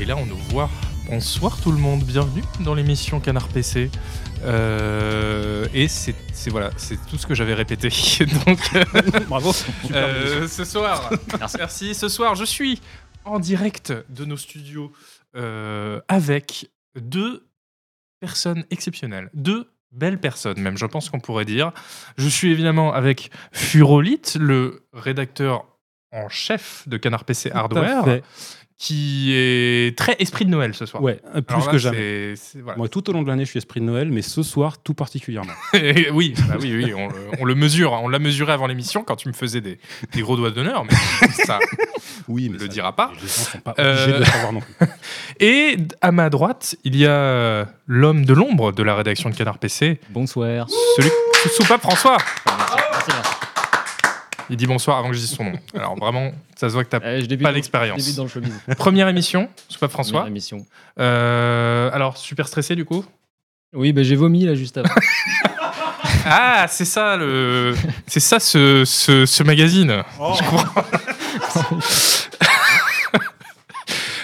Et là, on nous voit. Bonsoir tout le monde, bienvenue dans l'émission Canard PC. Euh, et c'est voilà, c'est tout ce que j'avais répété. Donc, euh, Bravo. euh, ce soir, merci. Ce soir, je suis en direct de nos studios euh, avec deux personnes exceptionnelles, deux belles personnes même, je pense qu'on pourrait dire. Je suis évidemment avec Furolite, le rédacteur en chef de Canard PC Hardware, fait. Qui est très esprit de Noël ce soir. Ouais, euh, plus là, que jamais. voilà. Moi, tout au long de l'année, je suis esprit de Noël, mais ce soir, tout particulièrement. oui, bah oui, oui, on, le- on le mesure, hein. on l'a mesuré avant l'émission quand tu me faisais des, des gros doigts d'honneur, mais ça Oui, ne mais le ça- dira pas. Les gens sont pas Euh, obligés de le savoir non plus. Et à ma droite, il y a euh, l'homme de l'ombre de la rédaction de Canard PC, Bonsoir. celui Soupape François. Il dit bonsoir avant que je dise son nom. Alors vraiment, ça se voit que Euh, je débute pas dans- l'expérience. Dans le. Première émission, Soupape Première François. émission. Euh, alors, super stressé du coup? Oui, bah, j'ai vomi là juste avant. Ah, c'est ça le, c'est ça ce, ce, ce magazine. Je comprends.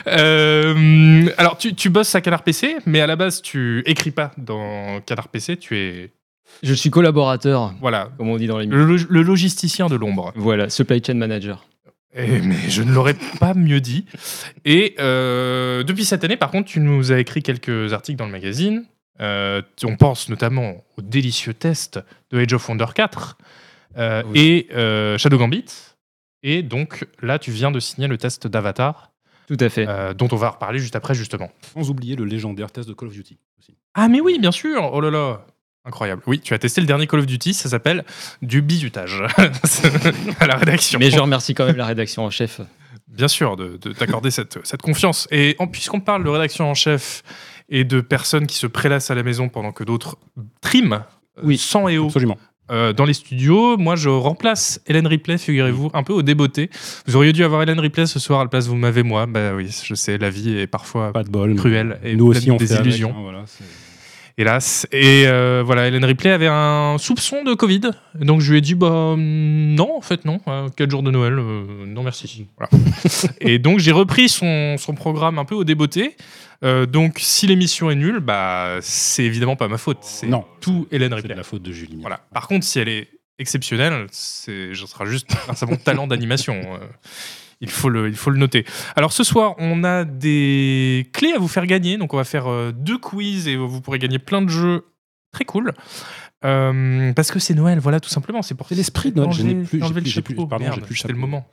Euh, alors, tu, tu bosses à Canard PC, mais à la base, tu écris pas dans Canard PC. Tu es, je suis collaborateur, voilà, comme on dit dans l'émission. le, le logisticien de l'ombre. Voilà, supply chain manager. Eh, mais je ne l'aurais pas mieux dit. Et euh, depuis cette année, par contre, tu nous as écrit quelques articles dans le magazine. Euh, on pense notamment au délicieux test de Age of Wonder 4 euh, Oui. et euh, Shadow Gambit. Et donc là, tu viens de signer le test d'Avatar, Tout à fait. euh, dont on va reparler juste après, justement. Sans oublier le légendaire test de Call of Duty. Aussi. Ah, mais oui, bien sûr Oh là là Incroyable. Oui, tu as testé le dernier Call of Duty, ça s'appelle du bizutage à la rédaction. Mais je remercie quand même la rédaction en chef. Bien sûr, de, de t'accorder cette, cette confiance. Et en, puisqu'on parle de rédaction en chef et de personnes qui se prélassent à la maison pendant que d'autres triment euh, Oui. sang et Absolument. euh, dans les studios, moi je remplace Hélène Ripley, figurez-vous, un peu au débeauté. Vous auriez dû avoir Hélène Ripley ce soir à la place, vous m'avez moi. Bah oui, je sais, la vie est parfois Pas de bol. cruelle et Nous aussi, on des avec, illusions. hein, voilà, hélas. Et euh, voilà, Hélène Ripley avait un soupçon de Covid. Donc je lui ai dit, bah non, en fait, non. 4 jours de Noël, euh, non merci. Voilà. et donc j'ai repris son, son programme un peu au débeauté. Euh, donc si l'émission est nulle, bah c'est évidemment pas ma faute. C'est Non. tout Hélène C'est Ripley. de la faute de Julie. Voilà. Par contre, si elle est exceptionnelle, c'est, je sera juste grâce à mon talent d'animation. Il faut, le, il faut le noter. Alors ce soir, on a des clés à vous faire gagner. Donc on va faire euh, deux quiz et vous pourrez gagner plein de jeux très cool. Euh, parce que c'est Noël, voilà, tout simplement. C'est pour l'esprit de Noël. Je n'ai plus- j'ai plus- plus- pardon, j'ai plus le moment.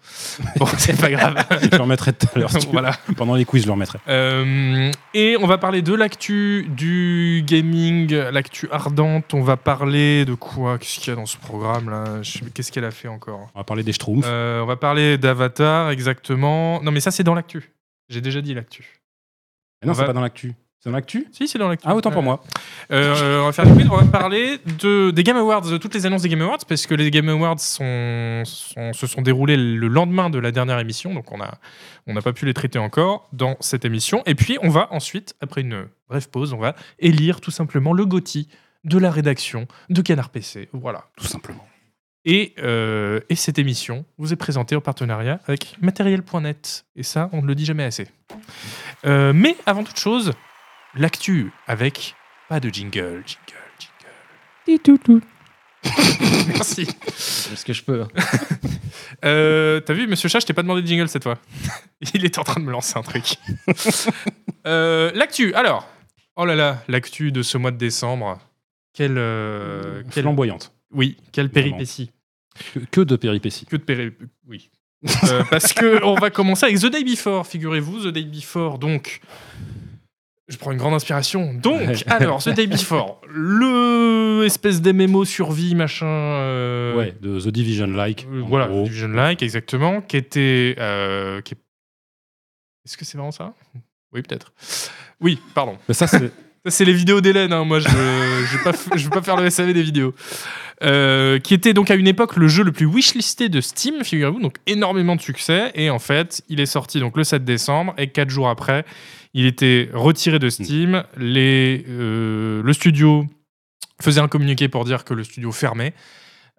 Bon, c'est pas grave. Je le remettrai tout à l'heure. si voilà. Pendant les quiz, je le remettrai. Euh, et on va parler de l'actu du gaming, l'actu ardente. On va parler de quoi? Qu'est-ce qu'il y a dans ce programme là? Qu'est-ce qu'elle a fait encore? On va parler des Schtroumpfs. Euh, On va parler d'Avatar, exactement. Non, mais ça, c'est dans l'actu. J'ai déjà dit l'actu. Non, on c'est va- pas dans l'actu. C'est dans l'actu? Si, c'est dans l'actu. Ah, autant pour moi. euh, on va faire on va parler de, des Game Awards, de toutes les annonces des Game Awards, parce que les Game Awards sont, sont- se sont déroulés le lendemain de la dernière émission, donc on n'a on n'a pas pu les traiter encore dans cette émission. Et puis on va ensuite, après une brève pause, on va élire tout simplement le GOTY de la rédaction de Canard PC. Voilà. Tout simplement. Et, euh, et cette émission vous est présentée en partenariat avec matériel.net. Et ça, on ne le dit jamais assez. Euh, mais avant toute chose, l'actu avec pas de jingle, jingle, jingle. Merci. C'est ce que je peux. hein. Euh, T'as vu, monsieur Chat, je t'ai pas demandé de jingle cette fois. Il était en train de me lancer un truc. Euh, l'actu, alors. Oh là là, l'actu de ce mois de décembre. Quelle, euh, quelle- Flamboyante. oui, quelle péripétie. Que, que de péripéties. Que de péré... Oui. Euh, parce que on va commencer avec The Day Before, figurez-vous. The Day Before, donc... Je prends une grande inspiration. Donc, alors, The Day Before, le espèce d'MMO survie, machin... euh, Ouais, de The Division-like. euh, voilà, gros. Division Like, exactement, qui était... euh, qui est- Est-ce que c'est vraiment ça? Oui, peut-être. Oui, pardon. Mais ça, c'est. C'est les vidéos d'Hélène. hein. Moi, je ne vais, pas je faire le SAV des vidéos. Euh, qui était donc à une époque le jeu le plus wishlisté de Steam, figurez-vous. Donc énormément de succès. Et en fait, il est sorti donc le 7 décembre. Et quatre jours après, il était retiré de Steam. Les, euh, le studio faisait un communiqué pour dire que le studio fermait.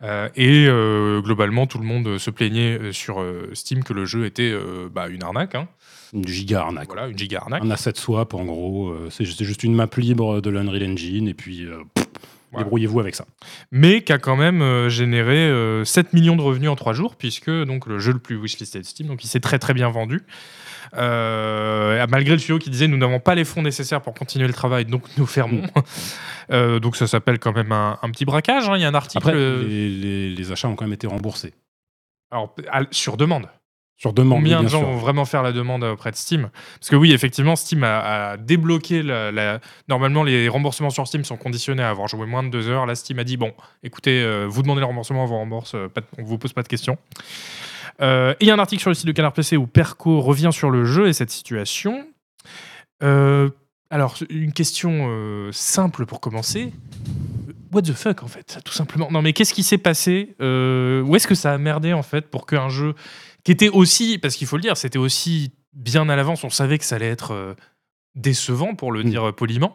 Euh, et euh, globalement, tout le monde se plaignait sur Steam que le jeu était bah, une arnaque. hein. Une giga arnaque. Voilà, une giga arnaque. Un asset swap, en gros. c'est juste une map libre de l'Unreal Engine, et puis pff, Voilà. débrouillez-vous avec ça. mais qui a quand même euh, généré euh, 7 millions de revenus en 3 jours, puisque donc, le jeu le plus wishlisté de Steam, donc il s'est très très bien vendu. Euh, malgré le studio qui disait nous n'avons pas les fonds nécessaires pour continuer le travail, donc nous fermons. Euh, donc ça s'appelle quand même un, un petit braquage. hein. Il y a un article Après, euh, les, les- les achats ont quand même été remboursés. alors, sur demande. Sur demande, Combien de gens sûr. vont vraiment faire la demande auprès de Steam? Parce que oui, effectivement, Steam a, a débloqué la, la- Normalement, les remboursements sur Steam sont conditionnés à avoir joué moins de deux heures. Là, Steam a dit bon, écoutez, euh, vous demandez le remboursement, on vous rembourse, pas de- on vous pose pas de questions. Euh, et il y a un article sur le site de Canard PC où Perco revient sur le jeu et cette situation. Euh, alors, une question euh, simple pour commencer. What the fuck en fait, tout simplement. Non mais qu'est-ce qui s'est passé Où est-ce que ça a merdé en fait pour qu'un jeu qui était aussi, parce qu'il faut le dire, c'était aussi bien à l'avance, on savait que ça allait être décevant pour le Mm. dire poliment,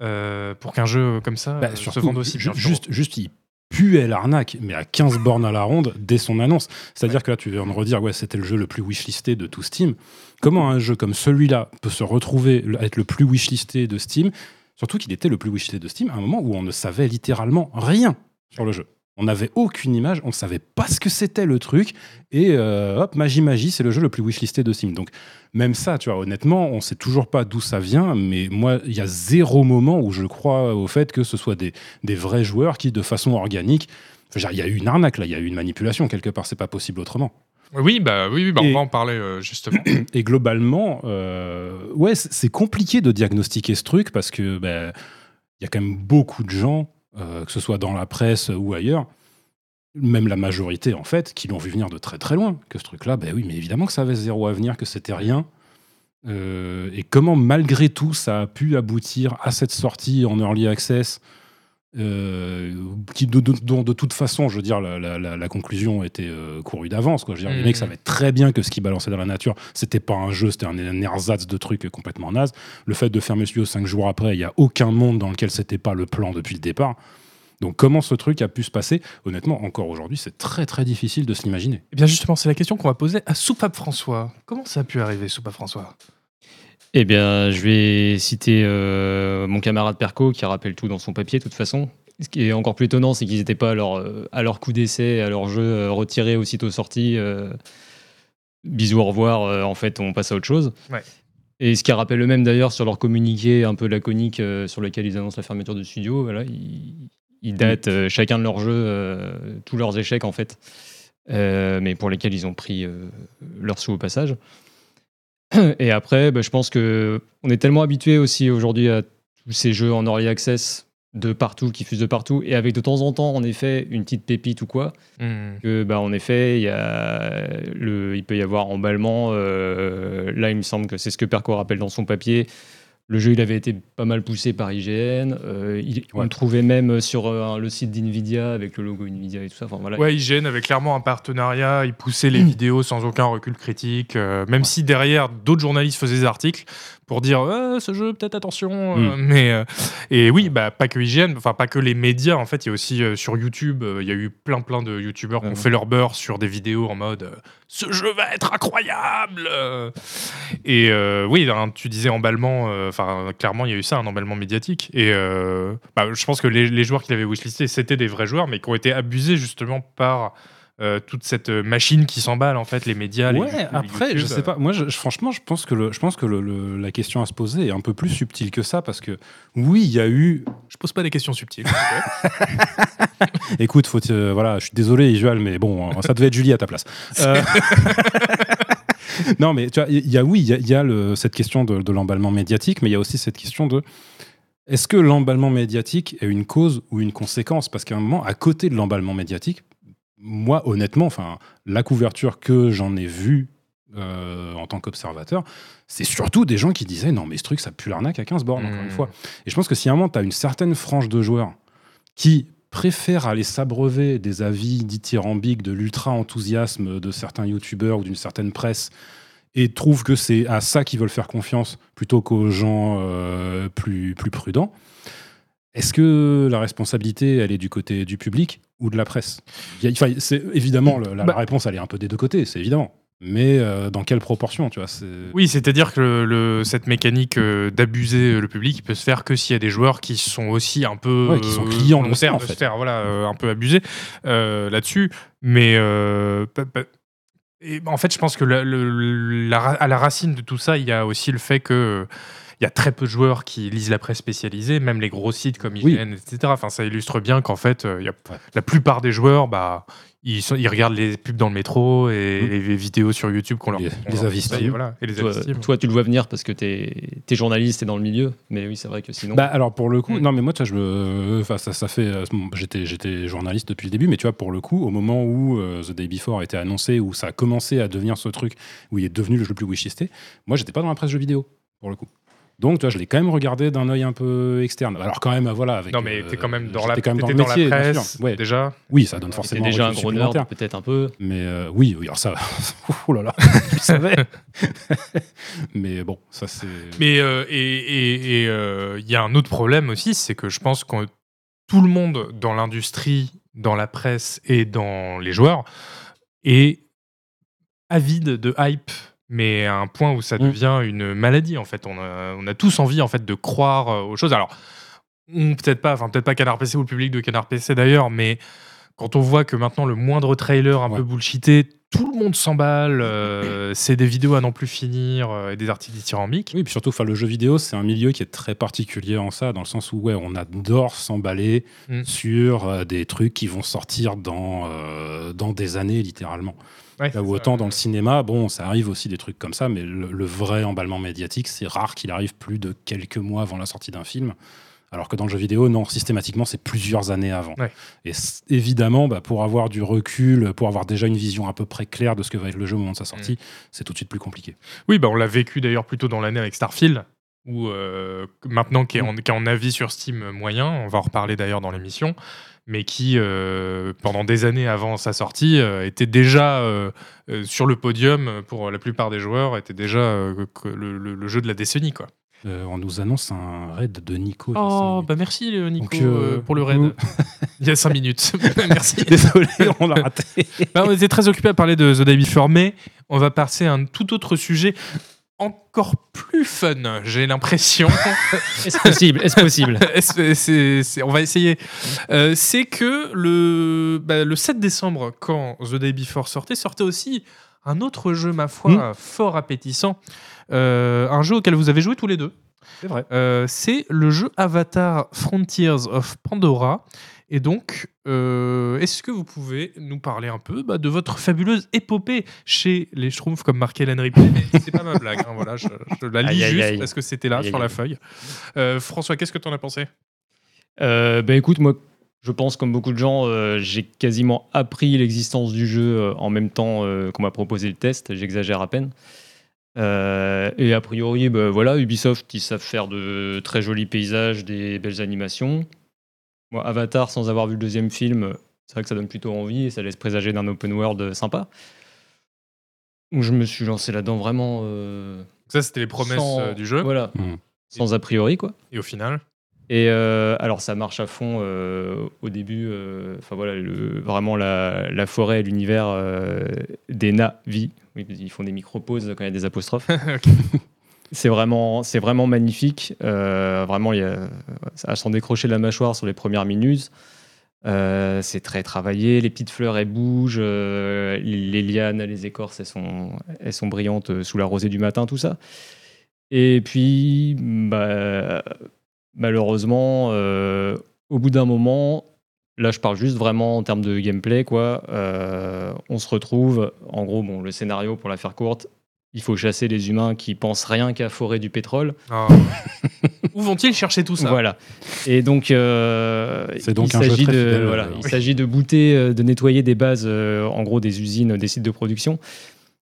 euh, pour qu'un jeu comme ça Bah, euh, se vende aussi bien. Juste, juste, il puait l'arnaque, mais à 15 bornes à la ronde dès son annonce. C'est-à-dire que là, tu viens de redire, ouais, c'était le jeu le plus wishlisté de tout Steam. Comment un jeu comme celui-là peut se retrouver le- être le plus wishlisté de Steam Surtout qu'il était le plus wishlisté de Steam à un moment où on ne savait littéralement rien sur le jeu? On n'avait aucune image, on ne savait pas ce que c'était le truc, et euh, hop, magie, magie, c'est le jeu le plus wishlisté de Steam. Donc, même ça, tu vois, honnêtement, on sait toujours pas d'où ça vient, mais moi, il y a zéro moment où je crois au fait que ce soit des, des vrais joueurs qui, de façon organique, il y a eu une arnaque là, il y a eu une manipulation quelque part, c'est pas possible autrement. Oui, bah oui, bah, on Et- va en parler euh, justement. Et globalement, euh, ouais, c'est compliqué de diagnostiquer ce truc parce que ben, il y a quand même beaucoup de gens, que ce soit dans la presse ou ailleurs, même la majorité en fait, qui l'ont vu venir de très très loin. Que ce truc-là, ben oui, mais évidemment que ça avait zéro avenir, que c'était rien. Euh, et comment malgré tout ça a pu aboutir à cette sortie en early access euh, qui, de- de- dont de toute façon, je veux dire, la, la- la- la conclusion était euh, courue d'avance. quoi. Je veux dire, Les Mhm. mecs savaient très bien que ce qu'ils balançaient dans la nature, c'était pas un jeu, c'était un, un ersatz de trucs complètement naze. Le fait de fermer le studio cinq jours après, il y a aucun monde dans lequel c'était pas le plan depuis le départ. Donc comment ce truc a pu se passer? Honnêtement, encore aujourd'hui, c'est très très difficile de se l'imaginer. Eh bien justement, c'est la question qu'on va poser à Soupape François. Comment ça a pu arriver, Soupape François? Eh bien, je vais citer euh, mon camarade Perco qui rappelle tout dans son papier, de toute façon. Ce qui est encore plus étonnant, c'est qu'ils n'étaient pas à leur, euh, à leur coup d'essai, à leur jeu euh, retiré aussitôt sorti. euh, bisous, au revoir, en fait, on passe à autre chose. Ouais. Et ce qui rappelle eux-mêmes d'ailleurs sur leur communiqué un peu laconique sur lequel ils annoncent la fermeture du studio, voilà, ils, ils datent chacun de leurs jeux, tous leurs échecs en fait, mais pour lesquels ils ont pris leur sous au passage. Et après, bah, je pense que on est tellement habitué aussi aujourd'hui à tous ces jeux en early access de partout, qui fusent de partout, et avec de temps en temps, en effet, une petite pépite ou quoi, Hmm. que, bah, en effet, il, y a le, il peut y avoir emballement. euh, là, il me semble que c'est ce que Perco rappelle dans son papier. Le jeu, il avait été pas mal poussé par IGN. euh, il- On le trouvait même sur euh, le site d'NVIDIA avec le logo NVIDIA et tout ça. Enfin, voilà. Ouais, IGN avait clairement un partenariat, ils poussaient les vidéos sans aucun recul critique, euh, même si derrière d'autres journalistes faisaient des articles pour dire Euh, ce jeu peut-être attention, euh, mais euh, et oui, bah pas que IGN, enfin pas que les médias en fait, il y a aussi euh, sur YouTube, il y a eu plein plein de youtubeurs qui ont Ouais. fait leur beurre sur des vidéos en mode ce jeu va être incroyable. Et oui, hein, tu disais emballement, enfin clairement il y a eu ça, un emballement médiatique. Et bah, je pense que les, les joueurs qui l'avaient wishlisté, c'était des vrais joueurs, mais qui ont été abusés justement par euh, toute cette machine qui s'emballe en fait, les médias. les Ouais, YouTube, après, je YouTube, sais pas. Moi, je- je- franchement, je pense que, le, je pense que le- le- la question à se poser est un peu plus subtile que ça parce que oui, il y a eu. Je pose pas des questions subtiles. Écoute, faut, euh, voilà, je suis désolé, Isual, mais bon, euh, ça devait être Julie à ta place. Euh, non, mais tu vois, il y a oui, il y a, il y a le- cette question de, de l'emballement médiatique, mais il y a aussi cette question de est-ce que l'emballement médiatique est une cause ou une conséquence? Parce qu'à un moment, à côté de l'emballement médiatique, moi, honnêtement, enfin, la couverture que j'en ai vue euh, en tant qu'observateur, c'est surtout des gens qui disaient non, mais ce truc, ça pue l'arnaque à 15 bornes, encore une Mmh. fois. Et je pense que si à un moment, tu as une certaine frange de joueurs qui préfèrent aller s'abreuver des avis dithyrambiques, de l'ultra-enthousiasme de certains youtubeurs ou d'une certaine presse, et trouvent que c'est à ça qu'ils veulent faire confiance plutôt qu'aux gens euh, plus, plus prudents, est-ce que la responsabilité, elle est du côté du public? Ou de la presse enfin, c'est évidemment le- la, Bah- la réponse, elle est un peu des deux côtés, c'est évident. Mais euh, dans quelle proportion, tu vois Oui, c'est-à-dire que le, le- cette mécanique euh, d'abuser le public il peut se faire que s'il y a des joueurs qui sont aussi un peu Ouais, qui sont clients de ça, volontaires en de fait. se faire voilà, euh, un peu abuser euh, là-dessus. Mais euh, et en fait, je pense que la- la à la racine de tout ça, il y a aussi le fait que euh, il y a très peu de joueurs qui lisent la presse spécialisée, même les gros sites comme Oui. IGN, etc. Enfin, ça illustre bien qu'en fait, euh, y a, la plupart des joueurs, bah, ils, sont, ils regardent les pubs dans le métro et Mm. les, vidéos sur YouTube qu'on leur Les- les leur voilà, et Toi, toi, tu le vois venir parce que t'es es journaliste, t'es dans le milieu. Mais oui, c'est vrai que sinon. Bah alors pour le coup, Mm. non mais moi tu vois, je me, enfin ça, ça fait, euh, j'étais j'étais journaliste depuis le début, mais tu vois pour le coup, au moment où euh, The Day Before a été annoncé, où ça a commencé à devenir ce truc, où il est devenu le jeu le plus wishlisté, moi j'étais pas dans la presse jeux vidéo pour le coup. Donc tu vois, je l'ai quand même regardé d'un œil un peu externe. Alors quand même, voilà. Avec, Non, mais euh, t'es quand même dans la, quand même dans le dans la métier, presse. Ouais. déjà. Oui, ça donne t'es forcément déjà un gros nerd, peut-être un peu. Mais euh, oui, oui, alors ça, oh là là, je savais. mais bon, ça c'est. Mais euh, et et- et, euh, il y a un autre problème aussi, c'est que je pense que tout le monde dans l'industrie, dans la presse et dans les joueurs est avide de hype, mais à un point où ça Mm. devient une maladie en fait. On a, on a tous envie en fait de croire euh, aux choses. Alors peut-être pas, enfin peut-être pas Canard PC ou le public de Canard PC d'ailleurs, mais quand on voit que maintenant le moindre trailer un Ouais. peu bullshité, tout le monde s'emballe, euh, c'est des vidéos à n'en plus finir euh, et des articles dithyrambiques. Oui, puis surtout, enfin, le jeu vidéo, c'est un milieu qui est très particulier en ça, dans le sens où ouais, on adore s'emballer Mm. sur euh, des trucs qui vont sortir dans, dans des années, littéralement. Ouais, Là où autant ça. dans le cinéma, bon, ça arrive aussi des trucs comme ça, mais le, le vrai emballement médiatique, c'est rare qu'il arrive plus de quelques mois avant la sortie d'un film. Alors que dans le jeu vidéo, non, systématiquement, c'est plusieurs années avant. Ouais. Et évidemment, bah, pour avoir du recul, pour avoir déjà une vision à peu près claire de ce que va être le jeu au moment de sa sortie, c'est tout de suite plus compliqué. Oui, bah on l'a vécu d'ailleurs plutôt dans l'année avec Starfield, où euh, maintenant qui est, en, qui est en avis sur Steam moyen, on va en reparler d'ailleurs dans l'émission, mais qui euh, pendant des années avant sa sortie euh, était déjà euh, euh, sur le podium pour la plupart des joueurs, était déjà euh, le, le- le jeu de la décennie quoi. Euh, on nous annonce un raid de Nico. Oh bah merci Nico Donc, pour le raid. nous- Il y a 5 minutes. merci. Désolé, on l'a raté. Bah, on était très occupé à parler de The Day Before, mais on va passer à un tout autre sujet encore plus fun, j'ai l'impression. Est-ce possible Est-ce possible? C'est- c'est- c'est- on va essayer. Euh, c'est que le, bah, le 7 décembre, quand The Day Before sortait, sortait aussi un autre jeu, ma foi, fort appétissant. Euh, un jeu auquel vous avez joué tous les deux. C'est vrai. Euh, c'est le jeu Avatar Frontiers of Pandora. Et donc, euh, est-ce que vous pouvez nous parler un peu bah, de votre fabuleuse épopée chez les Schtroumpfs comme marqué Hélène Ripley Mais c'est pas ma blague, hein, voilà, je, je la lis Aïe, juste aïe. parce que c'était là Aïe, sur aïe, la feuille. Euh, François, qu'est-ce que tu en as pensé? Euh, bah écoute, moi, je pense comme beaucoup de gens, euh, j'ai quasiment appris l'existence du jeu euh, en même temps euh, qu'on m'a proposé le test. J'exagère à peine. Euh, et a priori, bah, voilà, Ubisoft, ils savent faire de très jolis paysages, des belles animations. Avatar, sans avoir vu le deuxième film, c'est vrai que ça donne plutôt envie et ça laisse présager d'un open world sympa. Donc je me suis lancé là-dedans vraiment. euh, Ça, c'était les promesses sans- euh, du jeu. Voilà, Mm. sans a priori, quoi. Et au final Et euh, alors ça marche à fond euh, au début. euh, Enfin voilà, le- vraiment la, la forêt et l'univers euh, des Navi. Oui, ils font des micro-pauses quand il y a des apostrophes. C'est vraiment, c'est vraiment magnifique. Euh, vraiment, il y a, à s'en décrocher la mâchoire sur les premières minutes. Euh, c'est très travaillé. Les petites fleurs, elles bougent. euh, les, lianes, les écorces, elles sont, elles sont brillantes euh, sous la rosée du matin, tout ça. Et puis, bah, malheureusement, euh, au bout d'un moment, là, je parle juste vraiment en termes de gameplay, quoi. euh, on se retrouve, en gros, bon, le scénario, pour la faire courte, il faut chasser les humains qui pensent rien qu'à forer du pétrole. Ah. Où vont-ils chercher tout ça? Voilà. Et donc, euh, C'est donc il s'agit de, fidèle, voilà, euh, il oui. s'agit de nettoyer des bases, euh, en gros, des usines, des sites de production.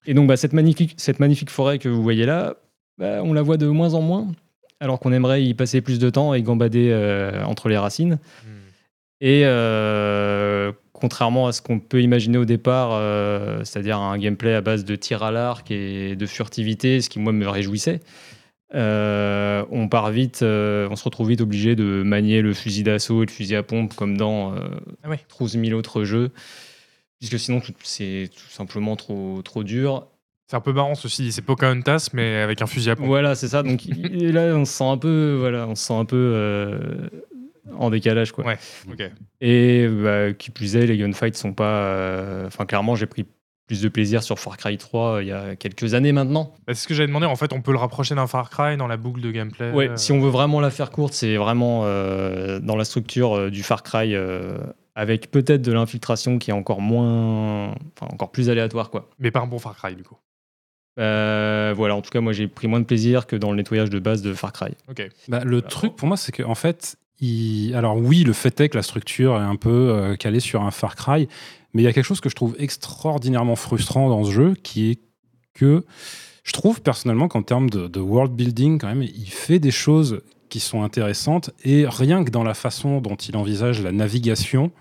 Et donc, bah, cette, magnifique, cette magnifique forêt que vous voyez là, bah, on la voit de moins en moins, alors qu'on aimerait y passer plus de temps et gambader euh, entre les racines. Hmm. Et euh, contrairement à ce qu'on peut imaginer au départ, euh, c'est-à-dire un gameplay à base de tir à l'arc et de furtivité, ce qui moi me réjouissait, euh, on part vite, euh, on se retrouve vite obligé de manier le fusil d'assaut et le fusil à pompe comme dans Ah ouais. 12 000 autres jeux, puisque sinon c'est tout simplement trop, trop dur. C'est un peu marrant ceci c'est Pocahontas mais avec un fusil à pompe. Voilà, c'est ça. Donc là, on se sent un peu, voilà, on se sent un peu en décalage, quoi. Ouais. Ok. Et bah, qui plus est, les gunfights sont pas. euh, Enfin, clairement, j'ai pris plus de plaisir sur Far Cry 3 euh, il y a quelques années maintenant. Bah, c'est ce que j'avais demandé. En fait, on peut le rapprocher d'un Far Cry dans la boucle de gameplay. Ouais, euh, si on veut vraiment la faire courte, c'est vraiment euh, dans la structure euh, du Far Cry, euh, avec peut-être de l'infiltration qui est encore moins, enfin encore plus aléatoire, quoi. Mais pas un bon Far Cry du coup. Euh, voilà, en tout cas, moi j'ai pris moins de plaisir que dans le nettoyage de base de Far Cry. Ok. Bah, le truc pour moi, c'est qu'en fait, alors oui, le fait est que la structure est un peu euh, calée sur un Far Cry, mais il y a quelque chose que je trouve extraordinairement frustrant dans ce jeu, qui est que je trouve personnellement qu'en termes de, de world building, quand même, il fait des choses qui sont intéressantes, et rien que dans la façon dont il envisage la navigation.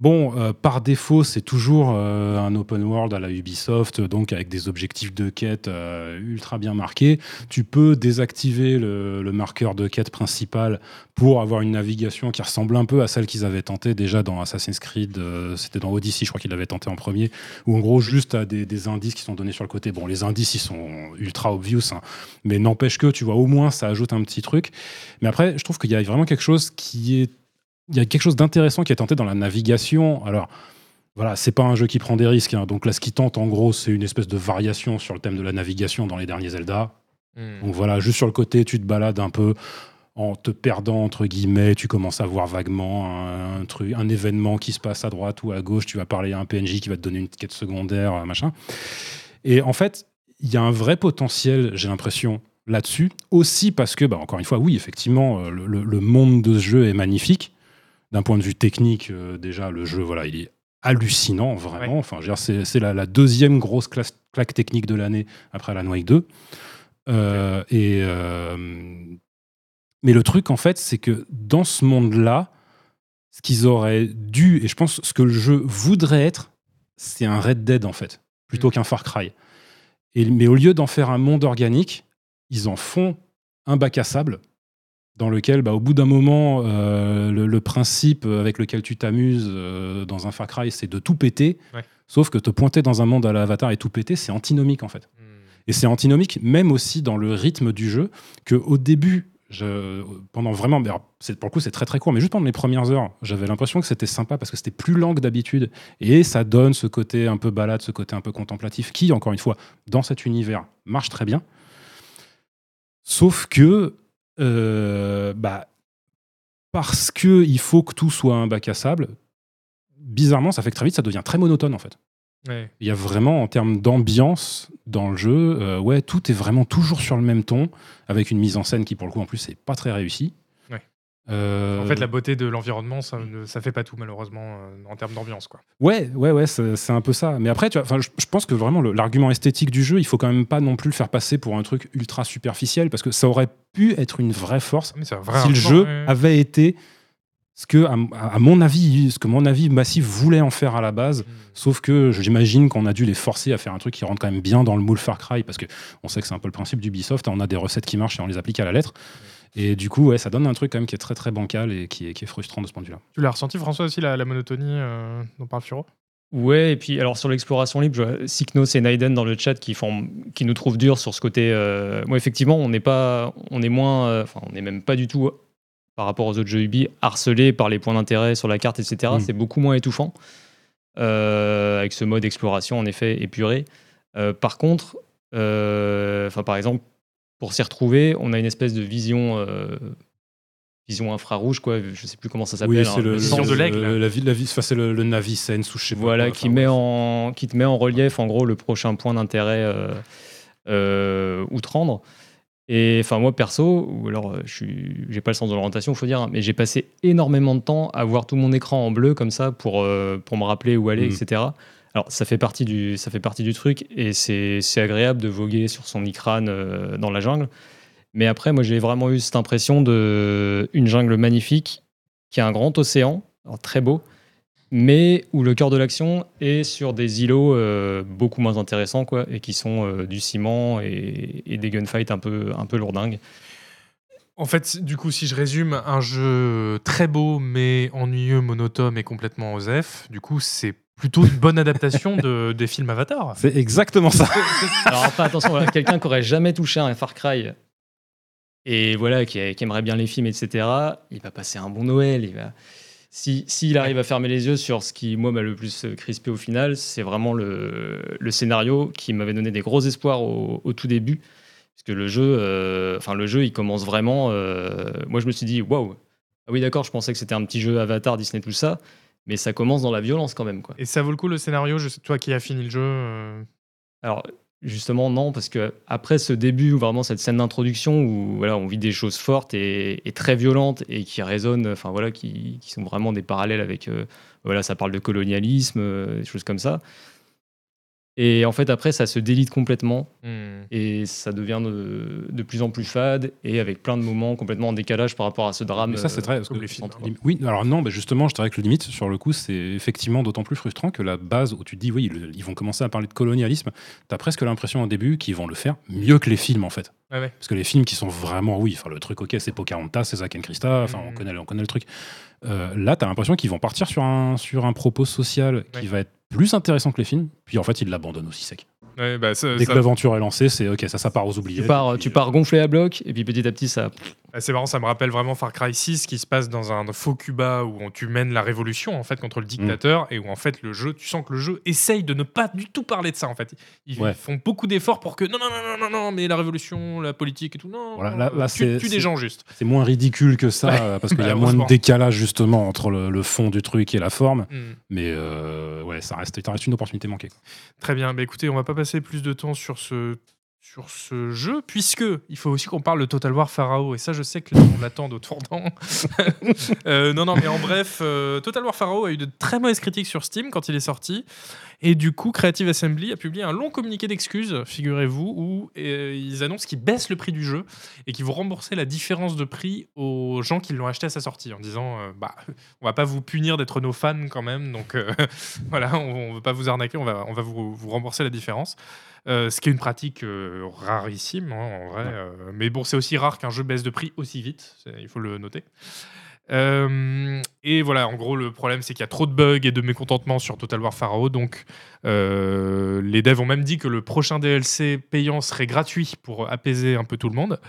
Bon, euh, par défaut, c'est toujours euh, un open world à la Ubisoft, donc avec des objectifs de quête euh, ultra bien marqués. Tu peux désactiver le, marqueur de quête principal pour avoir une navigation qui ressemble un peu à celle qu'ils avaient tenté déjà dans Assassin's Creed. C'était dans Odyssey, je crois qu'ils l'avaient tenté en premier, où en gros, juste à des, des indices qui sont donnés sur le côté. Bon, les indices, ils sont ultra obvious, hein, mais n'empêche que, tu vois, au moins, ça ajoute un petit truc. Mais après, je trouve qu'il y a vraiment quelque chose qui est il y a quelque chose d'intéressant qui est tenté dans la navigation. Alors, voilà, c'est pas un jeu qui prend des risques. hein. Donc là, ce qui tente, en gros, c'est une espèce de variation sur le thème de la navigation dans les derniers Zelda. Hmm. Donc voilà, juste sur le côté, tu te balades un peu en te perdant, entre guillemets. Tu commences à voir vaguement un, un truc, un événement qui se passe à droite ou à gauche. Tu vas parler à un PNJ qui va te donner une quête secondaire, euh, machin. Et en fait, il y a un vrai potentiel, j'ai l'impression, là-dessus. Aussi parce que, bah, encore une fois, oui, effectivement, euh, le, le- le monde de ce jeu est magnifique. D'un point de vue technique, euh, déjà, le jeu, voilà, il est hallucinant, vraiment. Ouais. Enfin, c'est la, la deuxième grosse classe- claque technique de l'année après la Wake 2. Euh, et, euh, mais le truc, en fait, c'est que dans ce monde-là, ce qu'ils auraient dû, et je pense ce que le jeu voudrait être, c'est un Red Dead, en fait, plutôt Mm. qu'un Far Cry. Et, mais au lieu d'en faire un monde organique, ils en font un bac à sable dans lequel, bah, au bout d'un moment, euh, le, le principe avec lequel tu t'amuses euh, dans un Far Cry, c'est de tout péter. Ouais. Sauf que te pointer dans un monde à l'avatar et tout péter, c'est antinomique en fait. Hmm. Et c'est antinomique même aussi dans le rythme du jeu, que au début, je, pendant vraiment, c'est- pour le coup c'est très très court, mais juste pendant les premières heures, j'avais l'impression que c'était sympa parce que c'était plus lent que d'habitude. Et ça donne ce côté un peu balade, ce côté un peu contemplatif, qui, encore une fois, dans cet univers, marche très bien. Sauf que, bah, parce que il faut que tout soit un bac à sable, bizarrement, ça fait que très vite, ça devient très monotone en fait. Ouais. Il y a vraiment, en termes d'ambiance dans le jeu, euh, ouais, tout est vraiment toujours sur le même ton, avec une mise en scène qui, pour le coup, en plus, n'est pas très réussie. Euh, En fait, la beauté de l'environnement, ça ne ça fait pas tout malheureusement euh, en termes d'ambiance quoi. Ouais, ouais, ouais, c'est un peu ça. Mais après, tu vois, je, je pense que vraiment l'argument esthétique du jeu, il faut quand même pas non plus le faire passer pour un truc ultra superficiel, parce que ça aurait pu être une vraie force Mais vrai si le jeu ouais. avait été ce que, à, à mon avis, ce que mon avis massif voulait en faire à la base. Hmm. Sauf que j'imagine qu'on a dû les forcer à faire un truc qui rentre quand même bien dans le moule Far Cry, parce que on sait que c'est un peu le principe d'Ubisoft, hein, on a des recettes qui marchent et on les applique à la lettre. Et du coup, ouais, ça donne un truc quand même qui est très très bancal et qui est, qui est frustrant de ce point de vue-là. Tu l'as ressenti François aussi la, la monotonie euh, dont parle Furo? Ouais, et puis alors sur l'exploration libre, je et Naiden dans le chat qui font, qui nous trouvent dur sur ce côté. Euh, moi, effectivement, on n'est pas, on est moins, euh, enfin, on n'est même pas du tout par rapport aux autres jeux Ubi harcelé par les points d'intérêt sur la carte, etc. Mm. C'est beaucoup moins étouffant euh, avec ce mode exploration en effet épuré. Euh, par contre, euh, enfin par exemple, pour s'y retrouver, on a une espèce de vision. euh, Vision infrarouge, quoi. Je sais plus comment ça s'appelle. Oui, hein, c'est le, vision le- de l'aigle, la enfin, c'est le, le Navisense ou je sais pas voilà, quoi, qui, enfin, met en, qui te met en relief, en gros, le prochain point d'intérêt euh, euh, ou te rendre. Et enfin, moi, perso, ou alors, euh, je j'ai pas le sens de l'orientation, faut dire, hein, mais j'ai passé énormément de temps à voir tout mon écran en bleu comme ça pour, euh, pour me rappeler où aller, Mm. etc. Alors, ça fait partie du, ça fait partie du truc et c'est, agréable de voguer sur son icrane euh, dans la jungle. Mais après, moi, j'ai vraiment eu cette impression de une jungle magnifique qui a un grand océan, alors très beau, mais où le cœur de l'action est sur des îlots euh, beaucoup moins intéressants, quoi, et qui sont euh, du ciment et, et des gunfights un peu, un peu lourdingues. En fait, du coup, si je résume, un jeu très beau, mais ennuyeux, monotone et complètement osef, du coup, c'est plutôt une bonne adaptation de, des films Avatar. C'est exactement ça. Alors attention, voilà, quelqu'un qui aurait jamais touché à un Far Cry et voilà, qui, qui aimerait bien les films, etc., il va passer un bon Noël. Il va... Si, s'il arrive à fermer les yeux sur ce qui, moi, m'a le plus crispé au final, c'est vraiment le, le scénario qui m'avait donné des gros espoirs au, au tout début. Parce que le jeu, euh, enfin, le jeu, il commence vraiment. euh, moi, je me suis dit, waouh, ah oui, d'accord, je pensais que c'était un petit jeu Avatar, Disney, tout ça. Mais ça commence dans la violence quand même, quoi. Et ça vaut le coup le scénario je sais, Toi qui as fini le jeu. euh, Alors, justement, non, parce que après ce début, vraiment cette scène d'introduction où voilà, on vit des choses fortes et, et très violentes et qui résonnent, enfin voilà, qui, qui sont vraiment des parallèles avec. euh, voilà, ça parle de colonialisme, euh, des choses comme ça. Et en fait, après, ça se délite complètement hmm. et ça devient de, de plus en plus fade et avec plein de moments complètement en décalage par rapport à ce drame. Mais ça, c'est très. parce comme que- les films, Oui, alors non, bah justement, je dirais que le limite, sur le coup, c'est effectivement d'autant plus frustrant que la base où tu te dis, oui, le- ils vont commencer à parler de colonialisme, tu as presque l'impression au début qu'ils vont le faire mieux que les films, en fait. Ouais, ouais. Parce que les films qui sont vraiment, oui, enfin, le truc, ok, c'est Pocahontas, c'est Zack and Krista, enfin, on, Mhm. connaît, on connaît le truc. Euh, là, tu as l'impression qu'ils vont partir sur un, sur un propos social qui va être plus intéressant que les films, puis en fait, ils l'abandonnent aussi sec. Ouais, bah, ça- Dès ça- que l'aventure est lancée, c'est ok, ça, ça part aux oubliés. Tu pars, puis, tu euh, pars gonfler à bloc et puis petit à petit, ça. Ah, C'est marrant, ça me rappelle vraiment Far Cry 6 qui se passe dans un faux Cuba où on- tu mènes la révolution en fait contre le dictateur et où en fait le jeu, tu sens que le jeu essaye de ne pas du tout parler de ça en fait. Ils Ouais. font beaucoup d'efforts pour que non non non non non non mais la révolution, la politique et tout non. Voilà, là- euh, c'est- tue des gens juste. C'est moins ridicule que ça, Ouais. euh, parce qu'il y a moins de décalage justement entre le, le fond du truc et la forme. Hmm. Mais euh, ouais, ça reste, ça reste une opportunité manquée. Très bien. Bah, écoutez, on va pas passer plus de temps sur ce sur ce jeu puisque il faut aussi qu'on parle de Total War Pharaoh et ça je sais que là, on l'attend de tournant. Euh, non non mais en bref, euh, Total War Pharaoh a eu de très mauvaises critiques sur Steam quand il est sorti et du coup Creative Assembly a publié un long communiqué d'excuses, figurez-vous, où euh, ils annoncent qu'ils baissent le prix du jeu et qu'ils vont rembourser la différence de prix aux gens qui l'ont acheté à sa sortie en disant euh, bah on va pas vous punir d'être nos fans quand même donc euh, voilà on, on veut pas vous arnaquer on va on va vous, vous rembourser la différence. Euh, ce qui est une pratique rarissime hein, en vrai mais bon c'est aussi rare qu'un jeu baisse de prix aussi vite il faut le noter Euh, et voilà, en gros, le problème, c'est qu'il y a trop de bugs et de mécontentement sur Total War Pharaoh. Donc, euh, les devs ont même dit que le prochain DLC payant serait gratuit pour apaiser un peu tout le monde.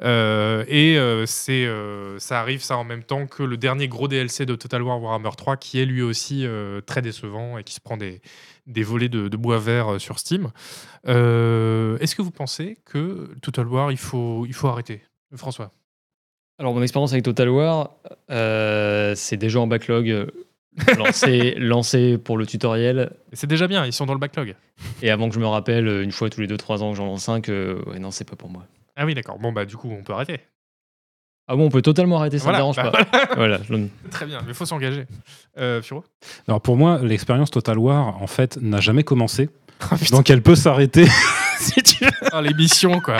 Euh, et ça arrive ça en même temps que le dernier gros DLC de Total War Warhammer 3 qui est lui aussi très décevant et qui se prend des, des volets de, de bois vert sur Steam. Est-ce que vous pensez que Total War, il faut, il faut arrêter? François Alors, mon expérience avec Total War, euh, c'est déjà en backlog. euh, lancé, lancé pour le tutoriel. C'est déjà bien, ils sont dans le backlog. Et avant que je me rappelle, une fois tous les 2-3 ans que j'en lance un, que ouais, non, c'est pas pour moi. Ah oui, d'accord. Bon, bah, du coup, on peut arrêter. Ah bon, on peut totalement arrêter, ça Voilà, me dérange bah, pas. voilà, je Très bien, mais il faut s'engager. Euh, Furo Alors pour moi, l'expérience Total War, en fait, n'a jamais commencé. Oh. Donc elle peut s'arrêter si tu veux. Ah, l'émission, quoi.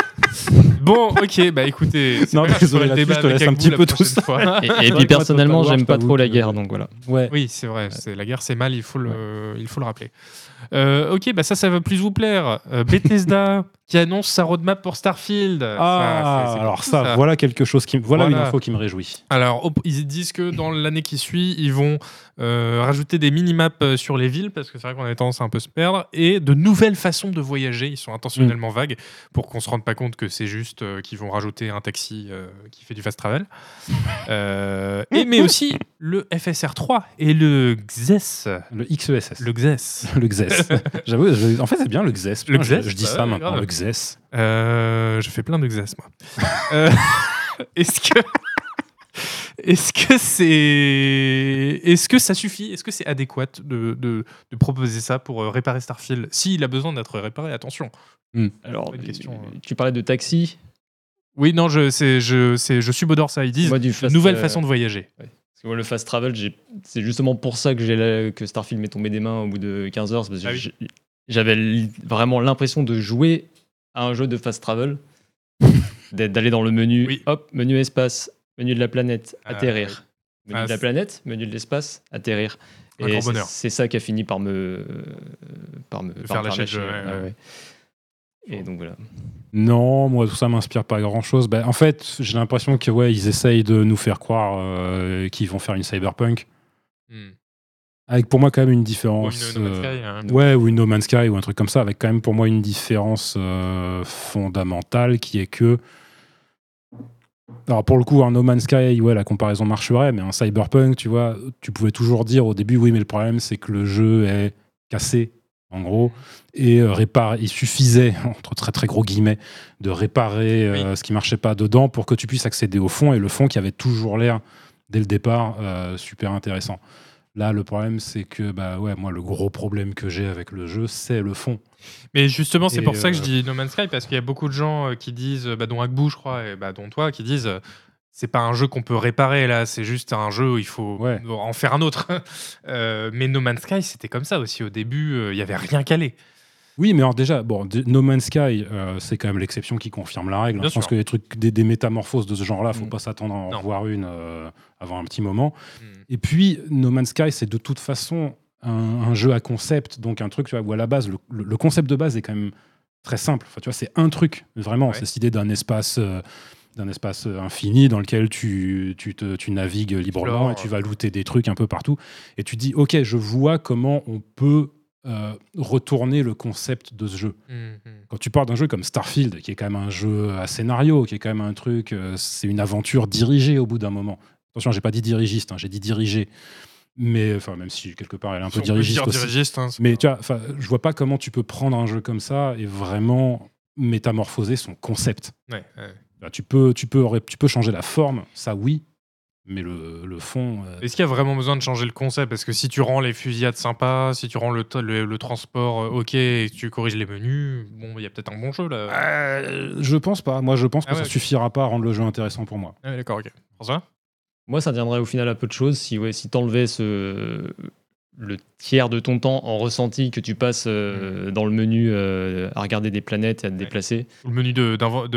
bon, ok, bah écoutez. Non, pas grave, désolé, le débat je te avec laisse un petit peu tout ça. fois. Et, puis personnellement, j'aime pas trop la guerre, donc voilà. Ouais. Oui, c'est vrai, c'est la guerre, c'est mal, il faut le, il faut le rappeler. Euh, ok, bah ça, ça va plus vous plaire. Euh, Bethesda qui annonce sa roadmap pour Starfield. Ah, Ça, alors ça, voilà quelque chose qui, voilà, Voilà. une info qui me réjouit. Alors, ils disent que dans l'année qui suit, ils vont euh, rajouter des mini-maps euh, sur les villes, parce que c'est vrai qu'on a tendance à un peu se perdre, et de nouvelles façons de voyager. Ils sont intentionnellement vagues pour qu'on se rende pas compte que c'est juste euh, qu'ils vont rajouter un taxi euh, qui fait du fast travel. Et, mais aussi le FSR 3 et le XES. Le XESS. Le XES. Le XES. J'avoue, en fait, c'est bien le XES. Le je- XES, Je, dis ça maintenant, le XES. Euh, je fais plein de XES, moi. Euh, Est-ce que. Est-ce que c'est. Est-ce que ça suffit? Est-ce que c'est adéquat de, de- de proposer ça pour euh, réparer Starfield? S'il a besoin d'être réparé, attention. Alors, Bonne question, tu- hein. tu parlais de taxi. Oui, non, je, c'est- je, c'est- je subodore ça. Ils disent Moi, du fast- nouvelle euh, façon de voyager. Parce que moi, le fast travel, c'est justement pour ça que, j'ai la- que Starfield m'est tombé des mains au bout de 15 heures. c'est Parce que Ah oui. j'avais vraiment l'impression de jouer à un jeu de fast travel, d'aller dans le menu, Oui. hop, menu espace, menu de la planète, Ah, atterrir. Menu Ah, de la c'est- planète, menu de l'espace, atterrir. Un Et c'est- ça qui a fini par me, par me par faire lâcher ouais, Ah ouais. ouais. Et donc voilà. Non, moi tout ça m'inspire pas grand chose. en fait, j'ai l'impression que ouais, ils essayent de nous faire croire euh, qu'ils vont faire une cyberpunk. Hmm. Avec pour moi quand même une Ou différence. une No Man's euh, Sky, hein. Ouais, ou une No Man's Sky ou un truc comme ça, avec quand même pour moi une différence euh, fondamentale qui est que. Alors pour le coup, un No Man's Sky, ouais, la comparaison marcherait, mais un Cyberpunk, tu vois, tu pouvais toujours dire au début, oui, mais le problème c'est que le jeu est cassé, en gros, et euh, répare, il suffisait, entre très très gros guillemets, de réparer euh, ce qui marchait pas dedans pour que tu puisses accéder au fond, et le fond qui avait toujours l'air, dès le départ, super intéressant. Là, le problème, c'est que, bah ouais, moi, le gros problème que j'ai avec le jeu, c'est le fond. Mais justement, c'est pour ça que je euh, dis No Man's Sky, parce qu'il y a beaucoup de gens euh, qui disent, euh, bah, dont Agbou, je crois, et bah, dont toi, qui disent euh, c'est pas un jeu qu'on peut réparer là, c'est juste un jeu où il faut Ouais. en faire un autre. Euh, mais No Man's Sky, c'était comme ça aussi. Au début, euh, il y avait rien calé. Oui, mais alors déjà, bon, No Man's Sky, euh, c'est quand même l'exception qui confirme la règle. Bien Je pense que les trucs, des, des métamorphoses de ce genre-là, faut Mm. pas s'attendre à en Non. voir une euh, avant un petit moment. Hmm. Et puis, No Man's Sky, c'est de toute façon un, un jeu à concept, donc un truc tu vois, où à la base, le, le- le concept de base est quand même très simple. Enfin, tu vois, c'est un truc, vraiment. Ouais. C'est cette idée d'un espace. euh, d'un espace infini dans lequel tu, tu, te- tu navigues librement Explore, et tu vas looter des trucs un peu partout. Et tu dis, OK, je vois comment on peut euh, retourner le concept de ce jeu. Hmm. Quand tu parles d'un jeu comme Starfield, qui est quand même un jeu à scénario, qui est quand même un truc, euh, c'est une aventure dirigée au bout d'un moment. Attention, j'ai pas dit dirigiste, hein, j'ai dit dirigée. Mais enfin, même si quelque part elle est un peu dirigiste dire aussi. dirigiste, hein, Mais pas- tu vois, je vois pas comment tu peux prendre un jeu comme ça et vraiment métamorphoser son concept. Ouais, ouais. Tu, peux, tu, peux, tu peux changer la forme, ça oui, mais le, le fond. euh, Est-ce qu'il y a vraiment besoin de changer le concept? Parce que si tu rends les fusillades sympas, si tu rends le, le, le transport euh, ok et que tu corriges les menus, bon, il y a peut-être un bon jeu là. euh, je pense pas. Moi, je pense que Ah ça ouais, ok. suffira pas à rendre le jeu intéressant pour moi. Ah ouais, D'accord, ok. François? Moi, ça tiendrait au final à peu de choses si, ouais, si t'enlevais ce le tiers de ton temps en ressenti que tu passes euh, dans le menu euh, à regarder des planètes et à te Ouais. déplacer. Le menu de,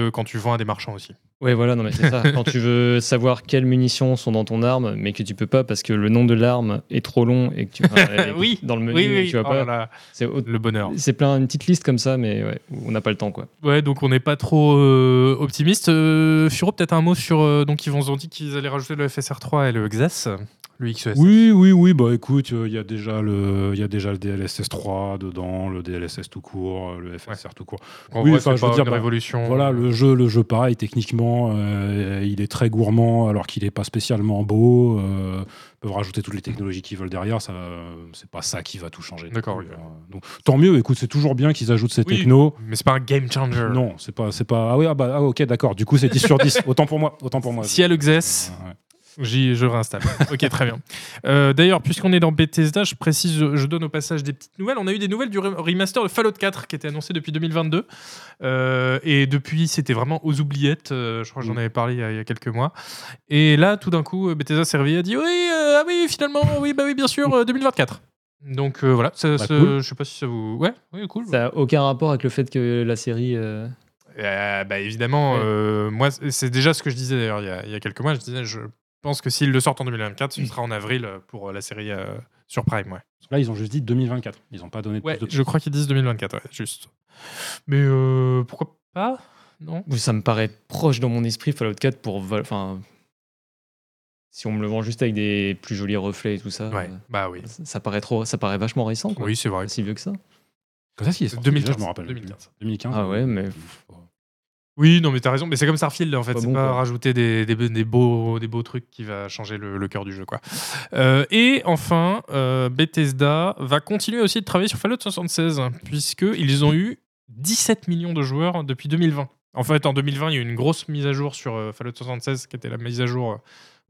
quand tu vends à des marchands aussi. Ouais, voilà, non mais c'est ça. Quand tu veux savoir quelles munitions sont dans ton arme, mais que tu peux pas parce que le nom de l'arme est trop long et que tu Oui. dans le menu oui, oui, tu vas oh pas. C'est le bonheur. c'est plein une petite liste comme ça, mais ouais, on n'a pas le temps quoi. Ouais, donc on n'est pas trop euh, optimiste. Furo, peut-être un mot sur. donc ils vont ont dit qu'ils allaient rajouter le FSR3 et le XS, le XES. Oui, oui, oui. Bah écoute, il y a déjà le, y a déjà le DLSS 3 dedans, le DLSS tout court, euh, le FSR tout court. En oui, enfin, c'est je veux dire, une bah, révolution. Voilà, le jeu, le jeu pareil, techniquement, euh, il est très gourmand alors qu'il n'est pas spécialement beau. Euh, ils peuvent rajouter toutes les technologies qu'ils veulent derrière, ça, c'est pas ça qui va tout changer. D'accord, hein. Donc, tant mieux. Écoute, c'est toujours bien qu'ils ajoutent ces Oui. technos. Mais c'est pas un game changer. Non, c'est pas, c'est pas. Ah oui, ah bah, ah, ok, d'accord. Du coup, c'est 10 sur 10. Autant pour moi. Autant pour moi. Si y a le XS, Ouais, ouais. J'y, je réinstalle. ok, très bien. Euh, D'ailleurs, puisqu'on est dans Bethesda, je précise, je, donne au passage des petites nouvelles. On a eu des nouvelles du re- remaster de Fallout 4 qui était annoncé depuis 2022. Euh, et depuis, c'était vraiment aux oubliettes. Euh, je crois que j'en Mm. avais parlé il y, a, il y a quelques mois. Et là, tout d'un coup, Bethesda s'est réveillé et a dit Oui, euh, ah oui, finalement, oui, bah oui, bien sûr, euh, 2024. Donc voilà, ça, Bah, ça- cool. je sais pas si ça vous. Ouais, oui, cool. Ça a aucun rapport avec le fait que la série. euh, bah évidemment, Ouais. euh, moi, c'est c'est déjà ce que je disais d'ailleurs il, y a- il y a quelques mois. Je disais, je pense que s'ils le sortent en 2024, ce sera en avril euh, pour la série euh, sur Prime. Ouais, Là, ils ont juste dit 2024. Ils n'ont pas donné de ouais plus de je crois qu'ils disent 2024, ouais, juste. Mais euh, pourquoi pas Non? Ça me paraît proche dans mon esprit Fallout 4 pour. Enfin. Si on me le vend juste avec des plus jolis reflets et tout ça, Ouais, euh, bah oui. ça, ça paraît trop, ça paraît vachement récent. Quoi. Oui, c'est vrai. Pas si vieux que ça. Comme ça, sorti, 2015, déjà, je me rappelle. 2015. 2015. Ah ouais, mais Oui, non, mais t'as raison. Mais c'est comme Starfield, en fait. Pas c'est bon, pas rajouter des, des, des beaux, des beaux trucs qui va changer le, le cœur du jeu, quoi. Euh, et enfin, euh, Bethesda va continuer aussi de travailler sur Fallout 76, puisqu'ils ont eu 17 millions de joueurs depuis 2020. En fait, en 2020, il y a eu une grosse mise à jour sur euh, Fallout 76, qui était la mise à jour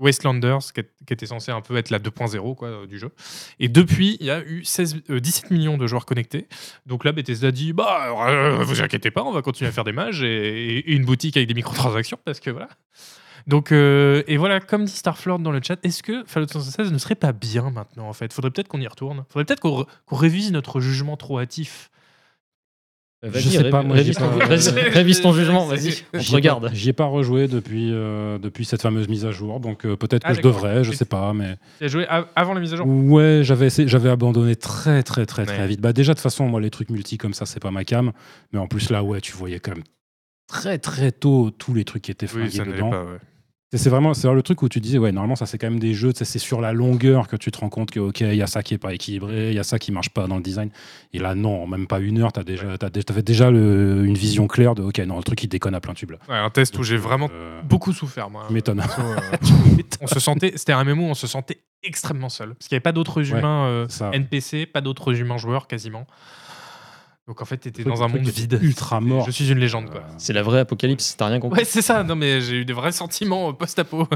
Wastelanders, qui, était censée un peu être la 2.0 quoi, euh, du jeu. Et depuis, il y a eu 16, euh, 17 millions de joueurs connectés. Donc là, Bethesda dit bah, euh, vous inquiétez pas, on va continuer à faire des mages et, une boutique avec des microtransactions parce que voilà. Donc, euh, et voilà, comme dit Starflord dans le chat, est-ce que Fallout 76 ne serait pas bien maintenant en fait? Faudrait peut-être qu'on y retourne. Faudrait peut-être qu'on re- qu'on révise notre jugement trop hâtif. Vas-y, Je sais pas, moi, j'ai révise, pas- ton, vas-y, révise ton jugement, vas-y, on te regarde. J'y ai pas rejoué depuis, euh, depuis cette fameuse mise à jour, donc euh, peut-être Ah, que je d'accord. devrais, je sais pas, mais Tu as joué av- avant la mise à jour? Ouais, j'avais essayé- j'avais abandonné très très très très Ouais. vite. Bah déjà de toute façon, moi les trucs multi comme ça, c'est pas ma cam, mais en plus là, ouais, tu voyais quand même très très tôt tous les trucs qui étaient Oui, flingués ça n'allait dedans. pas. ouais. C'est vraiment, c'est le truc où tu disais, ouais, normalement, ça c'est quand même des jeux, c'est sur la longueur que tu te rends compte que, ok, il y a ça qui est pas équilibré, il y a ça qui marche pas dans le design. Et là, non, même pas une heure, tu déjà, t'as dé- t'avais déjà le- une vision claire de, ok, non, le truc il déconne à plein tube. là. Ouais, un test où j'ai vraiment Euh, beaucoup souffert, moi. tu m'étonnes. Perso, euh, on se sentait, c'était un MMO, on se sentait extrêmement seul. Parce qu'il n'y avait pas d'autres Ouais, humains euh. NPC, pas d'autres humains joueurs quasiment. Donc en fait, t'étais dans un monde vide. ultra mort. Je suis une légende, quoi. Euh, C'est la vraie apocalypse, t'as rien compris. Ouais, c'est ça. Non, mais j'ai eu des vrais sentiments euh, post-apo.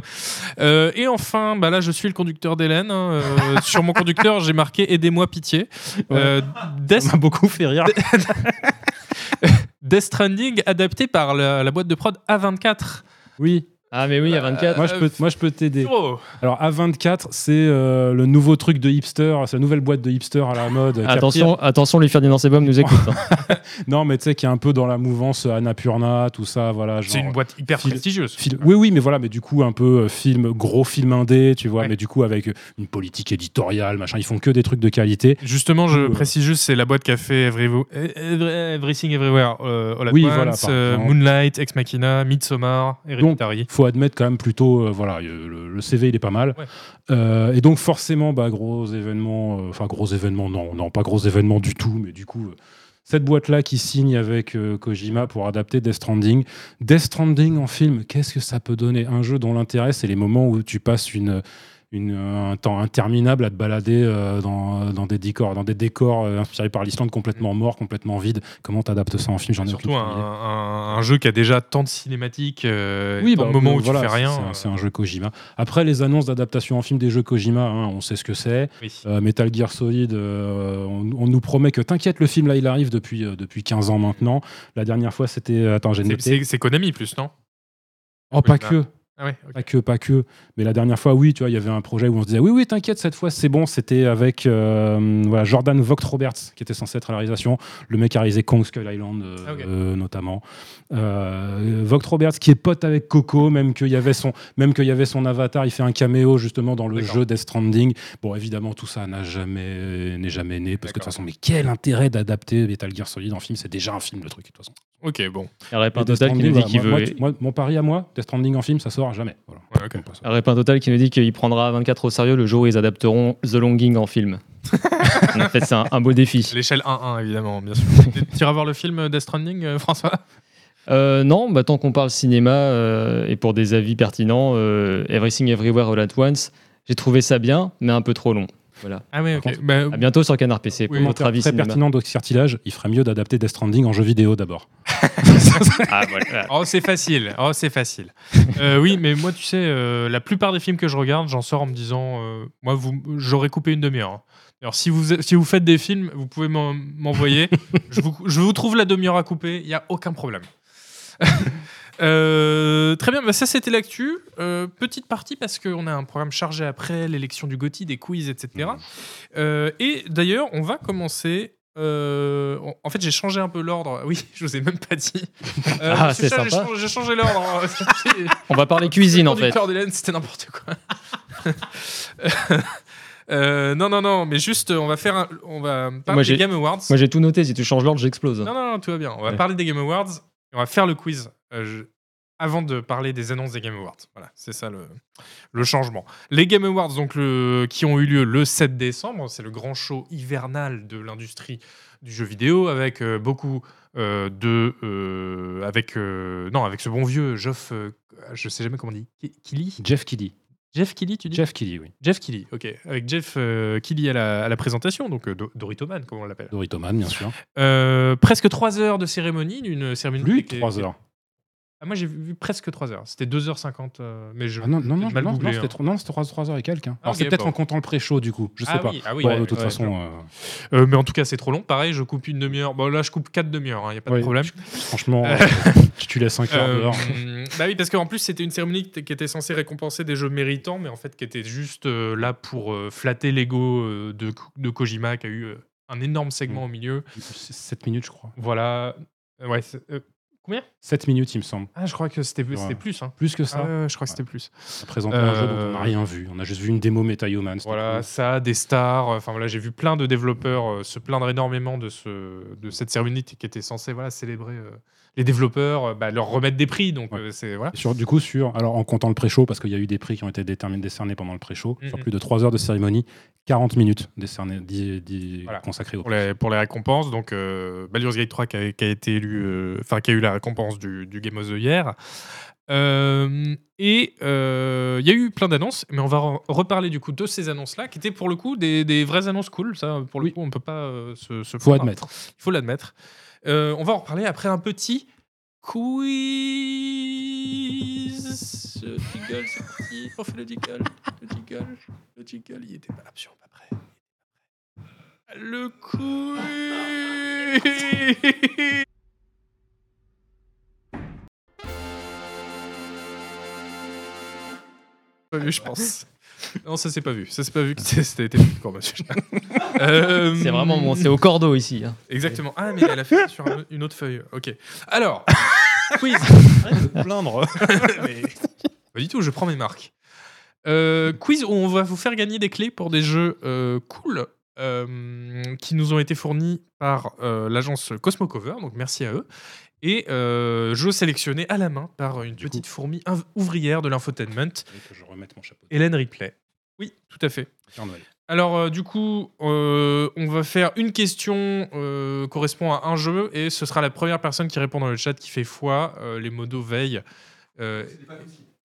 Euh, et enfin, bah là, je suis le conducteur d'Hélène. hein. Euh, sur mon conducteur, j'ai marqué Aidez-moi, pitié. Euh, Death, Ça m'a beaucoup fait rire. Death Stranding, adapté par la, la boîte de prod A24. Oui, Ah, mais oui, à 24. moi je peux, moi je peux t'aider. Oh. Alors A24, c'est euh, le nouveau truc de hipster, c'est la nouvelle boîte de hipster à la mode. Attention, attention, les Ferdinand Sebum nous écoutent. hein. Non, mais tu sais, qui est un peu dans la mouvance Annapurna, tout ça, voilà. C'est une boîte hyper Phil- prestigieuse. Oui, oui, mais voilà, mais du coup, un peu euh, film, gros film indé, tu vois, Ouais. mais du coup, avec euh, une politique éditoriale, machin. Ils font que des trucs de qualité. Justement, je Euh, précise juste, c'est la boîte qui a fait Every- Every- Everything Everywhere euh, All at Oui, Once, voilà, euh. Moonlight, Ex Machina, Midsommar, Hereditary. Faut admettre quand même plutôt, euh, voilà, le, le CV, il est pas mal. Ouais. Euh, et donc, forcément, bah, gros événements, euh, enfin, gros événements, non, non, pas gros événements du tout, mais du coup. cette boîte-là qui signe avec euh, Kojima pour adapter Death Stranding. Death Stranding en film, qu'est-ce que ça peut donner? Un jeu dont l'intérêt, c'est les moments où tu passes une, une, un temps interminable à te balader euh, dans, dans des décors, dans des décors euh, inspirés par l'Islande complètement morts, complètement vides. Comment t'adaptes ça en film? J'en ai Surtout un, idée. un- un jeu qui a déjà tant de cinématiques, euh, Oui, tant bah, de moments euh, où voilà, tu fais rien. c'est un- euh, jeu Kojima. Après, les annonces d'adaptation en film des jeux Kojima, hein, on sait ce que c'est. oui. Euh, Metal Gear Solid, euh, on, on nous promet que t'inquiète, le film là, il arrive depuis, euh, depuis 15 ans maintenant. La dernière fois, c'était. euh, Attends, j'ai C'est- Konami plus, non? Oh, pas que. Ah ouais. Pas que, pas que. Mais la dernière fois, oui, tu vois, il y avait un projet où on se disait, oui, oui, t'inquiète, cette fois, c'est bon. C'était avec euh, voilà, Jordan Vogt Roberts, qui était censé être à la réalisation. Le mec a réalisé Kong Skull Island, euh, Ah, euh, notamment. Vogt Roberts, qui est pote avec Coco, même qu'il y avait son, même qu'il y avait son avatar, il fait un caméo justement dans le jeu Death Stranding. Bon, évidemment, tout ça n'a jamais, n'est jamais né, parce que de toute façon, mais quel intérêt d'adapter Metal Gear Solid en film? C'est déjà un film, le truc, de toute façon. Ok, bon. Death Total qui nous dit qu'il veut. moi, tu- moi, mon pari à moi, Death Stranding en film, ça sort jamais. Voilà. Ouais, ok. Comme ça. Il y a Répin Total qui nous dit qu'il prendra 24 au sérieux le jour où ils adapteront The Longing en film. en fait, c'est un, un beau défi. L'échelle 1-1, évidemment, bien sûr. tu iras voir le film Death Stranding, euh, François? Euh, non, bah, tant qu'on parle cinéma euh, et pour des avis pertinents, euh, Everything Everywhere All at Once, j'ai trouvé ça bien, mais un peu trop long. Voilà. Ah oui. Bah, À bientôt sur Canard PC. Oui, pour votre avis très cinéma. pertinent d'Oxyrtilage, il ferait mieux d'adapter Death Stranding en jeu vidéo d'abord. Ah, voilà. Oh, c'est facile. Oh, c'est facile. Euh, oui, mais moi, tu sais, euh, la plupart des films que je regarde, j'en sors en me disant, euh, moi, j'aurais coupé une demi-heure. hein. Alors, si vous, si vous faites des films, vous pouvez m'en- m'envoyer. je, vous, je vous trouve la demi-heure à couper. Il n'y a aucun problème. Euh, très bien, bah, ça c'était l'actu. Euh, petite partie parce qu'on a un programme chargé après, l'élection du GOTY, des quiz, etc. Euh, et d'ailleurs, on va commencer. en- fait, j'ai changé un peu l'ordre. Oui, je vous ai même pas dit. Ah, c'est ça, j'ai sympa. changé- J'ai changé l'ordre. On va parler cuisine en fait. C'était n'importe quoi. Euh, non, non, non, mais juste, on va faire, un- on va parler Moi, des Game Awards. Moi j'ai tout noté, si tu changes l'ordre, j'explose. Non, non, non, tout va bien. On va Ouais. parler des Game Awards. et On va faire le quiz je- avant de parler des annonces des Game Awards. Voilà, c'est ça le, le changement. Les Game Awards, donc le, qui ont eu lieu le 7 décembre, c'est le grand show hivernal de l'industrie du jeu vidéo avec euh, beaucoup euh, de, euh, avec euh, non, avec ce bon vieux Geoff, euh, je sais jamais comment on dit, Ki- Killy, Jeff Kelly. Jeff Killy, tu dis? Jeff Kelly, oui. Jeff Killy, ok, avec Jeff euh, Killy à la, à la présentation, donc euh, Do- Doritoman, comme on l'appelle. Doritoman, bien sûr. Euh, presque trois heures de cérémonie, une cérémonie. Plus de 3 heures. Ah, moi j'ai vu presque 3 heures. C'était 2h50, euh, mais je. Ah non, non, non, mal non, googlé, non, c'était hein. non, c'était 3, heures et quelques. hein. Ah, Alors, c'est ok, peut-être bon. en comptant le pré-show, du coup. Je sais Ah pas. oui, ah oui, Bon, ouais, de toute ouais, façon. je- Euh, mais en tout cas, c'est trop long. Pareil, je coupe une demi-heure. Bon, là, je coupe 4 demi-heures, il n'y a pas de problème. euh, franchement, Euh, euh, tu laisses un quart Euh, d'heure. bah oui, parce qu'en plus, c'était une cérémonie qui était censée récompenser des jeux méritants, mais en fait, qui était juste euh, là pour euh, flatter l'ego euh, de, de Kojima, qui a eu euh, un énorme segment au milieu. 7 minutes, je crois. Voilà. Euh, Ouais. c'est- euh, combien? 7 minutes, il me semble. Ah, je crois que c'était Ouais. plus. Hein. Plus que ça. Ah, ouais, je crois que c'était plus. Ça présentait un jeu dont on Euh, n'a rien vu. On a juste vu une démo Metahuman. c'était Voilà, cool. ça, des stars. Enfin voilà, j'ai vu plein de développeurs euh, se plaindre énormément de, ce, de cette cérémonie qui était censée voilà, célébrer euh, les développeurs, euh, bah, leur remettre des prix. Donc Ouais. euh, c'est voilà. Sur, du coup, sur, alors en comptant le pré-show, parce qu'il y a eu des prix qui ont été déterminés, décernés pendant le pré-show, sur Mhm. plus de 3 heures de cérémonie, 40 minutes décernées, Voilà. consacrées au pour les, pour les récompenses. Donc, euh, Baldur's Gate 3 qui a, qui a été élu, euh, qui a eu la récompense du, du Game of the Year. Euh, et il y a eu plein d'annonces, mais on va re- reparler du coup de ces annonces-là, qui étaient pour le coup des, des vraies annonces cool. Ça, pour le Oui. coup, on peut pas se, se Faut plaindre. admettre. Il faut l'admettre. Euh, on va en reparler après un petit quiz. Le jingle, c'est parti. On fait le jingle. Le jingle. Le jingle, il était pas absolument pas prêt. Le quiz. Je pense. Non, ça s'est pas vu. Ça s'est pas vu. que C'était été court, monsieur. Euh, C'est vraiment bon, c'est au cordeau ici. hein. Exactement. Ah, mais elle a fait ça sur un- une autre feuille. Ok. Alors, quiz. Plaindre. Mais- Pas du tout, je prends mes marques. Euh, quiz où on va vous faire gagner des clés pour des jeux euh, cool euh, qui nous ont été fournis par euh, l'agence Cosmocover, donc merci à eux. Et euh, jeux sélectionnés à la main par une Du petite fourmi ouvrière de l'infotainment, que je remette mon chapeau. Hélène Ripley. Oui, tout à fait. Alors, euh, du coup, euh, on va faire une question euh, correspond à un jeu et ce sera la première personne qui répond dans le chat qui fait foi. Euh, les modos veillent. Euh,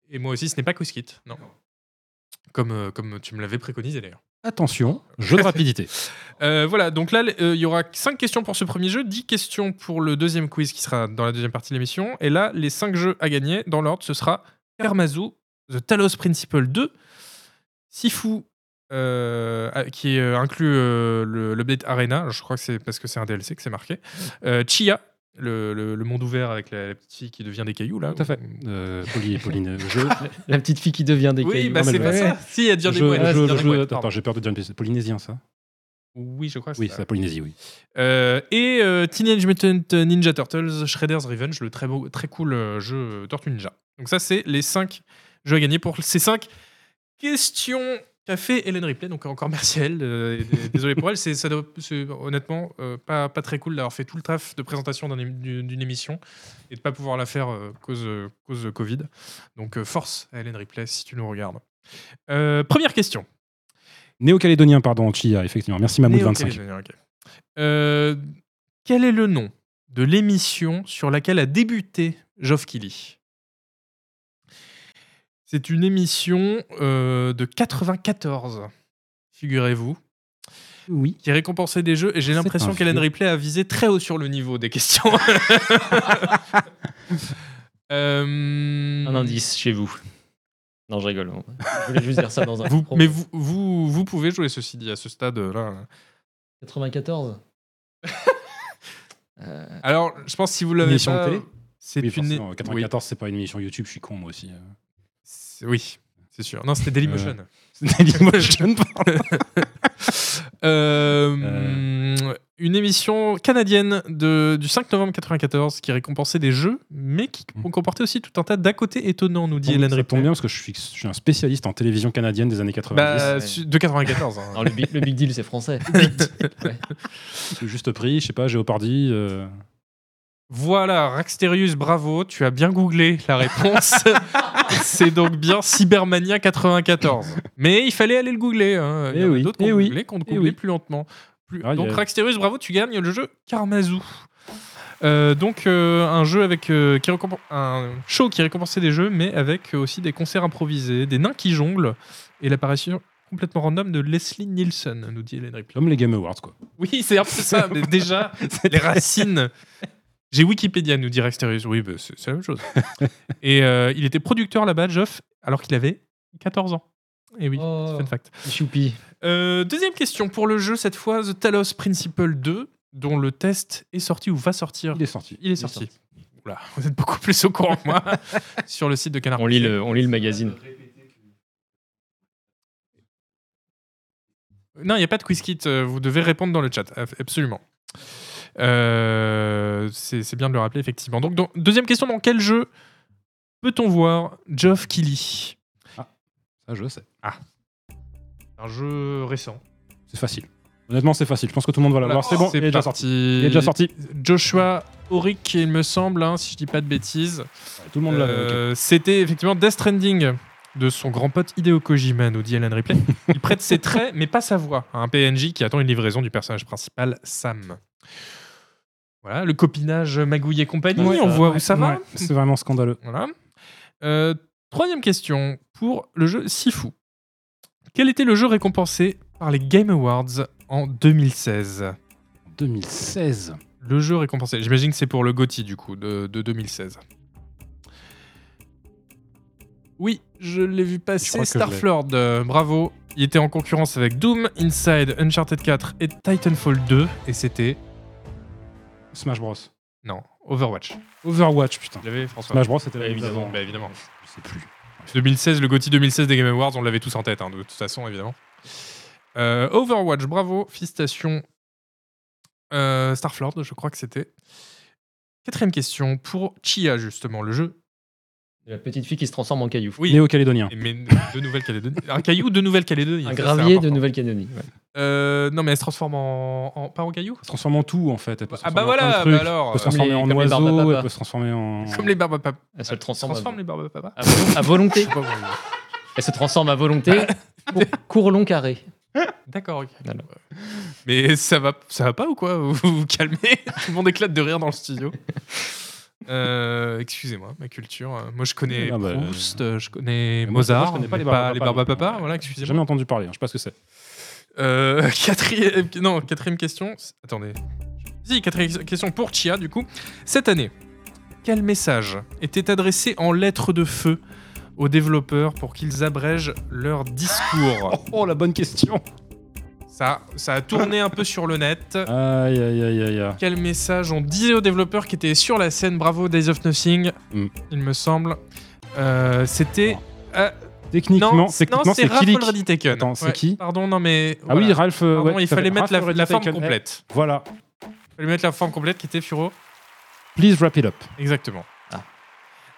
et moi aussi, ce n'est pas Quiskit, non. Comme, euh, comme tu me l'avais préconisé d'ailleurs. Attention, jeu de rapidité. Euh, voilà, donc là, euh, il y aura 5 questions pour ce premier jeu, 10 questions pour le deuxième quiz qui sera dans la deuxième partie de l'émission. Et là, les 5 jeux à gagner, dans l'ordre, ce sera Karmazu, The Talos Principle 2, Sifu, euh, qui euh, inclut euh, le- l'update Arena, je crois que c'est parce que c'est un DLC que c'est marqué, euh, Chia, le, le- le monde ouvert avec la, la petite fille qui devient des cailloux, là. Tout à fait. Euh, Pauline, le. La petite fille qui devient des Oui, cailloux. bah Non, mais c'est le- pas Ouais. ça. Si, il y a dire des boîtes, attends, j'ai peur de dire une- c'est polynésien, ça Oui, je crois que Oui, c'est la Polynésie, oui. Euh, et euh, Teenage Mutant Ninja Turtles Shredder's Revenge, le très, beau, très cool jeu Tortue Ninja. Donc ça, c'est les 5 jeux à gagner pour ces 5 questions qu'a fait Hélène Ripley. Donc encore merci à elle. euh, désolé pour elle. C'est ça doit- c'est honnêtement euh, pas, pas très cool d'avoir fait tout le taf de présentation d'un d'une d'une émission et de pas pouvoir la faire euh, cause, cause de Covid. Donc euh, force à Hélène Ripley si tu nous regardes. Première question. Néo-calédonien, pardon, Chia, effectivement. Merci Mamoud 25. Néo-Calédonien, ok. Euh, quel est le nom de l'émission sur laquelle a débuté Geoff Keighley? C'est une émission euh, de 94, figurez-vous, Oui. qui récompensait des jeux, et j'ai l'impression qu'Hélène. Ripley a visé très haut sur le niveau des questions. Euh, Un indice chez vous. Non, je rigole. Je voulais juste dire ça dans un. vous- mais vous, vous, vous pouvez jouer ceci dit à ce stade-là. 94 Euh, Alors, je pense que si vous l'avez Émission de pas, télé? c'est Oui, une forcément, oui. 94, c'est pas une émission YouTube, je suis con, moi aussi. Euh. C'est- Oui, c'est sûr. Non, c'était Dailymotion. C'est Dailymotion, pardon. Euh, Une émission canadienne de, du 5 novembre 94 qui récompensait des jeux, mais qui Mm. comportait aussi tout un tas d'à côté étonnants, nous dit Hélène Ça tombe bien parce que je suis, je suis un spécialiste en télévision canadienne des années 90. Bah, Ouais. de 94. hein. alors, le, big, le big deal, c'est français. Le juste prix, je sais pas, Géopardy. euh, Voilà, Raxterius, bravo, tu as bien googlé la réponse. C'est donc bien Cybermania 94. Mais il fallait aller le googler. Hein. Il y Eh en oui, d'autres eh oui, qui ont eh googlé oui. plus lentement. Plus- Ah, donc a- Raxterius, bravo, tu gagnes le jeu Karmazu. Euh, donc euh, un jeu avec euh, qui un show qui récompensait des jeux, mais avec aussi des concerts improvisés, des nains qui jonglent et l'apparition complètement random de Leslie Nielsen, nous dit Hélène Ripley. Comme les Game Awards, quoi. Oui, c'est un peu ça, mais déjà, les racines. J'ai Wikipédia, nous dit Rexterius. Oui, bah, c'est c'est la même chose. Et euh, il était producteur là-bas, Geoff, alors qu'il avait 14 ans. Et oui, Oh. fun fact. Choupi. Euh, deuxième question pour le jeu, cette fois, The Talos Principle 2, dont le test est sorti ou va sortir. Il est sorti. Il est sorti. Oula, vous êtes beaucoup plus au courant que moi sur le site de Canard. On lit le, on lit le magazine. Non, il n'y a pas de quiz kit. euh, Vous devez répondre dans le chat. Ab- Absolument. Euh, c'est bien de le rappeler, effectivement. Donc, dans- deuxième question dans quel jeu peut-on voir Geoff Keighley? Ça, je sais. Un jeu récent. C'est facile. Honnêtement, c'est facile. Je pense que tout le monde va l'avoir. C'est bon, il est déjà sorti. Il est déjà sorti. Joshua Auric, il me semble, hein, si je dis pas de bêtises. Tout le monde l'a. ok. Euh, C'était effectivement Death Stranding de son grand pote Hideo Kojima, nous dit Alan Ripley. Il prête ses traits, mais pas sa voix, à un PNJ qui attend une livraison du personnage principal, Sam. Voilà, le copinage Magouille et compagnie, Ouais, on ça- voit où ouais, ça va. C'est vraiment scandaleux. Voilà. Euh, troisième question pour le jeu Sifu. Quel était le jeu récompensé par les Game Awards en 2016 En 2016. Le jeu récompensé. J'imagine que c'est pour le GOTY du coup, de, de 2016. Oui, je l'ai vu passer. Starflord, euh, bravo. Il était en concurrence avec Doom, Inside, Uncharted 4 et Titanfall 2. Et c'était. Smash Bros. Non, Overwatch. Overwatch, putain. Vous l'avez, François Smash Bros, c'était Bah, évidemment. Bah, évidemment. Je sais plus. 2016, le GOTY 2016 des Game Awards, on l'avait tous en tête, hein, de toute façon, évidemment. Euh, Overwatch, bravo, félicitations. Euh, Starflord, je crois que c'était. Quatrième question pour Chia, justement, le jeu. La petite fille qui se transforme en caillou. Oui, Néo-Calédonien. mais de Nouvelle-Calédonie. Un caillou de Nouvelle-Calédonie. Un gravier de. Nouvelle-Calédonie. ouais. Euh, non, mais elle se transforme en. en pas en caillou? Elle se transforme en tout, en fait. Elle peut se Ah bah voilà, plein de bah alors. Elle peut se euh, transformer en les oiseau, elle peut se transformer en. Comme les barbes Elle se transforme, transforme à, les barbes papa à vo- à volonté. Elle se transforme à volonté. Court, court long carré. D'accord, ok. Mais ça va, ça va pas ou quoi? Vous vous vous calmez? Tout le monde éclate de rire dans le studio. Euh, Excusez-moi, ma culture. Euh, Moi, je connais Ah bah, Proust, euh, je connais moi, Mozart, je connais pas les pas Barbapapa, les Barbapapa. donc, Voilà, excusez-moi. jamais entendu parler, hein, je sais pas ce que c'est. Euh, quatrième, non, quatrième question. Attendez. Si, quatrième question pour Chia, du coup. Cette année, quel message était adressé en lettres de feu aux développeurs pour qu'ils abrègent leur discours? Oh, la bonne question ça, ça a tourné un peu sur le net. Aïe, aïe, aïe, aïe. Quel message on disait aux développeurs qui étaient sur la scène Bravo Days of Nothing, Mm. il me semble. Euh, C'était. euh, Techniquement, c'est Ralph. Already Taken. Attends, c'est Ouais, qui Pardon, non mais. Ah oui, voilà. Ralph. Pardon, ouais, il fallait mettre Ralph la, la forme Taken. Eh, complète. Voilà. Il fallait mettre la forme complète qui était Furo. Please wrap it up. Exactement.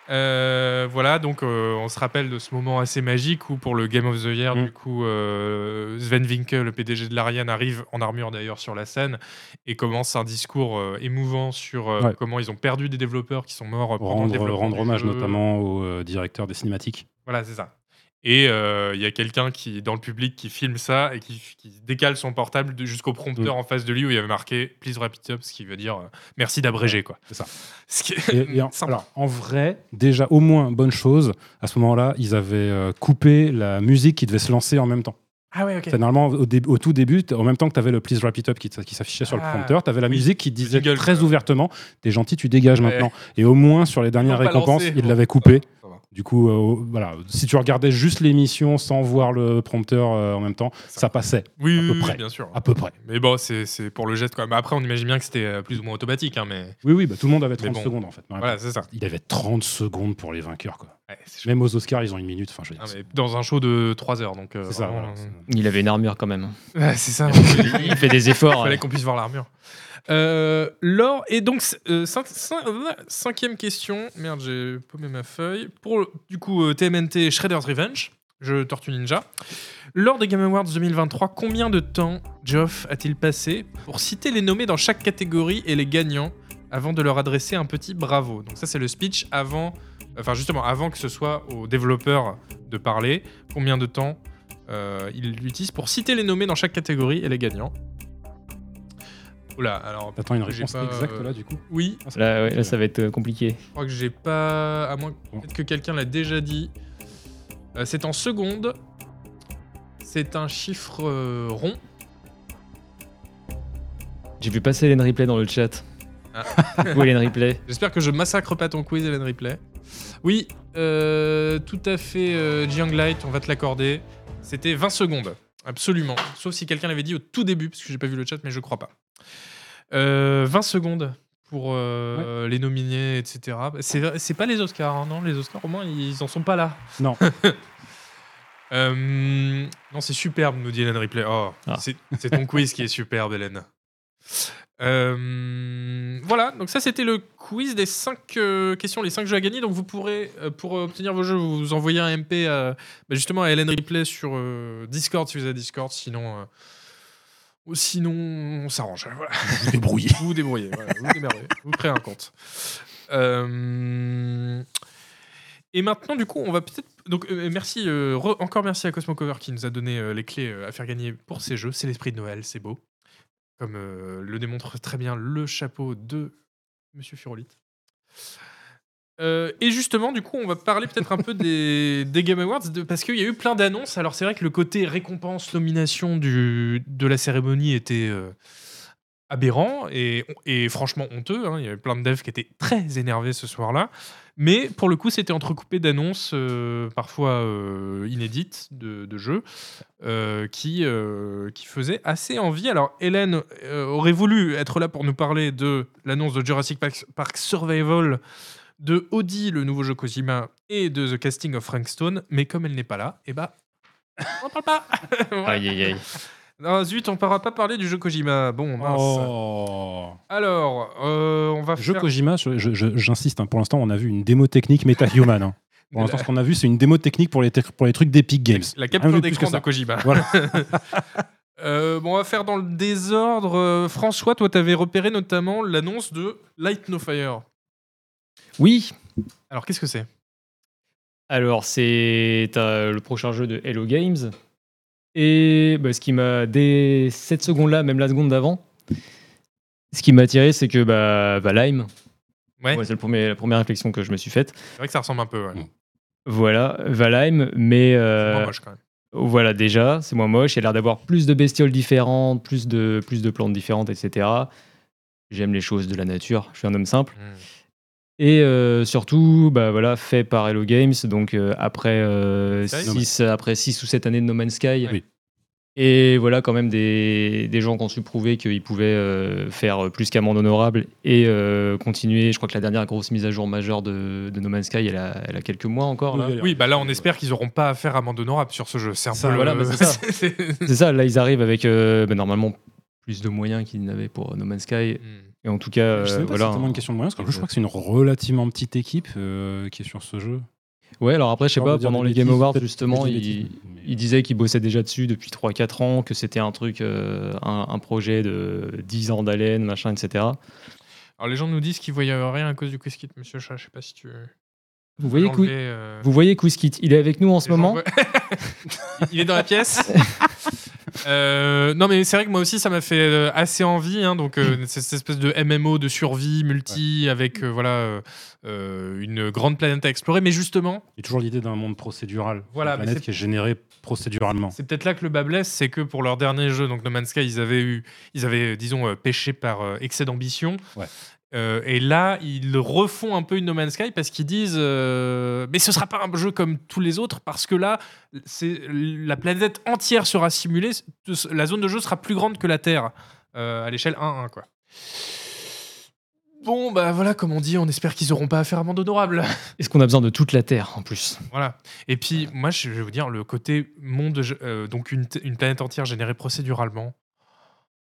Euh, voilà, donc euh, on se rappelle de ce moment assez magique où pour le Game of the Year, Mm. du coup, euh, Sven Vinke, le PDG de l'Ariane, arrive en armure d'ailleurs sur la scène et commence un discours émouvant sur Ouais. comment ils ont perdu des développeurs qui sont morts le Rendre, rendre hommage jeu. notamment au directeur des cinématiques. Voilà, c'est ça. Et euh, il y a quelqu'un qui dans le public qui filme ça et qui, qui décale son portable jusqu'au prompteur Mm. en face de lui où il y avait marqué Please wrap it up, ce qui veut dire euh, merci d'abréger quoi. c'est ça. Ce qui est Et- et en, alors, en vrai, déjà, au moins, bonne chose, à ce moment-là, ils avaient euh, coupé la musique qui devait se lancer en même temps. Ah ouais, ok. C'est Normalement, au, dé- au tout début, en même temps que tu avais le Please Wrap It Up qui, s'affichait sur le Ah, prompteur, tu avais la oui. musique qui disait très ouvertement T'es gentil, tu dégages Ouais. maintenant. Et au moins, sur les dernières récompenses, ils l'avaient coupé. Du coup, euh, voilà, si tu regardais juste l'émission sans voir le prompteur euh, en même temps, Ça. ça, passait, Oui, À peu oui, oui, près. bien sûr. à peu près. Mais bon, c'est c'est pour le geste. Quoi. Mais après, on imagine bien que c'était euh, plus ou moins automatique. Hein, mais Oui, oui, bah, tout le monde avait Mais 30 bon. secondes en fait. voilà, c'est ça. Il avait 30 secondes pour les vainqueurs. Quoi. Ouais, Même aux Oscars, ils ont une minute. Enfin, je veux dire, Ah, mais dans un show de 3 heures. Donc, euh, c'est ça. vraiment, voilà, euh, c'est- Il avait une armure quand même. ouais, c'est ça. Il fait des Il efforts. fallait ouais. qu'on puisse voir l'armure. Euh, Laure, et donc, euh, cin- cin- euh, cinquième question. Merde, j'ai paumé ma feuille. Pour, du coup, euh, TMNT Shredder's Revenge, jeu Tortue Ninja. Lors des Game Awards 2023, combien de temps Geoff a-t-il passé pour citer les nommés dans chaque catégorie et les gagnants avant de leur adresser un petit bravo? Donc, ça, c'est le speech avant, enfin, justement, avant que ce soit aux développeurs de parler. Combien de temps euh, il l'utilise pour citer les nommés dans chaque catégorie et les gagnants Oula, alors. T'attends une réponse pas, exacte euh, là, du coup Oui, Ah, Là, ouais, compliqué, là, ça va être euh, compliqué. je crois que j'ai pas. À moins Bon. que quelqu'un l'a déjà dit. Euh, c'est en secondes. C'est un chiffre euh, rond. J'ai vu passer Hélène Ripley dans le chat. Ah. Ou Hélène Ripley? J'espère que je massacre pas ton quiz, Hélène Ripley. Oui, euh, tout à fait, euh, Young Light, on va te l'accorder. C'était 20 secondes, absolument. Sauf si quelqu'un l'avait dit au tout début, parce que j'ai pas vu le chat, mais je crois pas. Euh, 20 secondes pour euh, les nominés, etc. C'est pas les Oscars, hein, non Les Oscars, au moins, ils en sont pas là. Non. Euh, non, c'est superbe, nous dit Hélène Ripley. Oh, Ah. c'est ton quiz qui est superbe, Hélène. Euh, voilà, donc ça c'était le quiz des 5 questions, les 5 jeux à gagner. Donc vous pourrez, euh, pour obtenir vos jeux, vous envoyer un MP à, bah, justement à Hélène Ripley sur Discord si vous avez Discord. Sinon, sinon on s'arrange. Voilà. Vous débrouillez. Vous vous débrouillez, voilà, vous démerdez, vous créez un compte. Euh, Et maintenant, du coup, on va peut-être. Donc, euh, merci, euh, re- encore merci à Cosmo Cover qui nous a donné les clés à faire gagner pour ces jeux. C'est l'esprit de Noël, c'est beau. Comme le démontre très bien le chapeau de Monsieur Furolite. Euh, et justement, du coup, on va parler peut-être un peu des, des Game Awards de- parce qu'il y a eu plein d'annonces. Alors, c'est vrai que le côté récompense, nomination du, de la cérémonie était euh, aberrant et, et franchement honteux. hein. Il y avait plein de devs qui étaient très énervés ce soir-là. Mais pour le coup, c'était entrecoupé d'annonces euh, parfois inédites de, de jeux qui, qui faisaient assez envie. Alors, Hélène aurait voulu être là pour nous parler de l'annonce de Jurassic Park, Park Survival, de Audi, le nouveau jeu Kojima, et de The Casting of Frank Stone. Mais comme elle n'est pas là, eh ben, on n'en parle pas. Voilà. Aïe, aïe, aïe. Non, zut, on ne pourra pas parler du jeu Kojima. Bon, mince. Oh. Alors, euh, on va Jeu faire... Kojima, je- je- je- j'insiste, hein, pour l'instant, on a vu une démo technique MetaHuman. hein. Pour l'instant, ce qu'on a vu, c'est une démo technique pour les, pour les trucs d'Epic Games. La capture d'écran de Kojima. Voilà. Euh, bon, on va faire dans le désordre. Euh, François, toi, tu avais repéré notamment l'annonce de Light No Fire. Oui, Alors, qu'est-ce que c'est? Alors c'est t'as le prochain jeu de Hello Games. Et bah, ce qui m'a, dès cette seconde-là, même la seconde d'avant, ce qui m'a attiré, c'est que bah, Valheim, Ouais, Ouais, c'est la première réflexion que je me suis faite. c'est vrai que ça ressemble un peu. ouais. Voilà, Valheim, mais C'est euh, moins moche quand même. voilà, déjà, c'est moins moche. Il a l'air d'avoir plus de bestioles différentes, plus de, plus de plantes différentes, etc. J'aime les choses de la nature, je suis un homme simple. Mm. Et euh, surtout, bah, voilà, fait par Hello Games, donc euh, après, 6 Sky après six ou 7 années de No Man's Sky. Oui. Et voilà, quand même des, des gens qui ont su prouver qu'ils pouvaient euh, faire plus qu'amende honorable et euh, continuer. Je crois que la dernière grosse mise à jour majeure de, de No Man's Sky, elle a, elle a quelques mois encore. Là. Oui, bah là, on espère qu'ils n'auront pas à faire amende honorable sur ce jeu. C'est un Ça, peu le- voilà, bah, c'est ça. ça, là, ils arrivent avec euh, bah, normalement plus de moyens qu'ils n'avaient pour No Man's Sky. Mm. Et en tout cas, je sais euh, même pas si voilà. c'est tellement une question de moyens, parce que je crois que c'est une relativement petite équipe euh, qui est sur ce jeu. Ouais, alors après, je sais pas, pendant les Game Awards, justement, bêtises, mais- ils disaient qu'ils bossaient déjà dessus depuis 3-4 ans, que c'était un truc, euh, un, un projet de 10 ans d'haleine, machin, etc. Alors, les gens nous disent qu'ils voyaient rien à cause du Quizkit, monsieur Chat. Je sais pas si tu. Vous voyez, euh, vous voyez Quizkit, il est avec nous en ce les moment Il est dans la pièce. Euh, non mais c'est vrai que moi aussi ça m'a fait euh, assez envie hein, donc euh, c'est cette espèce de MMO de survie multi avec euh, voilà une grande planète à explorer mais justement Il y a toujours l'idée d'un monde procédural. Voilà, Une planète qui est générée procéduralement. c'est peut-être là que le bas blesse c'est que pour leur dernier jeu donc No Man's Sky ils avaient eu ils avaient disons péché par excès d'ambition Ouais. Euh, et là, ils refont un peu une No Man's Sky parce qu'ils disent euh, mais ce sera pas un jeu comme tous les autres parce que là, c'est la planète entière sera simulée, la zone de jeu sera plus grande que la Terre euh, à l'échelle 1-1 quoi. Bon bah voilà, comme on dit, on espère qu'ils auront pas à faire amende honorable. Est-ce qu'on a besoin de toute la Terre en plus Voilà. Et puis, moi, je vais vous dire, le côté monde, donc une planète entière générée procéduralement.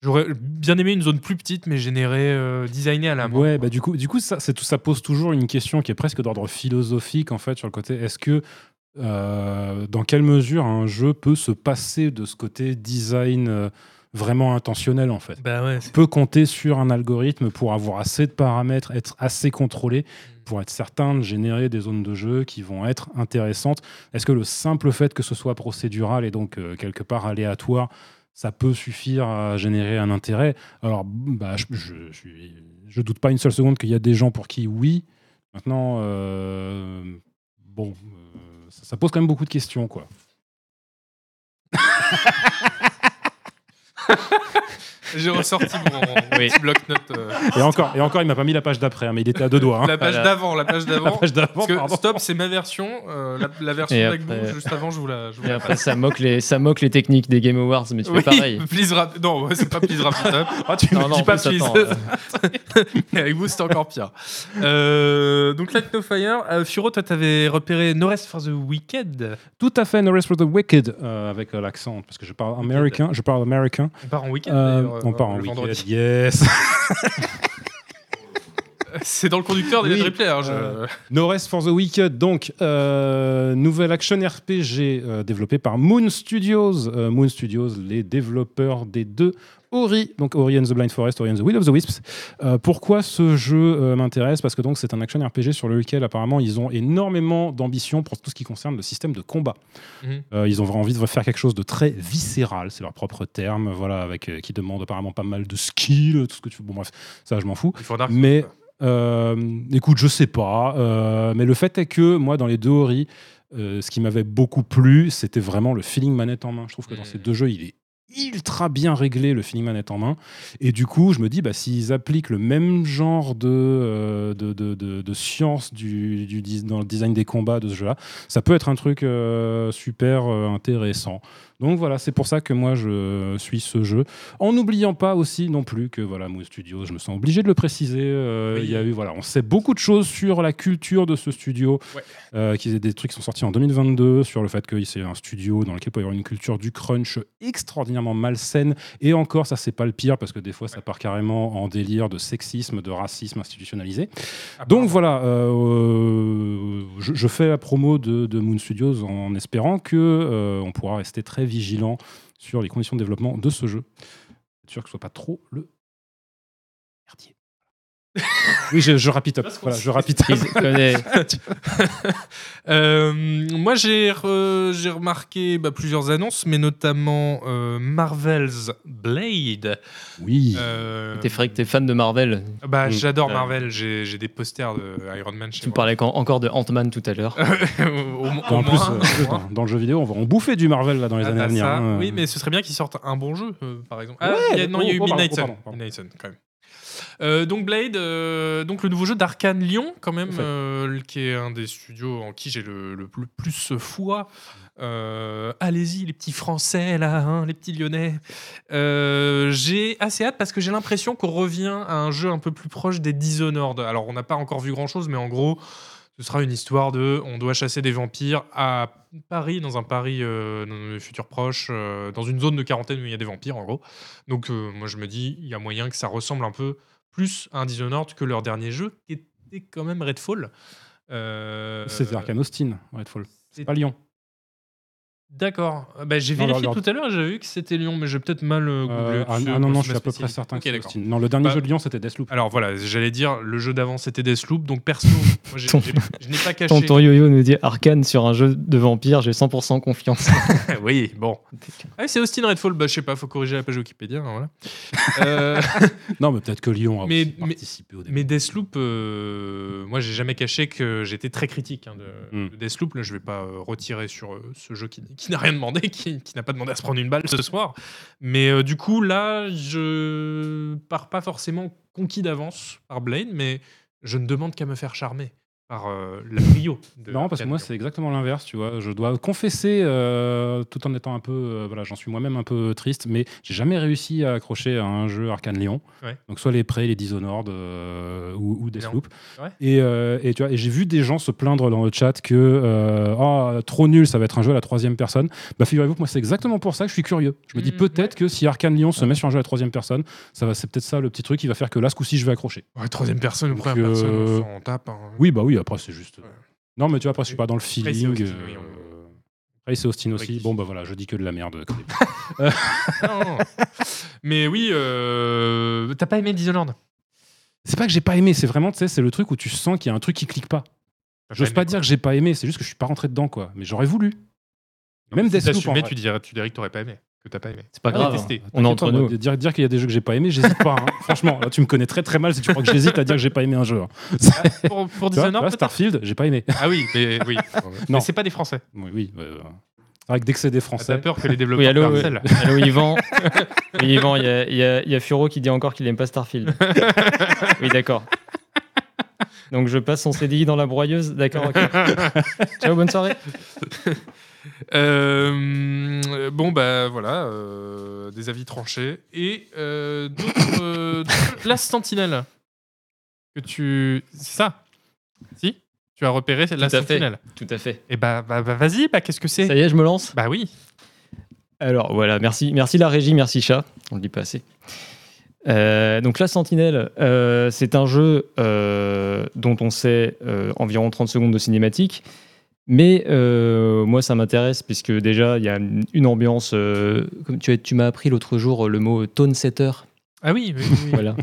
J'aurais bien aimé une zone plus petite, mais générée, euh, designée à la main. Ouais, bah du coup, du coup ça, c'est tout, ça pose toujours une question qui est presque d'ordre philosophique en fait sur le côté. Est-ce que euh, dans quelle mesure un jeu peut se passer de ce côté design euh, vraiment intentionnel en fait? Bah ouais. peut compter sur un algorithme pour avoir assez de paramètres, être assez contrôlé pour être certain de générer des zones de jeu qui vont être intéressantes? Est-ce que le simple fait que ce soit procédural et donc euh, quelque part aléatoire, ça peut suffire à générer un intérêt Alors, bah, je, doute pas une seule seconde qu'il y a des gens pour qui oui. Maintenant, euh, bon, euh, ça, ça pose quand même beaucoup de questions, quoi. J'ai ressorti mon, mon Oui. petit bloc-notes. euh, Et encore, et encore, il m'a pas mis la page d'après, hein, mais il était à deux doigts. hein. la page Voilà. d'avant, la page La d'avant. page d'avant, Parce que pardon. stop, c'est ma version. euh, la, la version d'Agbo, après- juste avant, je vous la, je vous Et la après, ça moque, les, ça moque les techniques des Game Awards, mais tu Oui, fais pareil. please rap- Non, c'est pas please rap it up. Ah, tu Non, me non, dis pas plus, please. attends, euh, Mais avec vous, c'était encore pire. Euh, donc, Light No Fire. Euh, Furo, toi, t'avais repéré No Rest for the Wicked. Tout à fait, No Rest for the Wicked, euh, avec euh, l'accent, parce que je parle américain. Je parle américain. On part en week-end. Euh, on euh, part en le vendredi. Yes. C'est dans le conducteur des Oui. Replay. hein, je- Euh, No Rest for the Wicked, donc euh, nouvelle action RPG euh, développée par Moon Studios. Euh, Moon Studios, les développeurs des deux Ori, donc Ori and the Blind Forest, Ori and the Will of the Wisps. Euh, pourquoi ce jeu euh, m'intéresse? Parce que donc c'est un action RPG sur lequel apparemment ils ont énormément d'ambition pour tout ce qui concerne le système de combat. Mhm. Euh, ils ont vraiment envie de faire quelque chose de très viscéral, c'est leur propre terme, voilà, avec qui demande apparemment pas mal de skill, tout ce que tu veux. Bon bref, ça je m'en fous. Mais écoute, je sais pas. mais le fait est que moi, dans les deux Ori, euh, ce qui m'avait beaucoup plu, c'était vraiment le feeling manette en main. Je trouve que dans Mm. ces deux jeux, il est ultra bien réglé le feeling manette en main. Et du coup je me dis bah s'ils appliquent le même genre de euh, de, de, science du, du dans le design des combats de ce jeu là ça peut être un truc euh, super euh, intéressant donc voilà c'est pour ça que moi je suis ce jeu en n'oubliant pas aussi non plus que voilà Moon Studios, je me sens obligé de le préciser. euh, Oui. Il y a eu voilà, on sait beaucoup de choses sur la culture de ce studio, Ouais. euh, des trucs qui sont sortis en 2022 sur le fait que c'est un studio dans lequel il peut y avoir une culture du crunch extraordinairement malsaine. Et encore, ça c'est pas le pire parce que des fois ça part carrément en délire de sexisme, de racisme institutionnalisé. Donc voilà, euh, je, je fais la promo de, de Moon Studios en espérant que euh, on pourra rester très vigilant sur les conditions de développement de ce jeu. Sûr que ce soit pas trop le. Oui, je, je rapide Voilà, je rapide Euh, moi, j'ai re- j'ai remarqué bah, plusieurs annonces, mais notamment euh, Marvel's Blade. Oui. Euh, T'es vrai que t'es fan de Marvel. bah, Mm. J'adore. Marvel. J'ai j'ai des posters de Iron Man chez Tu me parlais quand- encore de Ant-Man tout à l'heure. au, au en plus, euh, dans, dans le jeu vidéo, on va en bouffer du Marvel là, dans les Ah, années bah, à venir. ça, hein. Oui, mais ce serait bien qu'ils sortent un bon jeu, euh, par exemple. Ah, Ouais, il y a- non, il y a eu oh, oh, pardon. Midnight Sun, quand même. Euh, donc Blade, euh, donc le nouveau jeu d'Arkane Lyon, quand même, fait. euh, qui est un des studios en qui j'ai le, le plus, plus foi. Allez-y, les petits Français là, hein, les petits Lyonnais. J'ai assez hâte parce que j'ai l'impression qu'on revient à un jeu un peu plus proche des Dishonored. Alors, on n'a pas encore vu grand chose, mais en gros, ce sera une histoire de on doit chasser des vampires à Paris, dans un Paris euh, dans le futur proche, euh, dans une zone de quarantaine où il y a des vampires en gros. Donc euh, moi je me dis, il y a moyen que ça ressemble un peu plus un Dishonored que leur dernier jeu, qui était quand même Redfall. Euh, C'était Arkane Austin, Redfall. C'est pas Lyon. D'accord. Ah, Bah, j'ai Non, vérifié tout à l'heure et j'avais vu que c'était Lyon, mais j'ai peut-être mal euh, googlé. Euh, ah, dessus, ah non, non, c'est je suis à peu près certain que. Non, le dernier Bah, jeu de Lyon, c'était Deathloop. Alors voilà, j'allais dire, le jeu d'avant c'était Deathloop, donc perso, moi, j'ai- j'ai- je n'ai pas caché. Tonton Yo-Yo nous dit Arkane sur un jeu de vampire, j'ai 100% confiance. oui, bon. Ah, c'est Austin Redfall, bah, je sais pas, faut corriger la page Wikipédia. hein, voilà. Euh, Non, mais peut-être que Lyon a Mais- aussi mais- participé au début. mais Deathloop, euh, moi j'ai jamais caché que j'étais très critique hein, de, Mm. de Deathloop. Là, je vais pas euh, retirer sur euh, ce jeu qui, qui n'a rien demandé, qui, n'a pas demandé à se prendre une balle ce soir. Mais euh, du coup, là, je pars pas forcément conquis d'avance par Blade, mais je ne demande qu'à me faire charmer par euh, la brio. De Non, parce que moi, c'est exactement l'inverse, tu vois. Je dois confesser, euh, tout en étant un peu. euh, voilà, j'en suis moi-même un peu triste, mais j'ai jamais réussi à accrocher à un jeu Arcane Lyon. Ouais. Donc, soit les Prey, les Dishonored euh, ou, ou Deathloop. Et, euh, et, tu vois, et j'ai vu des gens se plaindre dans le chat que. euh, Ah, trop nul, ça va être un jeu à la troisième personne. Bah, figurez-vous que moi, c'est exactement pour ça que je suis curieux. Je me dis Mm, peut-être que si Arcane Lyon se met sur un jeu à la troisième personne, ça va, c'est peut-être ça le petit truc qui va faire que là, ce coup-ci, je vais accrocher. Ouais, troisième personne première personne, on tape. hein. Oui, bah oui, après, c'est juste. Ouais. Non, mais tu vois, après, je suis pas dans le feeling. Euh, oui, Après, c'est Austin aussi. Bon, bah voilà, je dis que de la merde. comme d'habitude. Non. Mais oui, euh, t'as pas aimé Dishonored? C'est pas que j'ai pas aimé, c'est vraiment, tu sais, c'est le truc où tu sens qu'il y a un truc qui clique pas. J'ose pas quoi. dire que j'ai pas aimé, c'est juste que je suis pas rentré dedans, quoi. Mais j'aurais voulu. Même Si Deathloop, tu dirais, tu dirais que t'aurais pas aimé, que t'as pas aimé. C'est pas Ah, grave, détesté. on est entre nous. Dire, dire qu'il y a des jeux que j'ai pas aimé, j'hésite pas. hein. Franchement, là, tu me connais très très mal si tu crois que j'hésite à dire que j'ai pas aimé un jeu. hein. Ah, pour, pour Dishonored, vois, Starfield, j'ai pas aimé. Ah oui, mais oui. Non. mais c'est pas des Français. oui, oui. euh, C'est vrai que dès que c'est des Ah, T'as Français, peur que les développeurs Oui, allô, harcèlent Allô Yvan Oui Yvan, il y a, il y y a Furo qui dit encore qu'il n'aime pas Starfield. oui d'accord. Donc je passe son CDI dans la broyeuse, d'accord, ok. Ciao, bonne soirée. Euh, bon, bah voilà, euh, des avis tranchés. Et euh, d'autres. la sentinelle. Que tu. C'est ça? Si? Tu as repéré la Tout à fait. sentinelle? Tout à fait. Et bah, bah, bah, vas-y, bah, qu'est-ce que c'est? Ça y est, je me lance? Bah oui. Alors voilà, merci, merci la régie, merci chat. On le dit pas assez. Euh, donc la Sentinelle, euh, c'est un jeu euh, dont on sait environ 30 secondes de cinématique. Mais euh, moi, ça m'intéresse puisque déjà, il y a une ambiance. euh, comme tu, as- tu m'as appris l'autre jour le mot tone setter. Ah oui, oui, oui, oui. Voilà.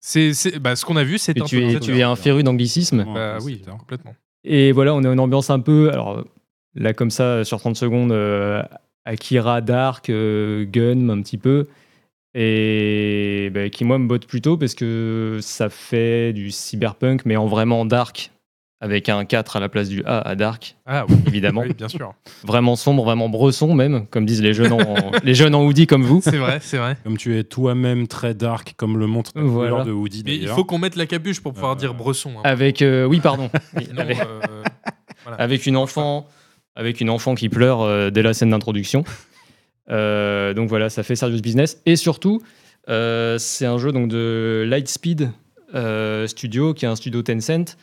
C'est, c'est- bah, ce qu'on a vu, c'est Et un tu, es, tu es un féru d'anglicisme. Bah oui, complètement. Et voilà, on a une ambiance un peu. Alors là, comme ça, sur 30 secondes, euh, Akira, Dark, euh, Gun, un petit peu. Et bah, qui, moi, me botte plutôt parce que ça fait du cyberpunk, mais en vraiment dark, avec un 4 à la place du A à dark, Ah oui, évidemment. oui, bien sûr. Vraiment sombre, vraiment bresson, même, comme disent les jeunes en, les jeunes en hoodie comme vous. C'est vrai, c'est vrai. comme tu es toi-même très dark, comme le montre la Voilà. couleur de Woody Mais il faut qu'on mette la capuche pour pouvoir Euh, dire Bresson. hein. Avec. euh, oui, pardon. Oui, avec- euh, avec une enfant, avec une enfant qui pleure euh, dès la scène d'introduction. Euh, donc voilà, ça fait serious business. Et surtout, euh, c'est un jeu donc de Lightspeed euh, Studio, qui est un studio Tencent.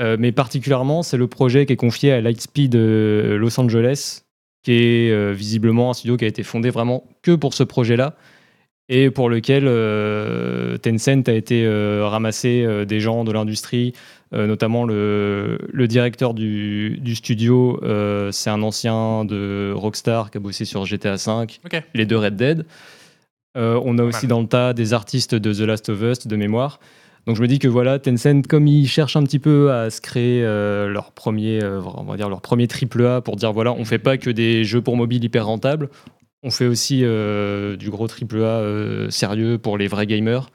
Euh, mais particulièrement, c'est le projet qui est confié à Lightspeed euh, Los Angeles, qui est euh, visiblement un studio qui a été fondé vraiment que pour ce projet-là et pour lequel Tencent a été ramassé des gens de l'industrie, notamment le, le directeur du, du studio, c'est un ancien de Rockstar qui a bossé sur GTA V, les deux Red Dead. On a aussi dans le tas des artistes de The Last of Us de mémoire. Donc je me dis que voilà, Tencent, comme ils cherchent un petit peu à se créer euh, leur premier, euh, leur premier triple A pour dire voilà, on fait pas que des jeux pour mobile hyper rentables, on fait aussi euh, du gros triple A sérieux pour les vrais gamers.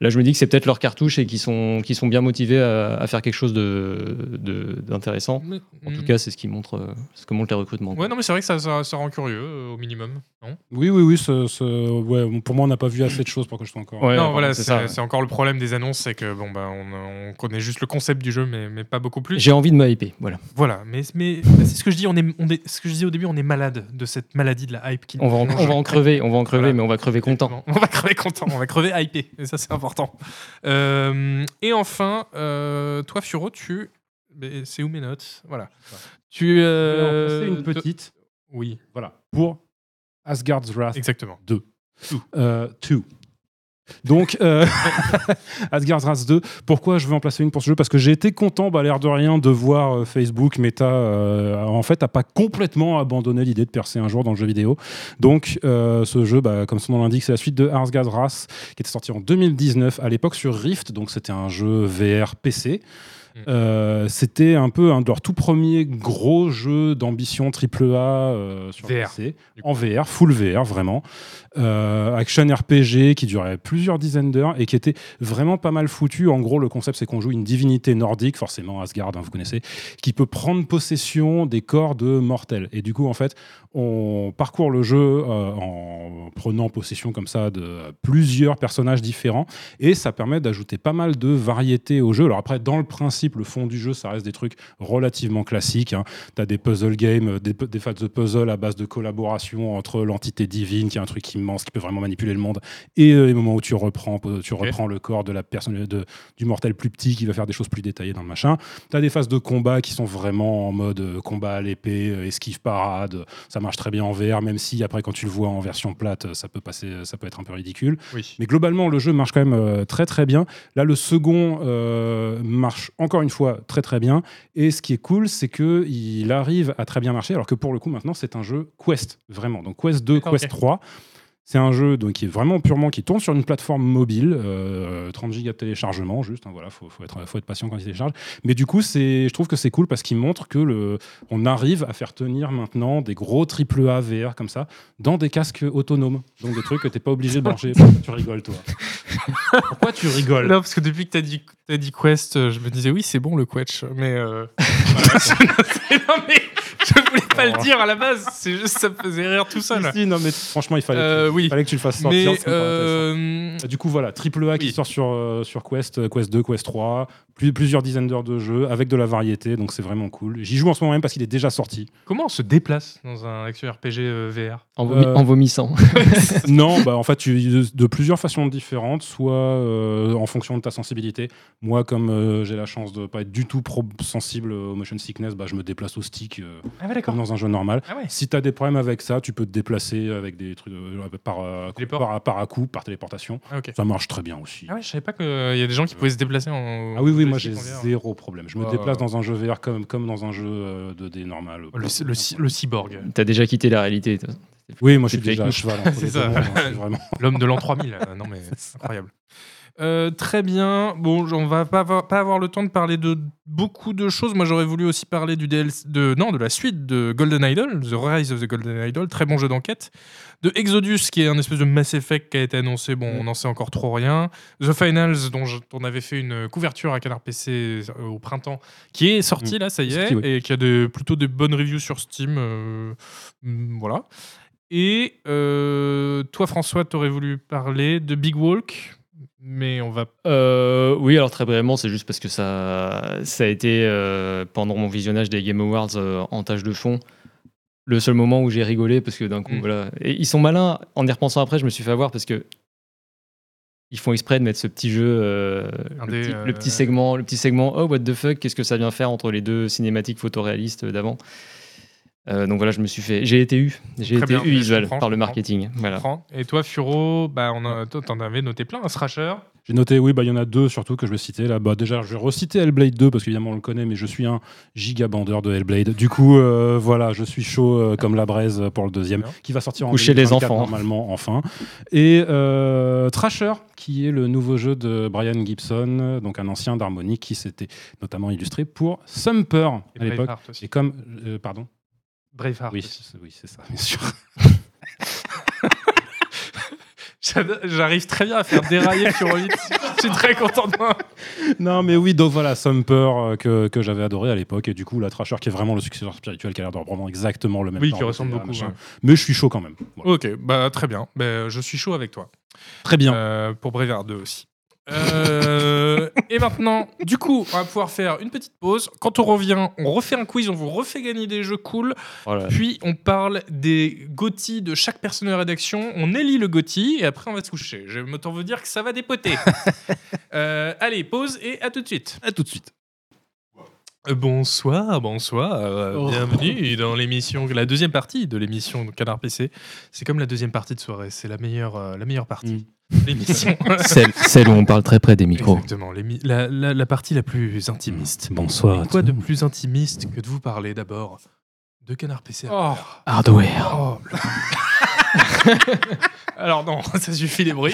Là, je me dis que c'est peut-être leur cartouche et qu'ils sont, qu'ils sont bien motivés à, à faire quelque chose de, de- d'intéressant. Mais- En tout mm. cas, c'est ce qui montre, euh, ce que montrent les recrutements. Ouais, non, mais c'est vrai que ça, ça, ça rend curieux, euh, au minimum. Non, Oui, oui, oui. ce- ce- ouais, pour moi, on n'a pas vu assez de choses pour que je sois encore. Ouais, non voilà, c'est c'est, ça. c'est encore le problème des annonces, c'est que bon, bah, on, on connaît juste le concept du jeu, mais, mais pas beaucoup plus. J'ai envie de me hyper. Voilà. Voilà, mais, mais c'est ce que je dis, on est, on est, ce que je disais au début, on est malade de cette maladie de la hype qui On va, en, nous on va en crever, on va en crever, Voilà. mais on va crever content. On va crever content, on va crever hypé, et ça c'est important. Euh, et enfin, euh, toi Furo, tu... mais C'est où mes notes? Voilà. Tu... euh, C'est une te- petite. Oui, Voilà. Pour Asgard's Wrath exactement. 2. Euh, two. Donc, Asgard's Wrath 2, pourquoi je veux en placer une pour ce jeu? Parce que j'ai été content, bah, l'air de rien, de voir euh, Facebook, Meta, euh, en fait, a pas complètement abandonné l'idée de percer un jour dans le jeu vidéo. Donc, euh, ce jeu, bah, comme son nom l'indique, c'est la suite de Asgard's Wrath, qui était sorti en 2019, à l'époque sur Rift, donc c'était un jeu VR PC. Mm. Euh, c'était un peu un de leurs tout premiers gros jeux d'ambition AAA euh, sur VR, PC, en VR, full VR vraiment. Euh, action RPG qui durait plusieurs dizaines d'heures et qui était vraiment pas mal foutu. En gros, le concept c'est qu'on joue une divinité nordique, forcément Asgard, hein, vous connaissez, qui peut prendre possession des corps de mortels. Et du coup, en fait, on parcourt le jeu euh, en prenant possession comme ça de plusieurs personnages différents et ça permet d'ajouter pas mal de variété au jeu. Alors après, dans le principe, le fond du jeu, ça reste des trucs relativement classiques. Hein. Tu as des puzzle games, des, des phases de puzzle à base de collaboration entre l'entité divine, qui est un truc immense, qui peut vraiment manipuler le monde, et euh, les moments où tu reprends, tu reprends le corps de la personne, de, du mortel plus petit qui va faire des choses plus détaillées dans le machin. Tu as des phases de combat qui sont vraiment en mode euh, combat à l'épée, euh, esquive parade. Ça marche très bien en VR, même si après, quand tu le vois en version plate, euh, ça peut, passer, ça peut être un peu ridicule. Oui. Mais globalement, le jeu marche quand même euh, très très bien. Là, le second euh, marche encore une fois très très bien. Et ce qui est cool, c'est que il arrive à très bien marcher, alors que pour le coup, maintenant, c'est un jeu Quest, vraiment. Donc Quest 2, D'accord, Quest ok. 3. C'est un jeu donc, qui est vraiment purement qui tourne sur une plateforme mobile, euh, 30 gigas de téléchargement, juste. hein, voilà, faut, faut être, faut être patient quand il télécharge. Mais du coup, je trouve que c'est cool parce qu'il montre que le, on arrive à faire tenir maintenant des gros AAA VR comme ça dans des casques autonomes. Donc des trucs que t'es pas obligé de brancher. tu rigoles, toi? Pourquoi tu rigoles? Non, parce que depuis que t'as dit, t'as dit Quest, euh, je me disais oui, c'est bon le Quetch, mais. euh, non, mais je voulais pas le dire à la base, c'est juste ça me faisait rire tout seul. Si, non, mais franchement, il fallait, Euh, oui. fallait que tu le fasses sortir. Mais. euh, Du coup, voilà, triple A qui oui. sort sur, euh, sur Quest, euh, Quest 2, Quest 3, plus- plusieurs dizaines d'heures de jeu avec de la variété, donc c'est vraiment cool. J'y joue en ce moment même parce qu'il est déjà sorti. comment on se déplace dans un action RPG euh, VR En, vomi- Euh, en vomissant. non, bah en fait, tu, de, de plusieurs façons différentes, soit euh, en fonction de ta sensibilité. Moi, comme euh, j'ai la chance de pas être du tout pro sensible au motion sickness, bah, je me déplace au stick euh, Ah ouais, comme dans un jeu normal. Ah ouais. Si tu as des problèmes avec ça, tu peux te déplacer avec des trucs euh, par, euh, par, par à coup, par téléportation. Ah. Ça marche très bien aussi. Ah ouais, je savais pas qu'il y a des gens qui pouvaient se déplacer en. Ah oui, moi j'ai zéro problème. Je me déplace dans un jeu VR comme, comme dans un jeu euh, 2D normal. Le, le, cy- le cyborg, T'as déjà quitté la réalité. Oui, moi je suis déjà à cheval. hein, l'homme de l'an 3000. euh, non mais c'est incroyable. Euh, très bien. Bon, on va pas avoir, pas avoir le temps de parler de beaucoup de choses. Moi, j'aurais voulu aussi parler du DLC, de non, de la suite de Golden Idol, The Rise of the Golden Idol, très bon jeu d'enquête. De Exodus, qui est un espèce de Mass Effect qui a été annoncé. Bon, on n'en sait encore trop rien. The Finals, dont je- on avait fait une couverture à Canard PC euh, au printemps, qui est sorti là, ça y est, oui. et qui a plutôt des bonnes reviews sur Steam. euh, mm, voilà. Et euh, toi, François, tu aurais voulu parler de Big Walk, mais on va. Euh, oui, alors très brièvement, c'est juste parce que ça, ça a été, euh, pendant mon visionnage des Game Awards euh, en tâche de fond, le seul moment où j'ai rigolé parce que d'un coup, Mm. voilà. Et ils sont malins. En y repensant après, je me suis fait avoir parce que ils font exprès de mettre ce petit jeu, Un le, des, petit, le petit segment, le petit segment. Oh what the fuck, qu'est-ce que ça vient faire entre les deux cinématiques photoréalistes d'avant? Euh, Donc voilà, je me suis fait, j'ai été eu, j'ai été bien, eu visuel par le marketing. Voilà. Et toi, Furo, bah, on a, toi, t'en avais noté plein, un Thrasher. J'ai noté, oui, bah, il y en a deux surtout que je vais citer. Là. Bah, déjà, je vais reciter Hellblade 2 parce qu'évidemment on le connaît, mais je suis un giga bandeur de Hellblade. Du coup, euh, voilà, je suis chaud euh, comme la braise pour le deuxième, Bien. qui va sortir en Coucher les 2024, enfants. normalement, enfin. Et euh, Thrasher, qui est le nouveau jeu de Brian Gibson, donc un ancien d'Harmonic, qui s'était notamment illustré pour Sumper à l'époque. Et comme, euh, pardon, Braveheart. oui, c'est- oui, c'est ça, bien sûr. J'arrive très bien à faire dérailler Furo 8. Je suis très content de moi. Non, mais oui, donc voilà, Sumper euh, que, que j'avais adoré à l'époque, et du coup, la Thrasher qui est vraiment le successeur spirituel, qui a l'air d'avoir vraiment exactement le même Oui, genre qui de ressemble beaucoup. ouais. Mais je suis chaud quand même. Voilà. Ok, bah très bien. Bah, je suis chaud avec toi. Très bien. Euh, pour Braveheart 2 aussi. Euh, et maintenant, du coup, on va pouvoir faire une petite pause. Quand on revient, on refait un quiz, on vous refait gagner des jeux cool. Voilà. Puis on parle des GOTY de chaque personne de rédaction. On élit le GOTY et après on va se coucher. Je m'autant vous dire que ça va dépoter. Euh, allez, pause et à tout de suite. À tout de suite. Euh, Bonsoir, bonsoir. euh, Oh. Bienvenue dans l'émission, la deuxième partie de l'émission Canard PC. C'est comme la deuxième partie de soirée. C'est la meilleure, euh, la meilleure partie de l'émission. Celle, celle où on parle très près des micros. Exactement, l'émi- la, la- la partie la plus intimiste. Bonsoir. Et quoi de plus intimiste que de vous parler d'abord de Canard PC Oh. Hardware. Oh. Alors non, ça suffit les bruits.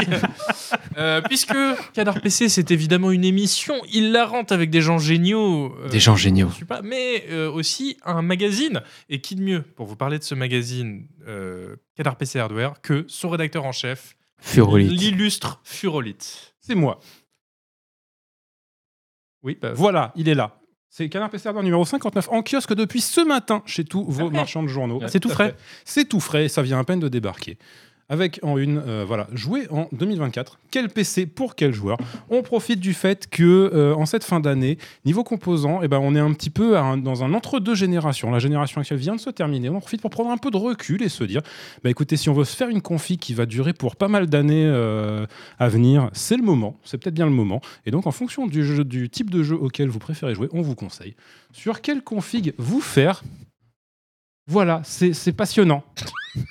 Euh, puisque Canard PC, c'est évidemment une émission hilarante avec des gens géniaux. euh, Des gens géniaux. je suis pas, mais euh, aussi un magazine. Et qui de mieux pour vous parler de ce magazine euh, Canard PC Hardware que son rédacteur en chef, Furolite. l'illustre Furolite. C'est moi. Oui, bah, Voilà, il est là. C'est Canard PC Hardware numéro 59 en kiosque depuis ce matin chez tous vos marchands de journaux. c'est tout frais. C'est tout frais, ça vient à peine de débarquer. Avec en une, euh, voilà, jouer en 2024. Quel PC pour quel joueur? On profite du fait que euh, en cette fin d'année, niveau composants, eh ben, on est un petit peu dans un entre-deux générations. La génération actuelle vient de se terminer. On profite pour prendre un peu de recul et se dire, bah, écoutez, si on veut se faire une config qui va durer pour pas mal d'années euh, à venir, c'est le moment. C'est peut-être bien le moment. Et donc, en fonction du, jeu, du type de jeu auquel vous préférez jouer, on vous conseille sur quelle config vous faire? Voilà, c'est passionnant.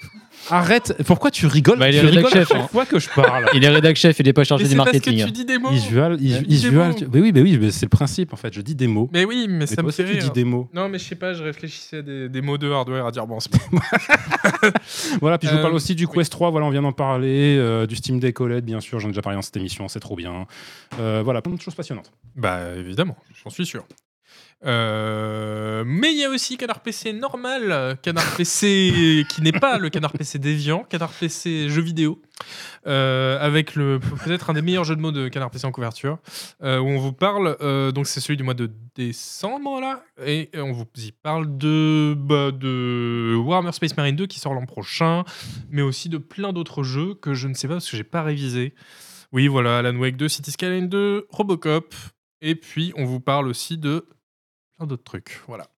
Arrête, pourquoi tu rigoles Bah, il est Tu rédac à chef, chaque hein. fois que je parle. Il est rédac chef, il n'est pas chargé Mais du c'est parce que marketing. tu hein. dis des mots. Visual, is- Dis des visual. mots. Mais oui, mais oui, mais c'est le principe en fait. Je dis des mots. Mais oui, mais, Mais ça toi me aussi, fait tu dis des mots. Non, mais je sais pas, je réfléchissais à des, des mots de hardware à dire bon, c'est pas- Voilà, puis je vous Euh, parle aussi du oui. Quest 3, voilà, on vient d'en parler, euh, du Steam Deck OLED, bien sûr, j'en ai déjà parlé dans cette émission, c'est trop bien. Euh, voilà, plein de choses passionnantes. Bah évidemment, j'en suis sûr. Euh, mais il y a aussi Canard PC normal, Canard PC qui n'est pas le Canard PC déviant, Canard PC jeu vidéo, euh, avec peut-être un des meilleurs jeux de mots de Canard PC en couverture, euh, où on vous parle, donc c'est celui du mois de décembre là, et on vous y parle de, bah, de Warhammer Space Marine 2 qui sort l'an prochain, mais aussi de plein d'autres jeux que je ne sais pas parce que j'ai pas révisé. Oui, voilà, Alan Wake 2, City Skyline 2, Robocop, et puis on vous parle aussi de plein d'autres trucs. Voilà.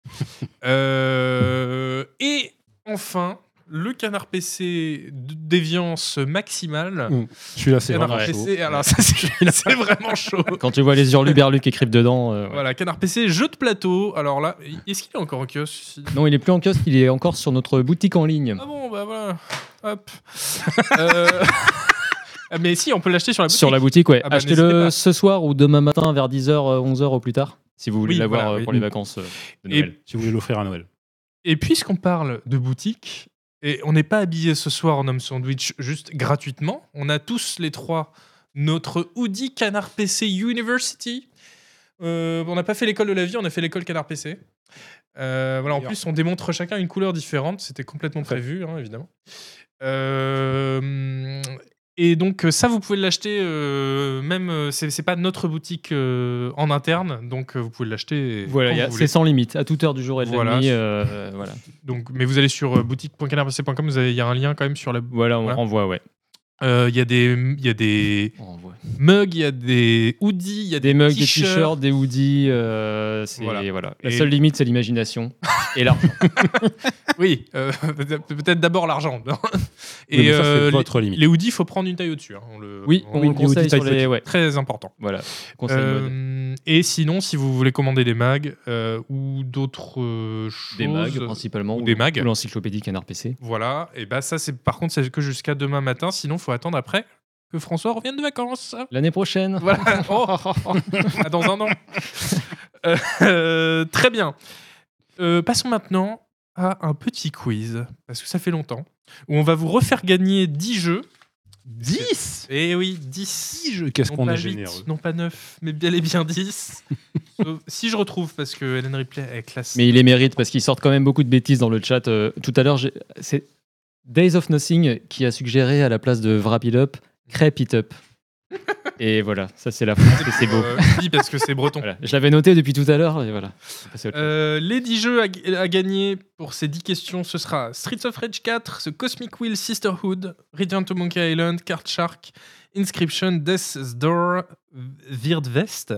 Euh, et enfin, le canard PC déviance maximale. Mm. Celui-là, c'est vraiment chaud. PC, alors ça, c'est c'est vraiment chaud. Quand tu vois les hurluberlus qui écrivent dedans. euh, ouais. Voilà, Canard PC, jeu de plateau. Alors là, est-ce qu'il est encore en kiosque Non, il est plus en kiosque, il est encore sur notre boutique en ligne. Ah bon, bah voilà. Hop. Euh, Mais si, on peut l'acheter sur la boutique. Sur la boutique, ouais. Ah bah, Achetez-le ce soir ou demain matin vers 10h, 11h au plus tard. Si vous voulez Oui, l'avoir voilà, euh, oui. pour les vacances euh, de Et- Noël. Si vous voulez l'offrir à Noël. Et puisqu'on parle de boutique, et on n'est pas habillé ce soir en homme sandwich juste gratuitement, on a tous les trois notre hoodie Canard PC University. Euh, on n'a pas fait l'école de la vie, on a fait l'école Canard PC. Euh, voilà, en plus, on démontre chacun une couleur différente. C'était complètement prévu, hein, évidemment. Euh, et donc, euh, ça, vous pouvez l'acheter, euh, même, euh, c'est pas notre boutique euh, en interne, donc vous pouvez l'acheter. Voilà, c'est sans limite, à toute heure du jour et de Voilà. la nuit. euh, voilà. Donc, mais vous allez sur boutique.canardpc.com, vous avez- il y a un lien quand même sur la. voilà, on Voilà. renvoie, ouais. Euh, Il y a des, il y a des mugs, il y a des hoodies, il y a Des mugs, des t-shirts. des hoodies. euh, c'est- Voilà. voilà. La Et- seule limite, c'est l'imagination. et l'argent. Oui, euh, peut-être d'abord l'argent. Oui, mais ça, c'est euh, votre limite. les hoodies, il faut prendre une taille au-dessus. hein. On le, Oui, on le les conseille sur les. Ouais, Très important. voilà. Euh, et sinon, si vous voulez commander des mags euh, ou d'autres choses, Des mags principalement. ou des mags. Ou l'encyclopédie Canard PC. Voilà. Et bah ça, c'est par contre, c'est que jusqu'à demain matin. Sinon, faut attendre après que François revienne de vacances. L'année prochaine. Voilà. Oh. Ah, Dans un an. Euh, euh, très bien. Euh, passons maintenant à un petit quiz, parce que ça fait longtemps, où on va vous refaire gagner 10 jeux. 10 Eh oui, 10. Qu'est-ce Non qu'on est généreux. Non pas 9, mais bel et bien 10. Sauf- si je retrouve, parce que Hélène Ripley est classe. Mais il les mérite parce qu'ils sortent quand même beaucoup de bêtises dans le chat. Euh, tout à l'heure, j'ai- c'est Days of Nothing qui a suggéré à la place de Wrap It Up, Crêpe It Up. Et voilà, ça c'est la France et c'est beau. Euh, oui, parce que c'est breton. Voilà. Je l'avais noté depuis tout à l'heure et voilà. Euh, les 10 jeux à, à gagner pour ces 10 questions, ce sera Streets of Rage 4, The Cosmic Wheel Sisterhood, Return to Monkey Island, Card Shark, Inscription, Death's Door, Weird West,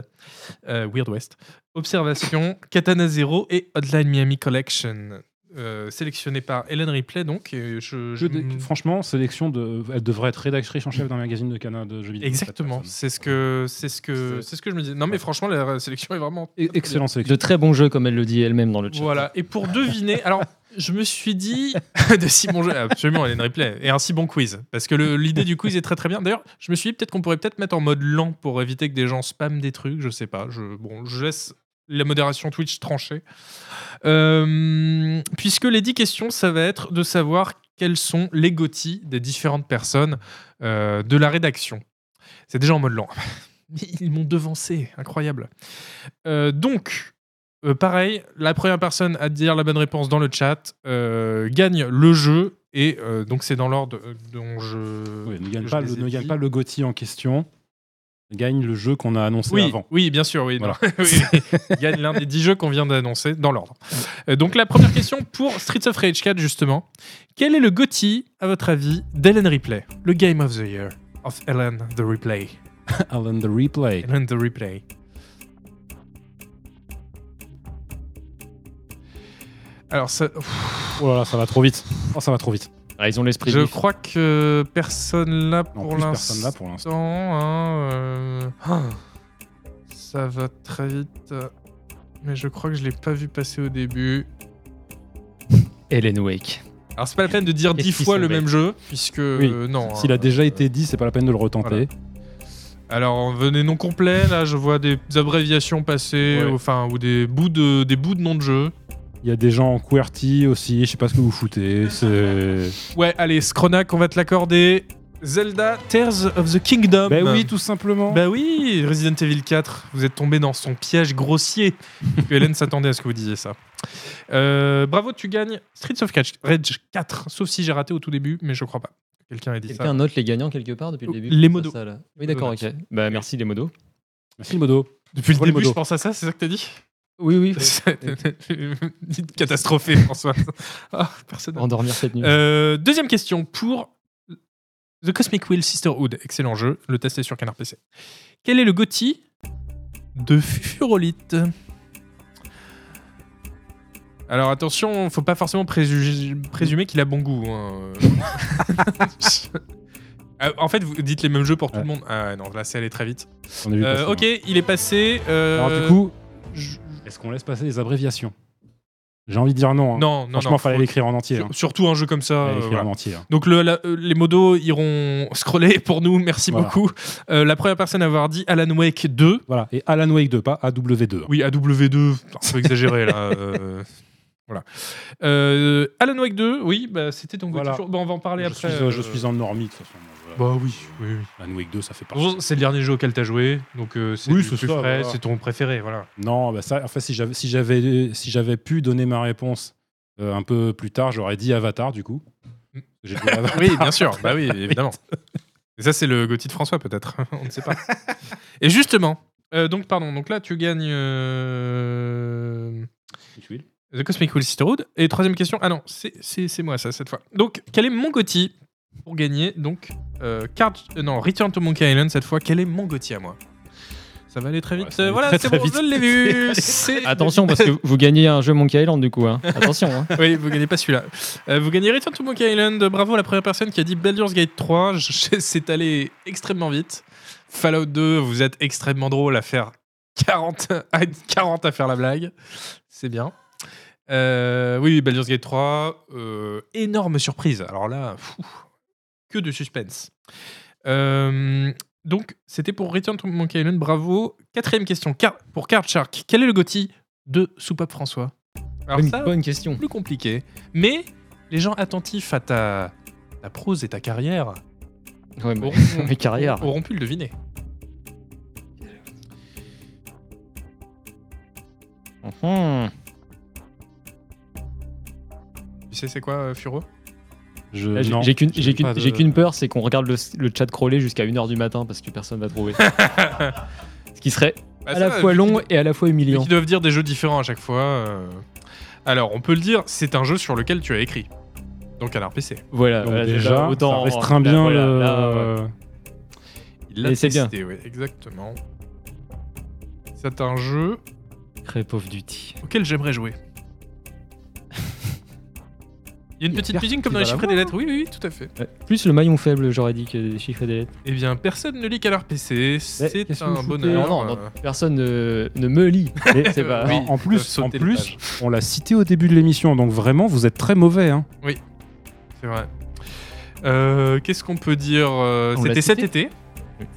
euh, Weird West, Observation, Katana Zero et Hotline Miami Collection. Euh, sélectionné par Hélène Ripley, donc. et je, Je je- dé- Franchement, sélection de, elle devrait être rédactrice en chef d'un magazine de Canada de jeux vidéo. Exactement, c'est ce que c'est ce que C'est- ce que je me dis. Non mais franchement la sélection est vraiment Et- Excellente sélection. De très bons jeux, comme elle le dit elle-même dans le chat. Voilà, et pour deviner, alors je me suis dit de si bons jeux, absolument Hélène Ripley, et un si bon quiz, parce que le- l'idée du quiz est très très bien. D'ailleurs, je me suis dit peut-être qu'on pourrait peut-être mettre en mode lent pour éviter que des gens spamment des trucs, je sais pas. Je, bon, je laisse la modération Twitch trancher. Euh, puisque les 10 questions, ça va être de savoir quels sont les GOTY des différentes personnes euh, de la rédaction. C'est déjà en mode lent. Ils m'ont devancé, incroyable. Euh, donc, pareil, la première personne à dire la bonne réponse dans le chat gagne le jeu. Et donc, c'est dans l'ordre dont je. Oui, ne gagne, pas le, ne gagne dit. pas le GOTY en question. Gagne le jeu qu'on a annoncé Oui, avant. oui, bien sûr, oui. Voilà. gagne l'un des 10 jeux qu'on vient d'annoncer dans l'ordre. Euh, donc, la première question pour Streets of Rage 4, justement. Quel est le GOTY, à votre avis, d'Ellen Ripley? Le Game of the Year of Ellen the Replay. Alan the Replay. Ellen the Replay. Alors, ça, Oh là là, ça va trop vite. Oh, ça va trop vite. Ah, ils ont l'esprit je vif. crois que personne là pour plus, personne là l'instant. pour l'instant. hein, euh, ça va très vite. Mais je crois que je l'ai pas vu passer au début. Ellen Wake. Alors c'est pas la peine de dire Qu'est-ce dix fois le même jeu, puisque Oui. euh, non. S'il a hein. déjà été dit, c'est pas la peine de le retenter. Alors venez non complet, là je vois des abréviations passer, Ouais. enfin ou des bouts de des bouts de noms de jeu. Il y a des gens en QWERTY aussi, je sais pas ce que vous foutez. Ouais, allez, Scronac, on va te l'accorder. Zelda Tears of the Kingdom. Bah oui, tout simplement. Bah oui, Resident Evil 4, vous êtes tombé dans son piège grossier. Hélène s'attendait à ce que vous disiez ça. Euh, bravo, tu gagnes Streets of Catch- Rage 4, sauf si j'ai raté au tout début, mais je crois pas. Quelqu'un a dit ça. Quelqu'un note les gagnants quelque part depuis le début Les modos. Oui, d'accord, ok. Bah, merci les modos. Merci le modo. Depuis le les début, je modos. pense à ça, c'est ça que t'as dit? Oui, oui. Catastrophé, François. Ah, personne Endormir cette nuit. Euh, deuxième question pour The Cosmic Wheel Sisterhood. Excellent jeu. Le test est sur Canard PC. Quel est le GOTY de Furolite? Alors attention, faut pas forcément présu- présumer qu'il a bon goût. hein. Euh, en fait, vous dites les mêmes jeux pour tout Ouais. le monde. Ah non, là c'est allé très vite. On a vu Euh, passer, ok, il est passé. hein. euh, Alors du coup, je- est-ce qu'on laisse passer les abréviations? J'ai envie de dire non. hein. non, non, Franchement, non. fallait l'écrire en entier. hein. Surtout un jeu comme ça. Euh, l'écrire voilà. en entier. hein. Donc le- la- les modos iront scroller pour nous, merci Voilà. beaucoup. Euh, la première personne à avoir dit Alan Wake 2. Voilà. Et Alan Wake 2, pas AW2. Oui, AW2, un peu exagéré là. euh, voilà. Euh, Alan Wake 2, oui, bah, c'était donc Voilà. bon, on va en parler je, après. suis, je suis un normie de toute façon. Bah oui, oui, oui. Alan Wake 2, ça fait partie. C'est le dernier jeu auquel tu as joué, donc euh, c'est Oui, c'est plus ça, frais, voilà. c'est ton préféré, voilà. Non, bah ça, en fait, si j'avais si j'avais si j'avais pu donner ma réponse euh, un peu plus tard, j'aurais dit Avatar du coup. Mm. J'ai dit Avatar. Oui, bien sûr, bah oui, évidemment. Et ça, c'est le Gauthier de François, peut-être, on ne sait pas. Et justement, euh, donc pardon, donc là, tu gagnes. euh, The Cosmic Wheel Sisterhood. Et troisième question. Ah non, c'est- c'est c'est moi ça cette fois. Donc, quel est mon Gotti pour gagner Donc, euh, card, euh, non, Return to Monkey Island cette fois. Quel est mon Gotti à moi? Ça va aller très vite. Ouais, Euh, voilà, c'est bon, vite. je l'ai vu. C'est- Attention, parce que vous gagnez un jeu Monkey Island du coup. Hein. Attention. Hein. oui, vous gagnez pas celui-là. Euh, vous gagnez Return to Monkey Island. Bravo à la première personne qui a dit Baldur's Gate 3. Je- C'est allé extrêmement vite. Fallout 2, vous êtes extrêmement drôle à faire 40 à, 40 à faire la blague. C'est bien. Euh, oui, Baldur's Gate 3. euh, énorme surprise. Alors là, fou, que de suspense. Euh, donc, c'était pour Return to Monkey Island. Bravo. Quatrième question Car- pour Card Shark. Quel est le Gotti de Soupape François? Alors Bonne, ça, bonne question. plus compliqué. Mais les gens attentifs à ta, ta prose et ta carrière Ouais, mais- auront, mes carrières. auront pu le deviner. Mhm. Tu sais c'est quoi, euh, Furo? J'ai- qu'une de- peur, c'est qu'on regarde le, le chat crawler jusqu'à 1h du matin parce que personne va trouver. Ce qui serait Bah, à la va, fois long et à la fois humiliant. qu'ils doivent dire des jeux différents à chaque fois. euh. Alors, on peut le dire, c'est un jeu sur lequel tu as écrit. Donc, à PC. Voilà, Donc voilà, déjà, autant ça restreint bien voilà, le. là, ouais. Il l'a Et c'est bien. testé, ouais, exactement. C'est un jeu Crêpe of Duty. auquel j'aimerais jouer. Il y a une petite musique comme dans les chiffres et des lettres. Oui, oui, oui, tout à fait. Ouais. Plus le maillon faible, j'aurais dit que des chiffres et des lettres. Eh bien, personne ne lit qu'à leur PC. C'est qu'est-ce que un vous foutez bonheur. Non, non, non, euh. personne ne, ne me lit. C'est pas- Oui, en, en ils plus, en sauter plus, on l'a cité au début de l'émission, donc vraiment, vous êtes très mauvais. Hein. C'est vrai. Euh, Qu'est-ce qu'on peut dire euh, On l'a C'était cet été.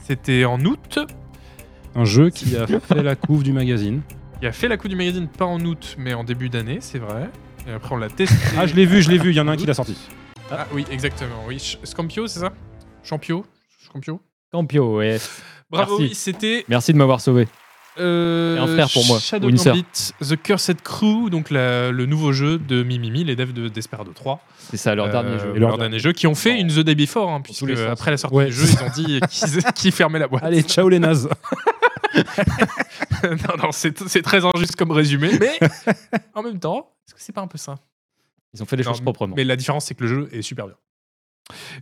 C'était en août. Un jeu qui a fait la couve du magazine. Il a fait la coup du magazine pas en août, mais en début d'année, c'est vrai. Et après, on l'a testé. Ah, je l'ai vu, je l'ai vu. Il y en a un qui l'a sorti. Ah oui, exactement. Oui, Ch- Scampio, c'est ça? Champio? Scampio? Campio, ouais. Bravo, Merci. oui, c'était Merci de m'avoir sauvé. euh, Et un frère pour moi, Shadow ou une sœur. Gambit, The Cursed Crew, donc la- le nouveau jeu de Mimimi, les devs de Desperado 3. C'est ça, leur Euh, dernier jeu. Et Leur leur dernier jeu, qui ont fait une The Day Before, hein, puisque tous les sens. après la sortie Ouais. du jeu, ils ont dit qu'ils qu'ils fermaient la boîte. Allez, ciao les nazes. non, non, c'est très injuste comme résumé, mais en même temps, est-ce que c'est pas un peu ça Ils ont fait les Non, choses proprement. Mais la différence, c'est que le jeu est super bien.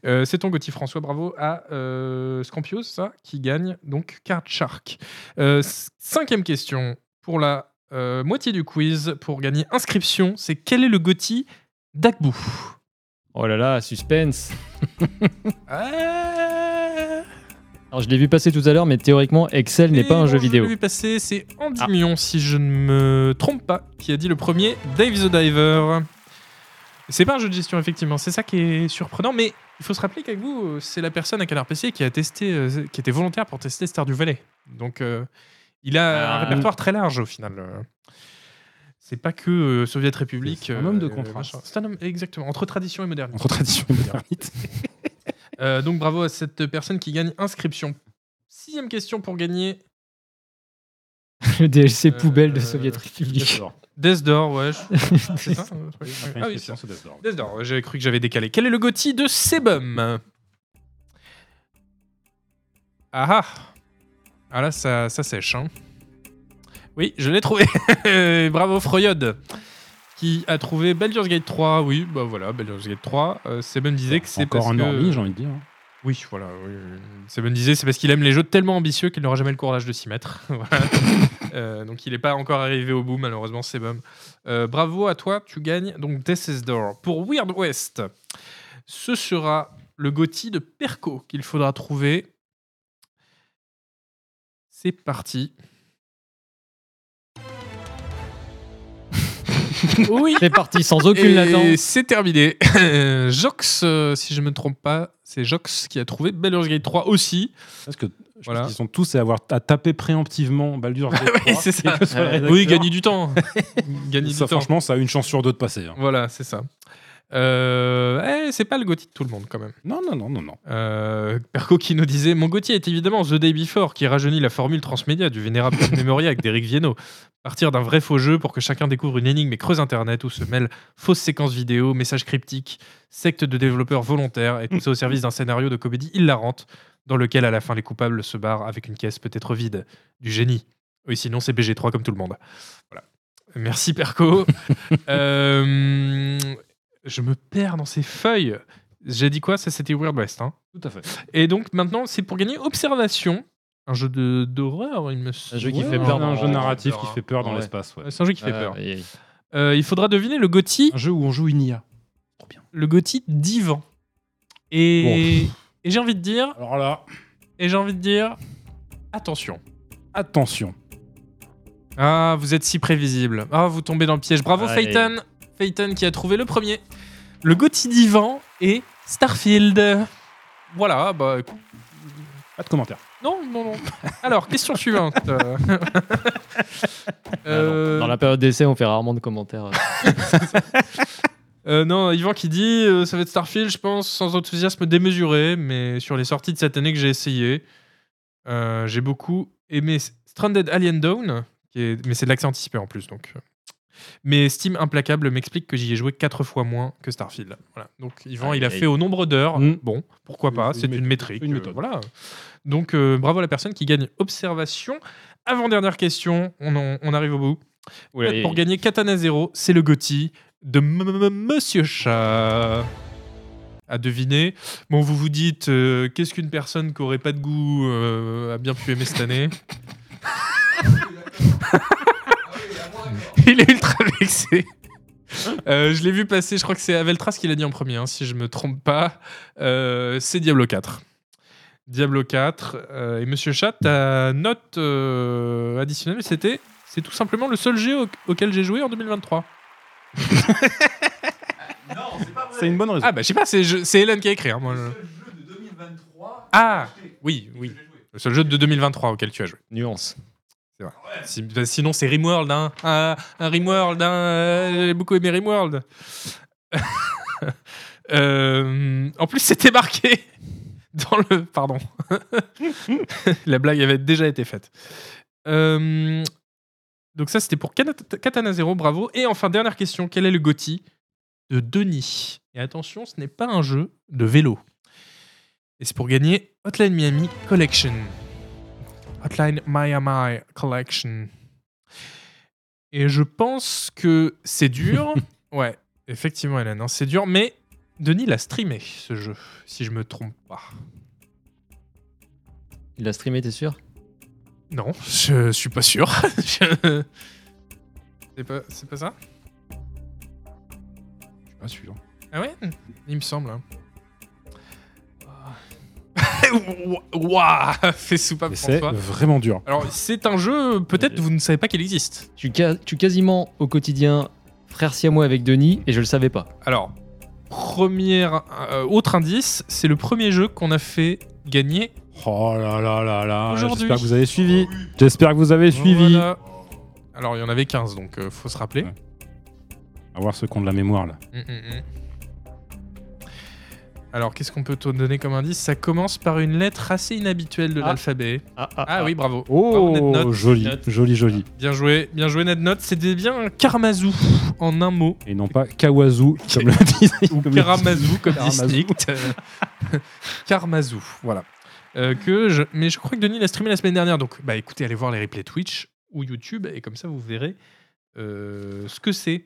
Euh, c'est ton Gauthier François, bravo à euh, Scampios, ça, qui gagne donc Card Shark. Euh, cinquième question pour la euh, moitié du quiz pour gagner inscription, c'est quel est le Gauthier d'Agbou? Oh là là, suspense. Alors, je l'ai vu passer tout à l'heure, mais théoriquement, Excel n'est pas un jeu je vidéo. l'ai vu passer, c'est Andy Ah. Mion, si je ne me trompe pas, qui a dit le premier Dave the Diver. C'est pas un jeu de gestion, effectivement, c'est ça qui est surprenant, mais il faut se rappeler qu'avec vous, euh, c'est la personne à Canard PC qui a testé, euh, qui était volontaire pour tester Stardew Valley. Donc, euh, il a un Ah. répertoire très large au final. euh. C'est pas que euh, Soviet République. C'est un homme de euh, contraste. un homme, exactement, entre tradition et modernité. Entre tradition et modernité. Euh, donc bravo à cette personne qui gagne inscription. Sixième question pour gagner. Le DLC Euh, poubelle de euh, Soviet République. Death Door, ouais. je- C'est ça. Ah oui, c'est ça. c'est Death Door, j'avais cru que j'avais décalé. Quel est le Gotti de Sebum? Ah ah Ah là, ça, ça sèche. hein. Oui, je l'ai trouvé. Bravo Freud qui a trouvé Baldur's Gate 3. Oui, bah voilà, Baldur's Gate 3. Euh, Sebum disait que c'est parce un que... j'ai envie de dire. Oui, voilà. Oui. Disait c'est parce qu'il aime les jeux tellement ambitieux qu'il n'aura jamais le courage de s'y mettre. Voilà. Euh, donc il n'est pas encore arrivé au bout, malheureusement, Sebum. Euh, bravo à toi, tu gagnes donc Death is Door. Pour Weird West, ce sera le Gotti de Perco qu'il faudra trouver. C'est parti. Oui, C'est parti, sans aucune et latence. c'est terminé. Jox, euh, si je me trompe pas, c'est Jox qui a trouvé Baldur's Gate 3 aussi. Parce que je Voilà. pense qu'ils sont tous à avoir à taper préemptivement Baldur's Gate 3. Oui, c'est ça. gagner du temps. gagner Ça, du temps. franchement, ça a une chance sur deux de passer. hein. Voilà, c'est ça. Euh, eh, c'est pas le Gotti de tout le monde quand même. Non, non, non, non, non. Euh, Perco qui nous disait Mon Gotti est évidemment The Day Before, qui rajeunit la formule transmédia du vénérable mémoriaque d'Eric Viennot. Partir d'un vrai faux jeu pour que chacun découvre une énigme et creuse Internet où se mêlent fausses séquences vidéo, messages cryptiques, sectes de développeurs volontaires et tout ça au service d'un scénario de comédie hilarante dans lequel à la fin les coupables se barrent avec une caisse peut-être vide. Du génie. Oui, sinon c'est BG3 comme tout le monde. Voilà. Merci Perco. Euh, je me perds dans ces feuilles. J'ai dit quoi? Ça, c'était Weird West. Hein. Tout à fait. Et donc maintenant, c'est pour gagner Observation, un jeu de- d'horreur, il me semble. jeu qui fait peur Un dans- jeu narratif peur, qui hein. fait peur dans Ouais. l'espace. ouais. C'est un jeu qui fait peur. Euh, il faudra deviner le Gotti, Un jeu où on joue une IA. Trop bien. le Gotti divan. Et, et j'ai envie de dire, Alors là, et j'ai envie de dire, attention. attention. Ah, vous êtes si prévisible. Ah, vous tombez dans le piège. Bravo Allez. Phaeton. Phaeton qui a trouvé le premier. Le Gotti divan et Starfield. Voilà, bah écoute, Pas de commentaires. Non, non, non. Alors, question suivante. Euh, euh, Dans la période d'essai, on fait rarement de commentaires. euh, non, Yvan qui dit euh, ça va être Starfield, je pense, sans enthousiasme démesuré, mais sur les sorties de cette année que j'ai essayé, euh, j'ai beaucoup aimé Stranded Alien Dawn, qui est, mais c'est de l'accès anticipé en plus, donc. Mais Steam Implacable m'explique que j'y ai joué 4 fois moins que Starfield. Voilà. Donc Yvan, il a fait au nombre d'heures. Mm. Bon, pourquoi pas, C'est une une méthode. métrique. Une euh, méthode. voilà. Donc euh, bravo à la personne qui gagne observation. Avant-dernière question, on, en- on arrive au bout. Pour gagner Katana Zero, c'est le Gotti de M- M- M- Monsieur Chat. À deviner. Bon, vous vous dites, euh, qu'est-ce qu'une personne qui aurait pas de goût euh, a bien pu aimer cette année? Il est ultra vexé. Euh, je l'ai vu passer, je crois que c'est Aveltras qui l'a dit en premier, hein, si je me trompe pas. Euh, c'est Diablo 4. Diablo 4. euh, et Monsieur Chat, ta note euh, additionnelle, c'était c'est tout simplement le seul jeu au- auquel j'ai joué en 2023. C'est une bonne raison. Ah bah je sais pas, c'est je- c'est Hélène qui a écrit. hein, moi, je- Ah oui, oui. Le seul jeu de 2023 auquel tu as joué. Nuance. Si- bah, sinon c'est Rimworld, hein. Ah, un Rimworld, hein. euh, J'ai beaucoup aimé Rimworld. Euh, en plus c'était marqué dans le... Pardon. La blague avait déjà été faite. Euh, donc ça c'était pour Katana Zero, bravo. Et enfin dernière question, quel est le Gotti de Denis? Et attention, ce n'est pas un jeu de vélo. Et c'est pour gagner Hotline Miami Collection. Hotline Miami Collection. Et je pense que c'est dur. ouais, effectivement, Hélène, hein, c'est dur. Mais Denis l'a streamé, ce jeu, si je me trompe pas. Il a streamé, t'es sûr? Non, je suis pas sûr. Je- C'est pas, c'est pas ça? Je suis pas sûr. Ah ouais? Il me semble. hein. Waouh Fais soupape c'est François. vraiment dur. Alors, c'est un jeu, peut-être vous ne savez pas qu'il existe. je suis, ca- je suis quasiment au quotidien frère siamois avec Denis et je le savais pas. Alors, premier, euh, autre indice, c'est le premier jeu qu'on a fait gagner. Oh là là là là. Aujourd'hui. J'espère que vous avez suivi. J'espère que vous avez suivi. Voilà. Alors, il y en avait 15, donc euh, faut se rappeler. Ouais. À voir ceux qui ont de la mémoire là. Mm, mm, mm. Alors, qu'est-ce qu'on peut te donner comme indice? Ça commence par une lettre assez inhabituelle de Ah. l'alphabet. Ah, ah, Ah oui, bravo. Bravo, Oh, Nednote. joli, joli, joli. Bien joué, bien joué, Nednote. C'était bien Karmazou en un mot. Et non pas Kawazu, comme le disait. Ou Karamazou, comme dit. Snikt. Karmazou, voilà. Euh, que je... Mais je crois que Denis l'a streamé la semaine dernière. Donc, bah écoutez, allez voir les replays Twitch ou YouTube. Et comme ça, vous verrez euh, ce que c'est.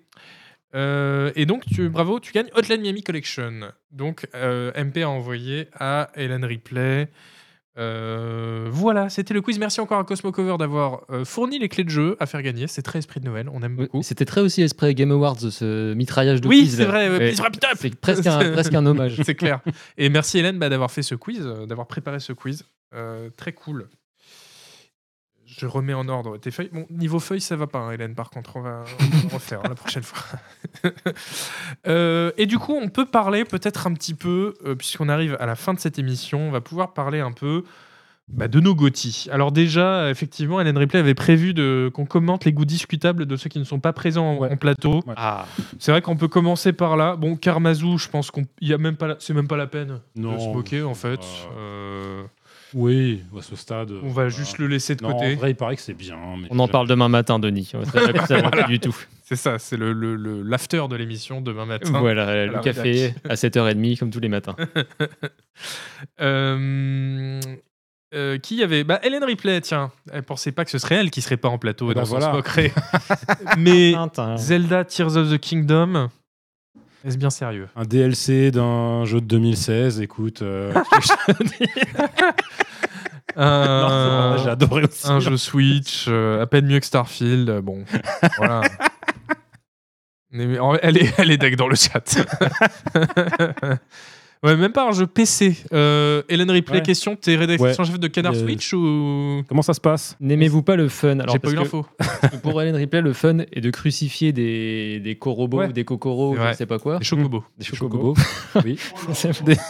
Euh, et donc, tu, bravo, tu gagnes Hotline Miami Collection. Donc, euh, MP a envoyé à Hélène Ripley. Euh, voilà, c'était le quiz. Merci encore à Cosmo Cover d'avoir fourni les clés de jeu à faire gagner. C'est très esprit de Noël, on aime Oui, beaucoup. C'était très aussi esprit Game Awards, ce mitraillage de Oui, quiz, c'est là. vrai, ouais. C'est presque un, presque un hommage. C'est clair. Et merci Hélène bah, d'avoir fait ce quiz, d'avoir préparé ce quiz. Très cool. Je remets en ordre tes feuilles. Bon, niveau feuilles, ça va pas, hein, Hélène, par contre. On va, on va le refaire hein, la prochaine fois. Euh, et du coup, on peut parler peut-être un petit peu, euh, puisqu'on arrive à la fin de cette émission, on va pouvoir parler un peu bah, de nos GOTY. Alors déjà, effectivement, Hélène Ripley avait prévu de, qu'on commente les goûts discutables de ceux qui ne sont pas présents en, Ouais. en plateau. Ah, C'est vrai qu'on peut commencer par là. Bon, Karmazou, je pense qu'on y a même pas, la- c'est même pas la peine de Non, se moquer en fait. euh, Euh, Oui, à ce stade. on va juste le laisser de Non, en côté. vrai, il paraît que c'est bien. mais on en parle demain matin, Denis. Ça va- ça va pas du tout. C'est ça, c'est le, le- le- l'after de l'émission demain matin. Voilà, le café à 7h30, comme tous les matins. Euh, euh, qui y avait bah, Hélène Ripley, tiens. Elle pensait pas que ce serait elle qui serait pas en plateau et Eh ben on voilà. se moquerait. Mais. Zelda Tears of the Kingdom, est-ce bien sérieux? Un DLC d'un jeu de 2016, écoute. euh, vrai, J'ai adoré aussi. un jeu Switch, euh, à peine mieux que Starfield. euh, Bon, voilà. Mais- mais en- elle est, elle est deck dans le chat. ouais, même pas un jeu PC. Euh, Hélène Ripley, Ouais. question t'es rédactrice en chef de Canard Euh, Switch ou Comment ça se passe? N'aimez-vous pas le fun? Alors, J'ai pas parce eu que- l'info. parce que Pour Hélène Ripley, le fun est de crucifier des, des corobos Ouais. ou des cocoros, je ne sais pas quoi. Les chocobos. Des Chocobos. Oui.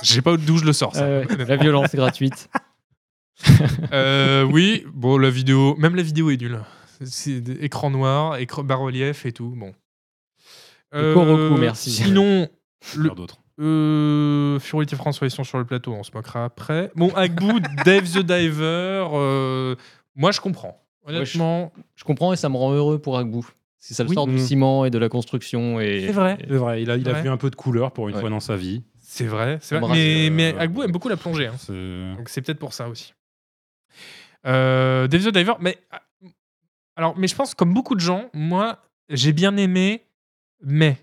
Je sais pas d'où je le sors. Ça. Euh, la violence gratuite. Euh, oui, bon, la vidéo, même la vidéo est nulle. C'est des- écran noir, écran bas-relief et tout. Bon. Le Koroku, merci. Sinon, le, Faire d'autres. Euh, Furité François, ils sont sur le plateau, on se moquera après. Bon, Agbu, Dave the Diver, euh, moi je comprends. Honnêtement, Je comprends et ça me rend heureux pour Agbu. Si ça le Oui. sort du Mm. ciment et de la construction. Et, C'est vrai. et- C'est vrai, il a, il a Ouais. vu un peu de couleur pour une Ouais. fois dans sa vie. c'est vrai. c'est vrai. Mais, mais Agbu aime beaucoup la plongée, hein. C'est- donc c'est peut-être pour ça aussi. Euh, Dave the Diver, mais alors, mais je pense comme beaucoup de gens, moi j'ai bien aimé, mais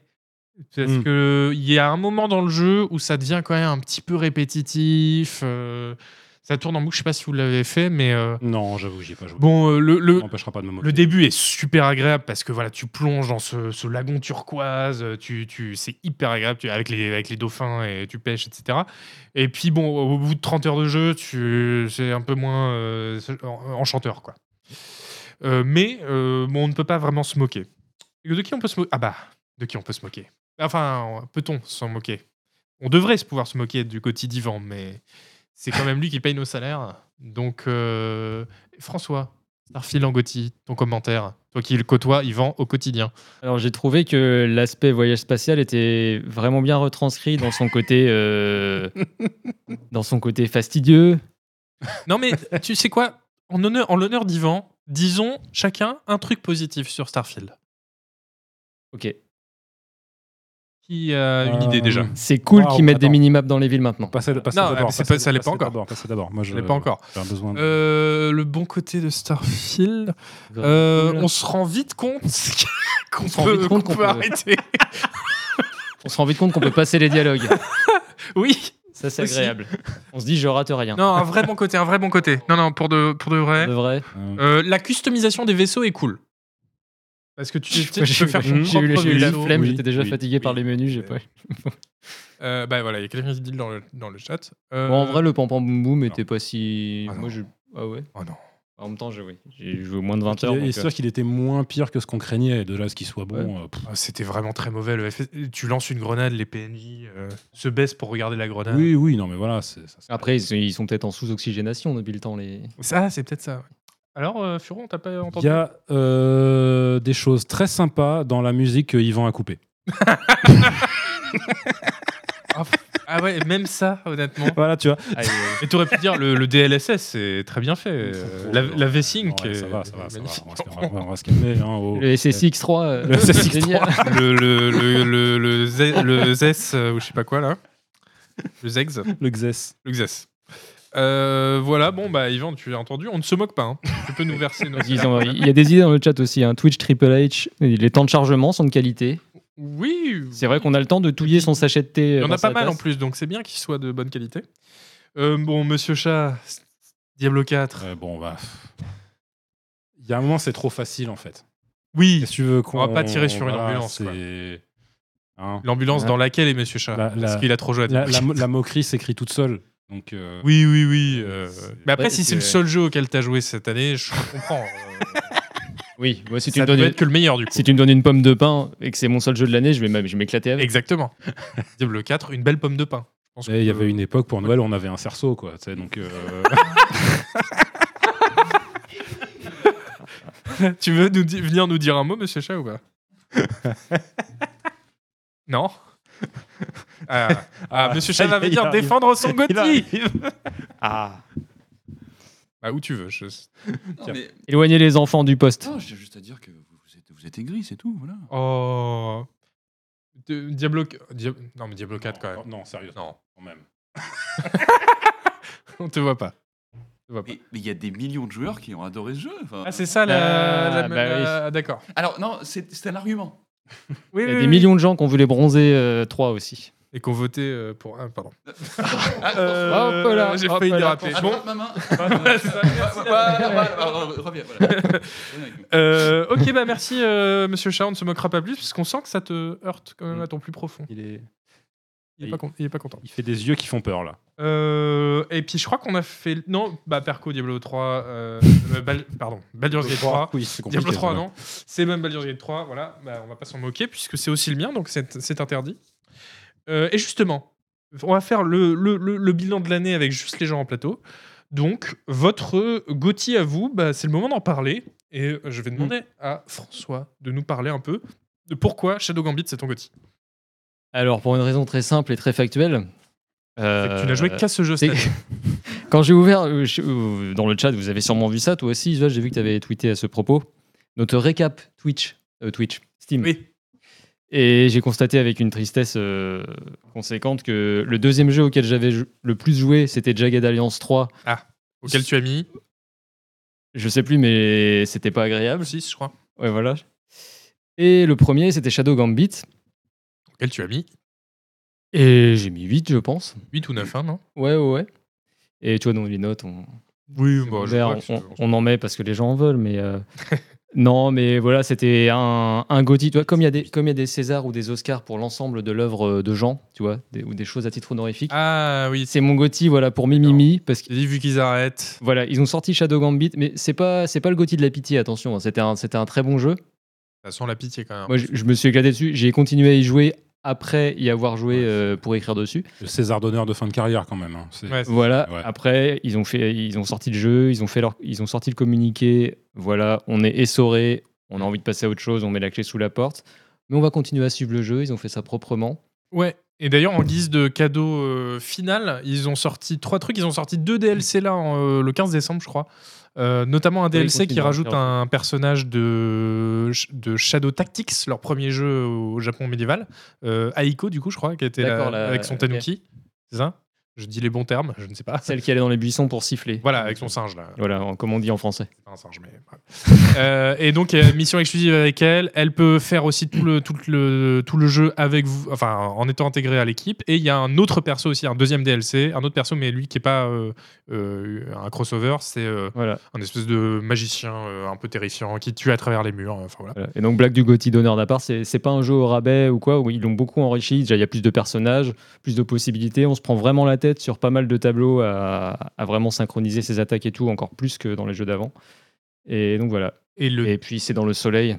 parce Mm. que il y a un moment dans le jeu où ça devient quand même un petit peu répétitif. euh, ça tourne en boucle. Je sais pas si vous l'avez fait, mais euh, Non, j'avoue, j'y ai pas joué. bon, euh, le, le, pas de. Le début est super agréable parce que voilà, tu plonges dans ce, ce lagon turquoise, tu, tu, c'est hyper agréable tu, avec, les, avec les dauphins et tu pêches, etc. Et puis bon, au bout de 30 heures de jeu, tu, c'est un peu moins euh, enchanteur. Quoi. Mais bon, on ne peut pas vraiment se moquer. De qui on peut se moquer Ah bah, de qui on peut se moquer? Enfin, peut-on s'en moquer? On devrait se pouvoir se moquer du quotidien, mais c'est quand même lui qui paye nos salaires. Donc, euh, François, Starfield en Gotti, ton commentaire. Toi qui le côtoies, Yvan, au quotidien. Alors j'ai trouvé que l'aspect voyage spatial était vraiment bien retranscrit dans son côté, euh, dans son côté fastidieux. Non, mais tu sais quoi? En honneur, en l'honneur d'Yvan, disons chacun un truc positif sur Starfield. Ok. Qui a une Euh, idée déjà C'est cool qu'ils mettent des mini-maps dans les villes maintenant. Passez, passez Non, mais pas- ça l'est pas encore. d'abord, Passez d'abord. Moi, je l'ai pas encore. Besoin. de- Euh, Le bon côté de Starfield, euh, on se rend vite compte qu'on peut, vite compte peut- arrêter. On se rend vite compte qu'on peut passer les dialogues. oui, Ça c'est agréable. On se dit je rate rien. non, un vrai bon côté, un vrai bon côté. Non, non, pour de, pour de vrai. De vrai. Euh, Euh, la customisation des vaisseaux est cool. Parce que tu, tu sais, tu J'ai peux faire ton j'ai eu, propre j'ai eu la flemme, Oui, j'étais déjà oui, fatigué par les menus. J'ai pas... Euh, bah voilà, il y a quelqu'un qui dit dans le, dans le chat. Euh, Bon, en vrai, le pam pam boum boum était pas si. Ah. Moi, je. Ah ouais. Oh non. En même temps, j'ai oui. j'ai joué moins de 20 heures. il est donc, sûr euh, qu'il était moins pire que ce qu'on craignait. De là, à ce qu'il soit bon. euh, Ah, C'était vraiment très mauvais. Le FS Tu lances une grenade, les PNJ euh, se baissent pour regarder la grenade. Oui, oui, non, mais voilà. c'est- ça, c'est- Après, ils sont, ils sont peut-être en sous-oxygénation depuis le temps. Les... Ça, c'est peut-être ça. ouais. Alors, euh, Furon, t'as pas Il entendu y a euh, des choses très sympas dans la musique que Yvan a coupée. Ah Ah ouais, même ça, honnêtement. Voilà, tu vois. Ah, et- Et t'aurais pu dire le, le DLSS, c'est très bien fait. Euh, la, la V-Sync, Ouais, est ça va, ça va, ça va. magnifique. On va se- calmer. hein, oh. le SSX3. euh, Le SSX3. génial. le, le, le, le, le, Z- le ZES, euh, ou je sais pas quoi là. Le ZEX. Le XS. Le XS. Euh, voilà, bon bah Yvan, tu as entendu, on ne se moque pas. hein. Tu peux nous verser nos. Il y a des idées dans le chat aussi. hein. Twitch Triple H, les temps de chargement sont de qualité. Oui, C'est vrai qu'on a le temps de touiller son sachet de thé. il y en a pas mal en plus, donc c'est bien qu'il soit de bonne qualité. Euh, bon, Monsieur Chat, Diablo 4. Ouais, bon, bah. Il y a un moment, c'est trop facile en fait. Oui, que tu veux qu'on. va pas tirer sur une ambulance, Hein. l'ambulance dans laquelle est Monsieur Chat? La- Parce la- qu'il a trop joué à La, Diablo la, 4. mo- la moquerie s'écrit toute seule. Donc, euh, Oui, oui, oui. euh, C'est- Mais après, Ouais, si c'est le seul jeu auquel tu as joué cette année, je comprends. euh, Oui, moi, si tu, ça me peut donnes une, être que le meilleur du coup. si tu me donnes une pomme de pain et que c'est mon seul jeu de l'année, je vais m'éclater avec. Exactement. Diablo 4, une belle pomme de pain. Il y avait une époque pour Noël, on avait un cerceau, quoi. tu sais, Donc, euh, Tu veux nous di- venir nous dire un mot, monsieur Chat, ou pas? Non? Ah, ah, monsieur Chat va venir arrive. défendre son arrive. Ah. Bah, où tu veux. je- Non, mais, Éloignez les enfants du poste. non, j'ai juste à dire que vous êtes, vous êtes aigri, c'est tout. Voilà. Oh. De- Diablo... Dia- Non, mais Diablo 4 quand même. Non, sérieux. Non, Quand même. on te voit pas. On te voit pas. Mais il y a des millions de joueurs qui ont adoré ce jeu. enfin. Ah, c'est ça la. Ah, la- bah la- ah, D'accord. Alors, non, c'est un argument. Oui, Il y a oui, des oui. millions de gens qui ont voulu bronzer euh, 3 aussi. Et qu'on votait euh, pour. Ah, pardon. Hop là, J'ai hop failli là. déraper. Ah, Bon. ma main. Voilà, c'est ça. Merci. Voilà, voilà, voilà, reviens. Euh, ok, bah merci, euh, monsieur Chat. On ne se moquera pas plus, parce qu'on sent que ça te heurte quand même à ton plus profond. Il, est... Il est pas, con- il est pas content. il fait des yeux qui font peur, là. Euh, et puis je crois qu'on a fait. Non, bah Perco, Diablo 3. Euh, euh, Bal- Pardon, Baldur's Gate 3. Oui, c'est compliqué. Diablo 3, ça. non. C'est même Baldur's Gate 3. Voilà, bah, on va pas s'en moquer, puisque c'est aussi le mien, donc c'est c'est interdit. Euh, et justement, on va faire le, le- le- le bilan de l'année avec juste les gens en plateau. Donc, votre Gotti à vous, bah, c'est le moment d'en parler. Et je vais demander à François de nous parler un peu de pourquoi Shadow Gambit c'est ton Gotti. Alors, pour une raison très simple et très factuelle. Euh, tu n'as joué qu'à ce jeu. Quand j'ai ouvert euh, euh, dans le chat, vous avez sûrement vu ça, toi aussi, j'ai vu que tu avais tweeté à ce propos. Notre récap Twitch, euh, Twitch, Steam. Oui. Et j'ai constaté avec une tristesse euh, conséquente que le deuxième jeu auquel j'avais le plus joué, c'était Jagged Alliance 3. Auquel tu as mis? Je sais plus, mais c'était pas agréable. 6, je crois. Ouais, voilà. Et le premier, c'était Shadow Gambit. Auquel tu as mis? Et j'ai mis 8, je pense. 8 ou 9, hein, non? Ouais, ouais, ouais. Et tu vois, dans les notes, on, Oui, on, on- on en met parce que les gens en veulent, mais. euh, non, mais voilà, c'était un, un Gaudi. Tu vois, comme il y, a des- comme y a des Césars ou des Oscars pour l'ensemble de l'œuvre de gens, tu vois, des- ou des choses à titre honorifique. Ah oui, C'est mon Gaudi, voilà, pour Mimimi, parce que. vu qu'ils arrêtent. Voilà, ils ont sorti Shadow Gambit, mais c'est pas pas le Gaudi de la pitié, attention. hein, C'était un un très bon jeu. Ça sent la pitié quand même. Moi, je, je me suis éclaté dessus. J'ai continué à y jouer après y avoir joué euh, pour écrire dessus. Le César d'honneur de fin de carrière, quand même. hein. Ouais, Voilà. Ouais. Après, ils ont fait, ils ont sorti le jeu, ils ont fait leur, ils ont sorti le communiqué. Voilà, on est essoré, on a envie de passer à autre chose, on met la clé sous la porte. Mais on va continuer à suivre le jeu. Ils ont fait ça proprement. Ouais. Et d'ailleurs, en guise de cadeau euh, final, ils ont sorti trois trucs. Ils ont sorti deux DLC là en, euh, le 15 décembre, je crois. Euh, notamment un DLC qui rajoute un personnage de, de Shadow Tactics, leur premier jeu au Japon médiéval. Euh, Aiko, du coup, je crois, qui était là la- avec son. Tanuki. C'est ça? Je dis les bons termes, je ne sais pas. Celle qui allait dans les buissons pour siffler. Voilà, avec son singe là. Voilà, en- comme on dit en français. Pas un singe, mais bref. Euh, et donc, euh, mission exclusive avec elle. Elle peut faire aussi tout le, tout le, tout le jeu avec vous, enfin, en étant intégrée à l'équipe. Et il y a un autre perso aussi, un deuxième DLC, un autre perso, mais lui qui est pas euh, euh, un crossover, c'est euh, Voilà. un espèce de magicien euh, un peu terrifiant qui tue à travers les murs. Enfin voilà. Voilà. Et donc Black du Gotti d'honneur d'apart, c'est c'est pas un jeu au rabais ou quoi, où ils l'ont beaucoup enrichi. Déjà, il y a plus de personnages, plus de possibilités. On se prend vraiment la tête sur pas mal de tableaux à, à vraiment synchroniser ses attaques et tout, encore plus que dans les jeux d'avant. Et donc voilà. Et le Et puis c'est dans le soleil.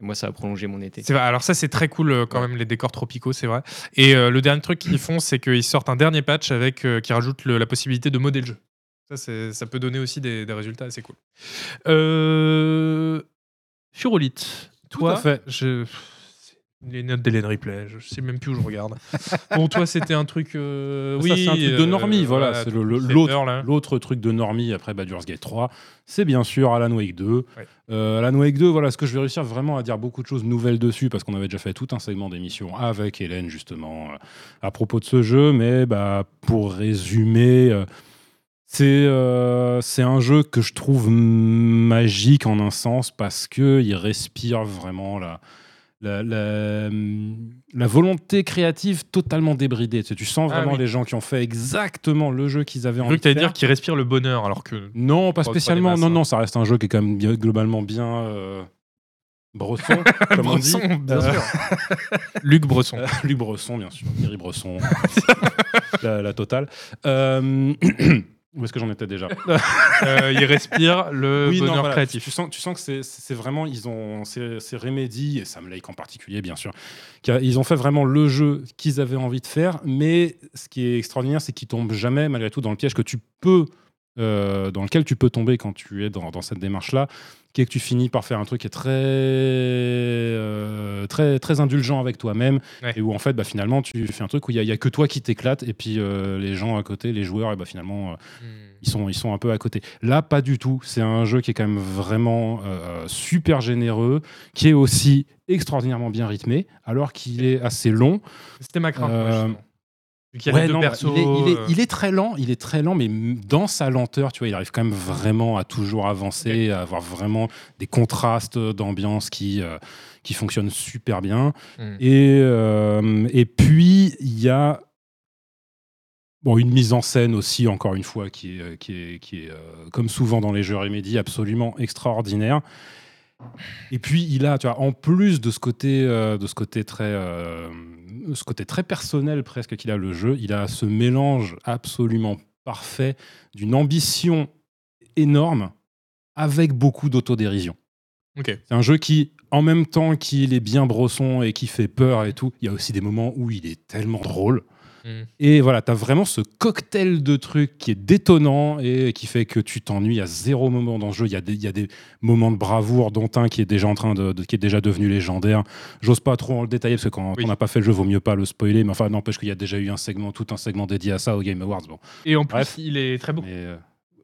Et moi, ça a prolongé mon été. C'est vrai. Alors ça, c'est très cool euh, quand même les décors tropicaux, c'est vrai. Et euh, le dernier truc qu'ils font, c'est qu'ils sortent un dernier patch avec euh, qui rajoute le- la possibilité de modder le jeu. Ça, ça peut donner aussi des, des résultats assez cool. Euh... Furolite, Tout toi, à fait. je... Les notes d'Hélène Ripley, je sais même plus où je regarde. bon, toi, c'était un truc. euh, oui, c'est un truc de euh, normie, voilà. c'est l'autre, truc de normie après Baldur's Gate 3, c'est bien sûr Alan Wake 2. Ouais. Euh, Alan Wake 2, voilà, ce que je vais réussir vraiment à dire beaucoup de choses nouvelles dessus, parce qu'on avait déjà fait tout un segment d'émission avec Hélène, justement, à propos de ce jeu. Mais bah, pour résumer, c'est euh, c'est un jeu que je trouve magique en un sens, parce qu'il respire vraiment la, la, la, la volonté créative totalement débridée. Tu, sais, tu sens Ah vraiment oui. les gens qui ont fait exactement le jeu qu'ils avaient envie de faire. dire qu'il respire le bonheur, alors que. Non, pas spécialement. masses, non, hein. non, ça reste un jeu qui est quand même globalement bien euh, bresson, comme on dit. Bien Euh, sûr. Luc Bresson. Luc Bresson, bien sûr. Thierry Bresson. la, la totale. Euh, où est-ce que j'en étais déjà Euh, il respire le Oui, non, bonheur voilà. créatif. Tu sens, tu sens que c'est- vraiment, ils ont, c'est Remedy et Sam Lake en particulier, bien sûr. Ils ont fait vraiment le jeu qu'ils avaient envie de faire, mais ce qui est extraordinaire, c'est qu'ils tombent jamais, malgré tout, dans le piège que tu peux, euh, dans lequel tu peux tomber quand tu es dans, dans cette démarche-là, qui est que tu finis par faire un truc qui est très, euh, très, très indulgent avec toi-même, Ouais. et où en fait, bah, finalement, tu fais un truc où il n'y a, que toi qui t'éclate, et puis euh, les gens à côté, les joueurs, et bah, finalement, Hmm. ils sont, ils sont un peu à côté. Là, pas du tout. C'est un jeu qui est quand même vraiment super généreux, qui est aussi extraordinairement bien rythmé, alors qu'il est assez long. C'était ma crainte. Moi, justement. Vu qu'il y a Ouais, les deux non, persos. il, est, il est- il est très lent, il est très lent, mais dans sa lenteur, tu vois, il arrive quand même vraiment à toujours avancer, à avoir vraiment des contrastes d'ambiance qui, euh, qui fonctionnent super bien. hmm. Et, euh, et puis, il y a bon, une mise en scène aussi, encore une fois, qui est, qui est, qui est euh, comme souvent dans les jeux Remedy, absolument extraordinaire. Et puis, il a, tu vois, en plus de ce côté, euh, de ce côté très, euh, ce côté très personnel presque qu'il a le jeu, il a ce mélange absolument parfait d'une ambition énorme avec beaucoup d'autodérision. C'est un jeu qui, en même temps qu'il est bien brosson et qui fait peur et tout, il y a aussi des moments où il est tellement drôle. Hmm. Et voilà, tu as vraiment ce cocktail de trucs qui est détonnant et qui fait que tu t'ennuies à zéro moment dans le jeu. Il y, a des- il y a des moments de bravoure, dont un qui est déjà en train de, de- qui est déjà devenu légendaire. J'ose pas trop en le détailler parce que quand Oui. on n'a pas fait le jeu, vaut mieux pas le spoiler. Mais enfin, n'empêche qu'il y a déjà eu un segment, tout un segment dédié à ça au Game Awards. Bon, Et en plus, Bref. il est très beau. mais, euh,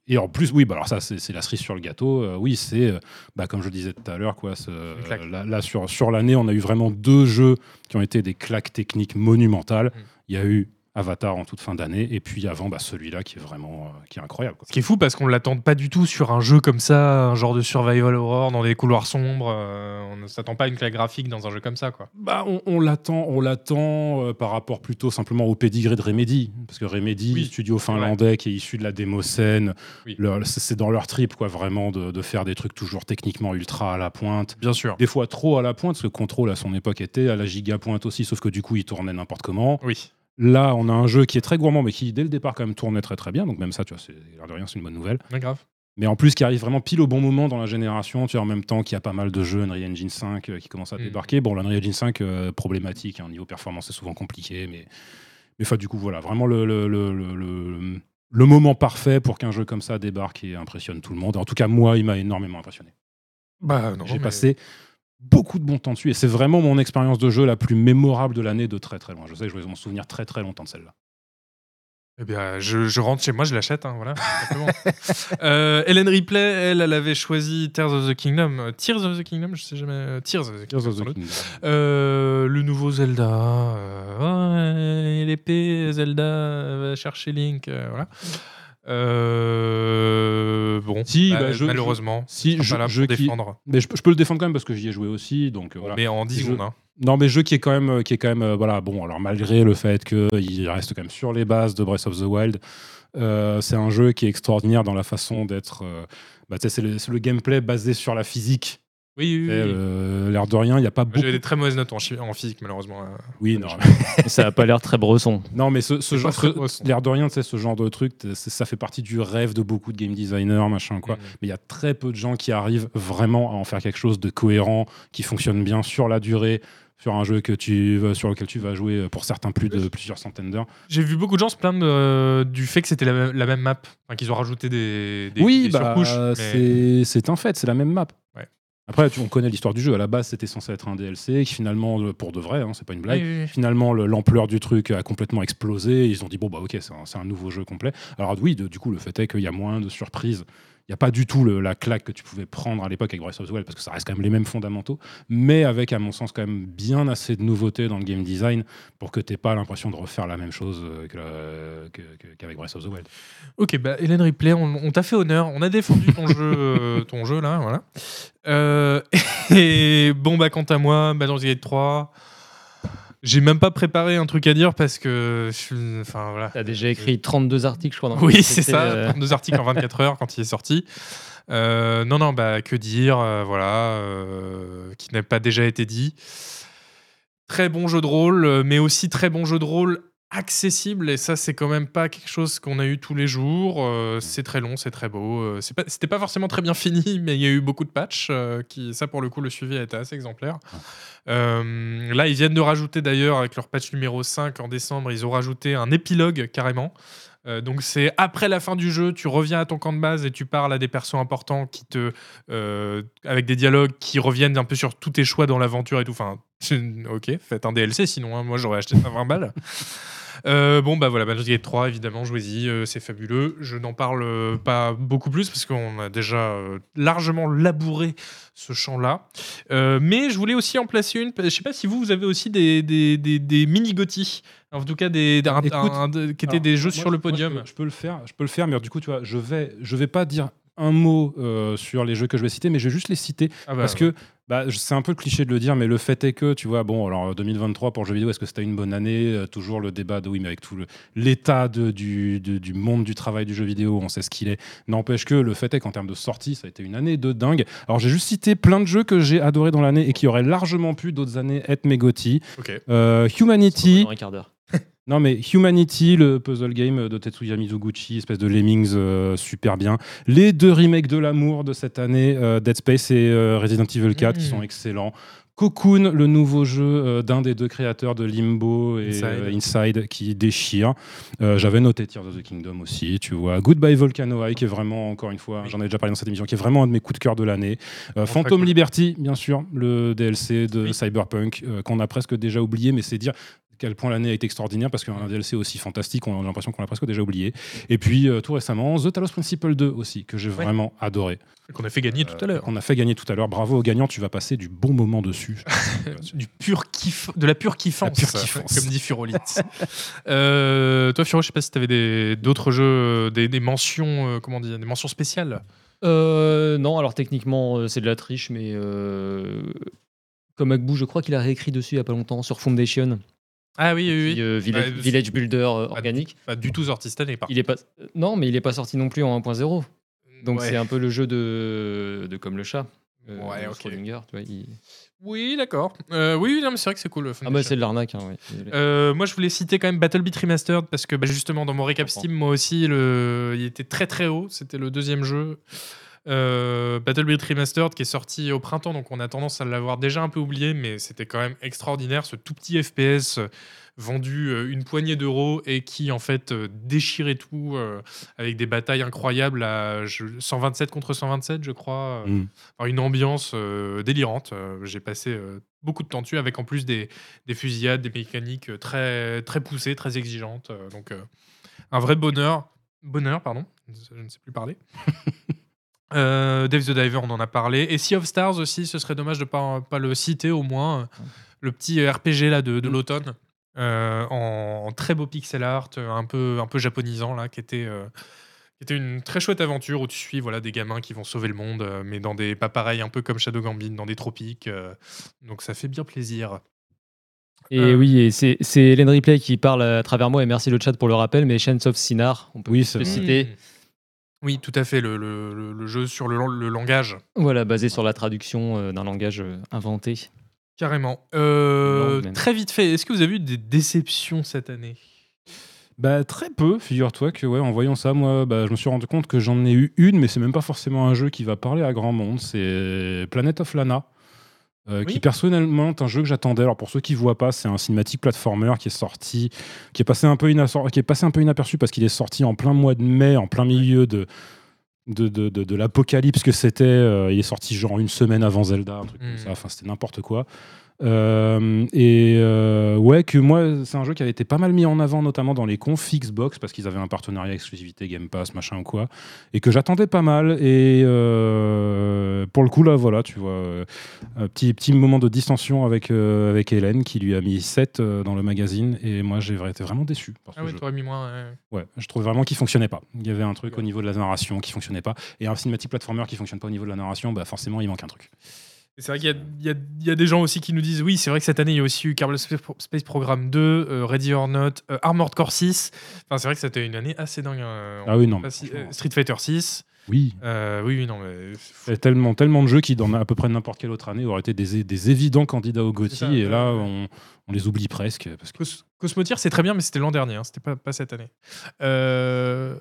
et en plus, oui, bah alors ça, c'est la cerise sur le gâteau. Euh, oui, c'est, euh, bah, comme je le disais tout à l'heure, quoi. ce- euh, là, sur, sur l'année, on a eu vraiment deux jeux qui ont été des claques techniques monumentales. Mm. Il y a eu Avatar en toute fin d'année, et puis avant, bah, celui-là qui est vraiment euh, qui est incroyable. quoi. Ce qui est fou parce qu'on ne l'attend pas du tout sur un jeu comme ça, un genre de survival horror dans des couloirs sombres. euh, on ne s'attend pas à une claque graphique dans un jeu comme ça, quoi. Bah, on, l'attend, on l'attend euh, par rapport plutôt simplement au pédigré de Remedy, parce que Remedy, Oui, studio finlandais qui est issu de la Oui. leur- c'est c'est dans leur trip, quoi, vraiment de, de faire des trucs toujours techniquement ultra à la pointe. Bien sûr. Des fois trop à la pointe, parce que Control à son époque était à la giga pointe aussi, sauf que du coup il tournait n'importe comment. Oui. Là, on a un jeu qui est très gourmand, mais qui dès le départ quand même tournait très très bien. Donc même ça, tu vois, c'est l'air de rien, c'est une bonne nouvelle. Ouais, grave. Mais en plus, qui arrive vraiment pile au bon moment dans la génération, tu vois, en même temps qu'il y a pas mal de jeux Unreal Engine 5 euh, qui commencent à Mm. débarquer. Bon, l'Unreal Engine 5 euh, problématique, hein, niveau performance, c'est souvent compliqué, mais mais enfin du coup voilà, vraiment le le, le, le- le- le moment parfait pour qu'un jeu comme ça débarque et impressionne tout le monde. En tout cas, moi, il m'a énormément impressionné. Bah, non, J'ai mais- passé beaucoup de bon temps dessus et c'est vraiment mon expérience de jeu la plus mémorable de l'année de très très loin. Je sais que je vais m'en souvenir très très longtemps de celle-là. Eh bien, je, je rentre chez moi, je l'achète, hein, voilà. euh, Hélène Ripley, elle, elle avait choisi Tears of the Kingdom. Euh, Tears of the Kingdom, je sais jamais. euh, Tears of the Kingdom. Euh, le nouveau Zelda. euh, l'épée, Zelda va chercher Link. voilà. Euh, bon, Si, bah, bah, je- malheureusement, Si, je là je pour qui- défendre. mais je, je peux le défendre quand même parce que j'y ai joué aussi, donc euh, voilà. Mais en 10 Je- secondes. hein. Non, mais jeu qui est quand même, qui est quand même, euh, voilà, bon, alors malgré le fait qu'il reste quand même sur les bases de Breath of the Wild, euh, c'est un jeu qui est extraordinaire dans la façon d'être. euh, bah, le, c'est le gameplay basé sur la physique. Oui, oui, oui. euh, L'air de rien, il n'y a pas beaucoup. J'avais des très mauvaises notes en, chi- en physique, malheureusement. euh. Oui, non, Ça a pas l'air très bresson. non, mais ce, ce C'est genre, ce- l'air de rien, tu sais, ce genre de truc, c'est- ça fait partie du rêve de beaucoup de game designers, machin, quoi. Mhm. Mais il y a très peu de gens qui arrivent vraiment à en faire quelque chose de cohérent, qui fonctionne bien sur la durée, sur un jeu que tu, sur lequel tu vas jouer euh, pour certains plus de plusieurs centaines d'heures. J'ai vu beaucoup de gens se plaindre euh, du fait que c'était la, même- la même map, enfin, qu'ils ont rajouté des, des, oui, des bah, surcouches. mais- c'est c'est un fait, c'est la même map. Après, tu- on connaît l'histoire du jeu. À la base, c'était censé être un DLC qui finalement, euh, pour de vrai, hein, c'est pas une blague. Oui, oui, oui. Finalement, le- l'ampleur du truc a complètement explosé. Ils ont dit bon bah ok, c'est un, nouveau jeu complet. Alors oui, de- du coup, le fait est qu'il y a moins de surprises. Il n'y a pas du tout le- la claque que tu pouvais prendre à l'époque avec Breath of the Wild parce que ça reste quand même les mêmes fondamentaux, mais avec à mon sens quand même bien assez de nouveautés dans le game design pour que tu pas l'impression de refaire la même chose euh, qu'avec Breath of the Wild. Ok, bah Hélène Ripley, on, on t'a fait honneur, on a défendu ton jeu, euh, ton jeu là, voilà. Euh, et bon bah quant à moi, Baldur's Gate 3, j'ai même pas préparé un truc à dire parce que, je suis- enfin voilà. T'as déjà écrit 32 articles, je crois. dans Oui, c'est ça, euh, 32 articles en 24 heures quand il est sorti. Euh, non, non, bah que dire, euh, voilà, euh, qui n'a pas déjà été dit. Très bon jeu de rôle, euh, mais aussi très bon jeu de rôle accessible, et ça, c'est quand même pas quelque chose qu'on a eu tous les jours. Euh, c'est très long, c'est très beau. euh, pas- C'était pas, forcément très bien fini, mais il y a eu beaucoup de patchs. euh, qui, ça, pour le coup, le suivi a été assez exemplaire. Euh, là, ils viennent de rajouter d'ailleurs, avec leur patch numéro 5 en décembre, ils ont rajouté un épilogue carrément. Donc c'est après la fin du jeu, tu reviens à ton camp de base et tu parles à des persos importants qui te, euh, avec des dialogues qui reviennent un peu sur tous tes choix dans l'aventure et tout. Enfin, ok, faites un DLC sinon, hein, moi j'aurais acheté ça 20 balles. Euh, bon bah voilà, Baldur's Gate 3 évidemment, jouez-y, euh, c'est fabuleux. Je n'en parle euh, pas beaucoup plus parce qu'on a déjà largement labouré ce champ-là. Mais je voulais aussi en placer une. Je sais pas si vous, vous avez aussi des, des, des, des mini gothi en tout cas des, des- un- Écoute, un- de- qui étaient Alors, des jeux moi, sur le moi, je podium. peux- Je peux, le faire, je peux le faire, mais du coup, tu vois, je vais, je vais pas dire un mot euh, sur les jeux que je vais citer, mais je vais juste les citer Ah bah, parce que bah, c'est un peu cliché de le dire, mais le fait est que, tu vois, bon, alors 2023 pour le jeu vidéo, est-ce que c'était une bonne année? Euh, Toujours le débat de oui, mais avec tout l'état du, de- du monde du travail du jeu vidéo, on sait ce qu'il est. N'empêche que le fait est qu'en termes de sortie, ça a été une année de dingue. Alors j'ai juste cité plein de jeux que j'ai adoré dans l'année et qui auraient largement pu d'autres années être mes GOTY. ok. Euh, Humanity, non mais Humanity, le puzzle game de Tetsuya Mizuguchi, espèce de Lemmings euh, super bien. Les deux remakes de l'amour de cette année, euh, Dead Space et euh, Resident Evil 4, qui Mm. sont excellents. Cocoon, le nouveau jeu d'un des deux créateurs de Limbo et Inside. Inside, qui déchire. Euh, J'avais noté Tears of the Kingdom aussi, tu vois. Goodbye Volcano High, qui est vraiment, encore une fois, Oui. j'en ai déjà parlé dans cette émission, qui est vraiment un de mes coups de cœur de l'année. Euh, Phantom. Liberty, bien sûr, le DLC de Oui. Cyberpunk, euh, qu'on a presque déjà oublié, mais c'est dire quel point l'année a été extraordinaire parce qu'un DLC aussi fantastique, on a l'impression qu'on l'a presque déjà oublié. Et puis euh, tout récemment, The Talos Principle 2 aussi, que j'ai Ouais. vraiment adoré. Qu'on a fait gagner tout à l'heure. Qu'on a fait gagner tout à l'heure. Bravo aux gagnants, tu vas passer du bon moment dessus. du pur kiff, de la pure kiffance, La pure kiffance. comme dit Furolite. Euh, toi, Furo, je sais pas si tu avais d'autres jeux, des, des mentions, euh, comment dire, des mentions spéciales? Euh, non, alors techniquement, c'est de la triche, mais euh, comme Agbu, je crois qu'il a réécrit dessus il y a pas longtemps sur Foundation, Ah oui, oui, euh, village, village Builder euh, organique. Pas du tout sorti cette année, par Il est pas, euh, non, mais il est pas sorti non plus en 1.0. Donc Ouais. c'est un peu le jeu de, de comme le chat. euh, Ouais, de ok. Schrödinger, tu vois, il- Oui, d'accord. Euh, oui, non, mais c'est vrai que c'est cool. Ah bah c'est de l'arnaque. hein. Euh, moi, je voulais citer quand même Battle Beat Remastered parce que bah, justement, dans mon récap. Steam, moi aussi, le... il était très très haut. C'était le deuxième jeu. Euh, Battle Remastered qui est sorti au printemps, donc on a tendance à l'avoir déjà un peu oublié, mais c'était quand même extraordinaire. Ce tout petit FPS euh, vendu euh, une poignée d'euros et qui en fait euh, déchirait tout euh, avec des batailles incroyables à je- 127 contre 127, je crois. Mm. Enfin, une ambiance euh, délirante. J'ai passé euh, beaucoup de temps dessus avec en plus des, des fusillades, des mécaniques très, très poussées, très exigeantes. donc, un vrai bonheur. Bonheur, pardon. Je ne sais plus parler. Euh, Dave the Diver, on en a parlé. Et Sea of Stars aussi, ce serait dommage de ne pas, pas le citer au moins. Le petit RPG là, de, de Mm. l'automne. euh, en, en très beau pixel art, un peu, un peu japonisant, là, qui était, euh, qui était une très chouette aventure où tu suis voilà, des gamins qui vont sauver le monde, mais dans des pas pareils, un peu comme Shadow Gambit, dans des tropiques. euh, donc ça fait bien plaisir. Et Euh, oui, et c'est c'est Hélène Ripley qui parle à travers moi, et merci le chat pour le rappel, mais Chains of Sinar, on peut Oui, citer. Mmh. Oui, tout à fait, le, le- jeu sur le, le langage. Voilà, basé sur la traduction euh, d'un langage euh, inventé. Carrément. Euh, très vite fait, est-ce que vous avez eu des déceptions cette année? Bah, très peu, figure-toi que ouais, en voyant ça, moi, bah, je me suis rendu compte que j'en ai eu une, mais c'est même pas forcément un jeu qui va parler à grand monde. C'est Planet of Lana. Euh, Oui. qui personnellement est un jeu que j'attendais. Alors pour ceux qui voient pas, c'est un cinématique platformer qui est sorti, qui est passé un peu, inassor- qui est passé un peu inaperçu parce qu'il est sorti en plein mois de mai, en plein milieu de de, de, de, de l'apocalypse que c'était. Euh, il est sorti genre une semaine avant Zelda, un truc comme Mm. ça. Enfin, c'était n'importe quoi. Euh, et euh, ouais, que moi, c'est un jeu qui avait été pas mal mis en avant, notamment dans les confs Xbox, parce qu'ils avaient un partenariat exclusivité Game Pass, machin ou quoi, et que j'attendais pas mal. Et euh, pour le coup, là, voilà, tu vois, un petit, petit moment de distension avec, avec Hélène, qui lui a mis 7 euh, dans le magazine, et moi, j'ai été vraiment déçu Ah oui, jeu. t'aurais mis moins. ouais. Ouais, je trouvais vraiment qu'il fonctionnait pas. Il y avait un truc au niveau de la narration qui fonctionnait pas. Et un cinématique platformer qui fonctionne pas au niveau de la narration, bah forcément, il manque un truc. C'est vrai qu'il y a, y y des gens aussi qui nous disent oui, c'est vrai que cette année, il y a aussi eu Kerbal Space Pro- Space Program 2, euh, Ready or Not, euh, Armored Core 6. Enfin, c'est vrai que c'était une année assez dingue. hein. Ah oui, non. Si- euh, Street Fighter 6. Oui. Euh, oui, oui, non, mais. Il y a tellement, tellement de jeux qui, dans à peu près n'importe quelle autre année, auraient été des, des évidents candidats au GOTY. ça, et ouais, là, ouais. on, on les oublie presque. Parce que... Cos- c'est très bien, mais c'était l'an dernier, hein, c'était pas, pas cette année. Euh,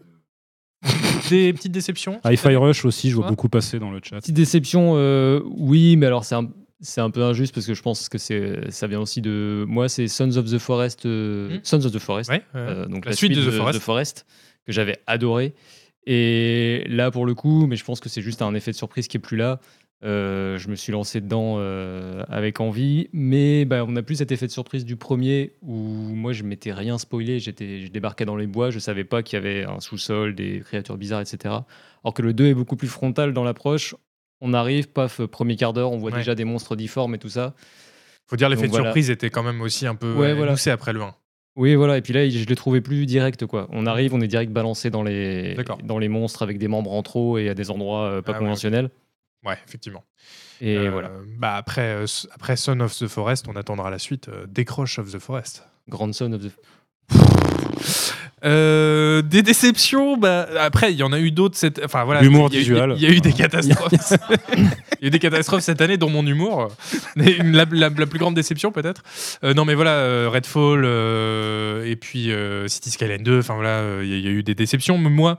Des petites déceptions Hi-Fi Rush aussi, je vois beaucoup passer dans le chat. Petite déception, euh, oui, mais alors c'est un, c'est un peu injuste parce que je pense que c'est, ça vient aussi de. Moi, c'est Sons of the Forest. euh, Hmm. Sons of the Forest. Ouais, ouais. euh, donc la, suite, de The Forest. que j'avais adoré. Et là, pour le coup, mais je pense que c'est juste un effet de surprise qui est plus là. Euh, je me suis lancé dedans euh, avec envie, mais bah, on n'a plus cet effet de surprise du premier où moi je m'étais rien spoilé, j'étais, je débarquais dans les bois, je savais pas qu'il y avait un sous-sol, des créatures bizarres, etc. Alors que le 2 est beaucoup plus frontal dans l'approche. On arrive, paf, premier quart d'heure, on voit Ouais. déjà des monstres difformes et tout ça. Faut dire, l'effet de voilà. surprise était quand même aussi un peu Ouais, voilà. émoussé après le 1. Oui, voilà. Et puis là, je l'ai trouvé plus direct, quoi. On arrive, on est direct balancé dans les, dans les monstres avec des membres en trop et à des endroits euh, pas Ah ouais, conventionnels. Ouais, effectivement. Et Euh, voilà. Bah après, euh, après Son of the Forest, on attendra la suite. euh, Décroche of the Forest. Grandson of the. Euh, des déceptions, bah, après il y en a eu d'autres. Cette... Enfin voilà, L'humour visuel. Il y a eu des catastrophes. il y a eu des catastrophes cette année, dont mon humour. La, la- la plus grande déception peut-être. Euh, non mais voilà, euh, Redfall euh, et puis euh, City Skyline 2. Enfin voilà, euh, il y, y a eu des déceptions. Mais moi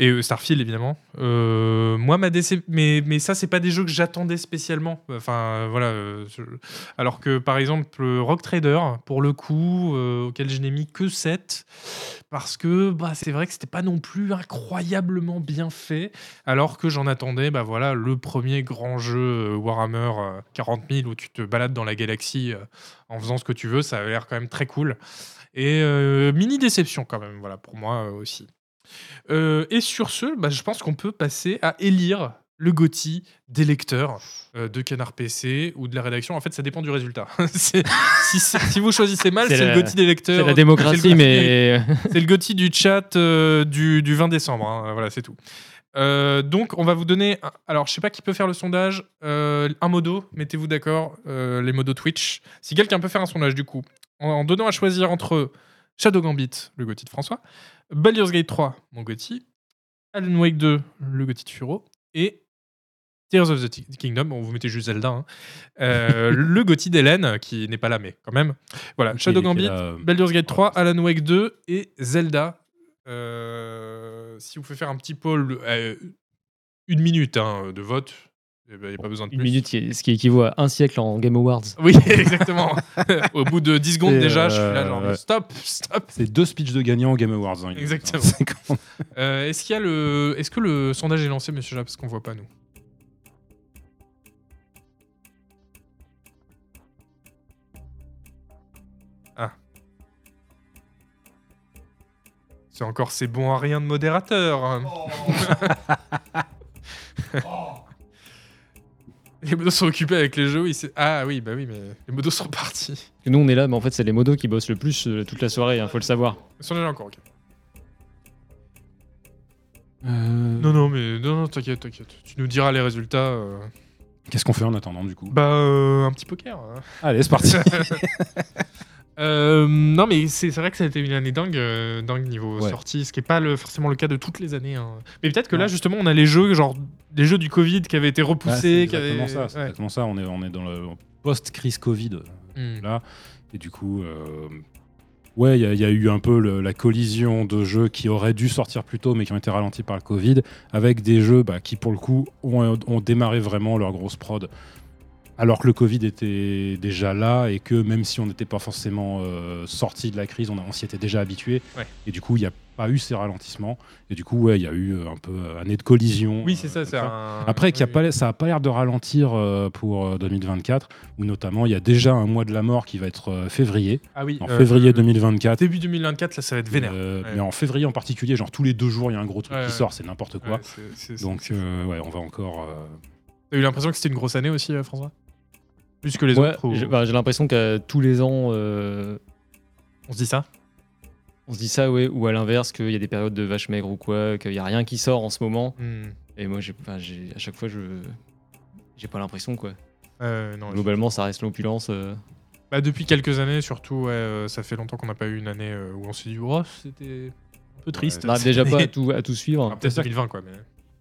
et euh, Starfield évidemment. Euh, moi ma mais mais ça c'est pas des jeux que j'attendais spécialement. Voilà. euh, Alors que par exemple Rock Trader, pour le coup, auquel je n'ai mis que 7 parce que bah, c'est vrai que c'était pas non plus incroyablement bien fait, alors que j'en attendais bah, voilà, le premier grand jeu Warhammer euh, 40 000 où tu te balades dans la galaxie en faisant ce que tu veux, ça avait l'air quand même très cool. Et mini déception quand même, voilà, pour moi aussi. Euh, et sur ce, bah, je pense qu'on peut passer à élire le GOTY des lecteurs euh, de Canard PC ou de la rédaction. En fait, ça dépend du résultat. Si, vous choisissez mal, C'est le GOTY des lecteurs. C'est la le démocratie, mais. c'est le GOTY du chat euh, du, du 20 décembre. hein. Voilà, c'est tout. Euh, donc, on va vous donner. un- Alors, je sais pas qui peut faire le sondage. Un modo, mettez-vous d'accord, les modos Twitch. Si quelqu'un peut faire un sondage, du coup, en, en donnant à choisir entre Shadow Gambit, le GOTY de François, Baldur's Gate 3, mon GOTY, Alan Wake 2, le GOTY de Furo, et Tears of the Kingdom, bon, vous mettez juste Zelda, hein. Euh, le GOTY d'Hélène, qui n'est pas là, mais quand même. Voilà, Shadow Gambit, là, euh, Baldur's Gate 3, Alan Wake 2 et Zelda. Euh, si vous pouvez faire un petit poll, une minute hein, de vote, il n'y a pas besoin de Une minute, est- ce qui équivaut à un siècle en Game Awards. Oui, exactement. Au bout de 10 secondes déjà, je suis là euh, genre ouais. stop, stop. C'est deux speeches de gagnants aux Game Awards. hein, Exactement. Euh, est-ce qu'il y a le, est-ce que le sondage est lancé, Monsieur Jap, parce qu'on voit pas nous? Ah. C'est encore ces bons à rien de modérateur. hein. Les modos sont occupés avec les jeux, oui. c'est- Ah oui, bah oui, mais les modos sont partis. Nous, on est là, mais en fait, c'est les modos qui bossent le plus euh, toute la soirée, il faut le savoir. Ils sont là encore, ok. Euh, Non, non, mais non, non, t'inquiète, t'inquiète. Tu nous diras les résultats. euh. Qu'est-ce qu'on fait en attendant du coup? Bah, euh, un petit poker. hein. Allez, c'est parti. Euh, non, mais c'est c'est vrai que ça a été une année dingue, euh, dingue niveau Ouais. sortie, ce qui n'est pas le, forcément le cas de toutes les années. hein. Mais peut-être que là, justement, on a les jeux, genre les jeux du Covid qui avaient été c'est repoussés. qui exactement avaient- ça. C'est ouais. exactement ça. On est, on est dans le post-crise Covid. Hmm. là. Et du coup, euh, ouais, il y, a- il y a eu un peu le- la collision de jeux qui auraient dû sortir plus tôt, mais qui ont été ralentis par le Covid, avec des jeux bah, qui, pour le coup, ont, ont démarré vraiment leur grosse prod alors que le Covid était déjà là et que même si on n'était pas forcément euh, sorti de la crise, on, a- on s'y était déjà habitué. Ouais. Et du coup, il n'y a pas eu ces ralentissements. Et du coup, ouais, il y a eu euh, un peu euh, année de collision. Oui, c'est euh, ça. comme c'est un- Après, a oui. pas, ça n'a pas l'air de ralentir euh, pour euh, 2024, où notamment il y a déjà un mois de la mort qui va être euh, février, Ah oui. en euh, février 2024. Début 2024, là, ça va être vénère. Euh, Ouais. Mais en février en particulier, genre tous les deux jours, il y a un gros truc qui sort, c'est n'importe quoi. Donc, euh, ouais, on va encore. euh, T'as eu l'impression que c'était une grosse année aussi, euh, François? Plus que les Ouais, autres ou- j'ai bah, j'ai l'impression qu'à tous les ans, euh, On se dit ça? on se dit ça, ouais, ou à l'inverse, qu'il y a des périodes de vache maigre ou quoi, qu'il n'y a rien qui sort en ce moment. Hmm. Et moi, j'ai, enfin, j'ai- à chaque fois, je j'ai pas l'impression, quoi. Euh, non, Globalement, ça reste l'opulence. euh. Bah, depuis quelques années, surtout, ouais, ça fait longtemps qu'on n'a pas eu une année où on s'est dit, oh, c'était un peu triste. On n'arrive déjà pas à tout, à tout suivre. Ah, Peut-être 2020, quoi. Mais...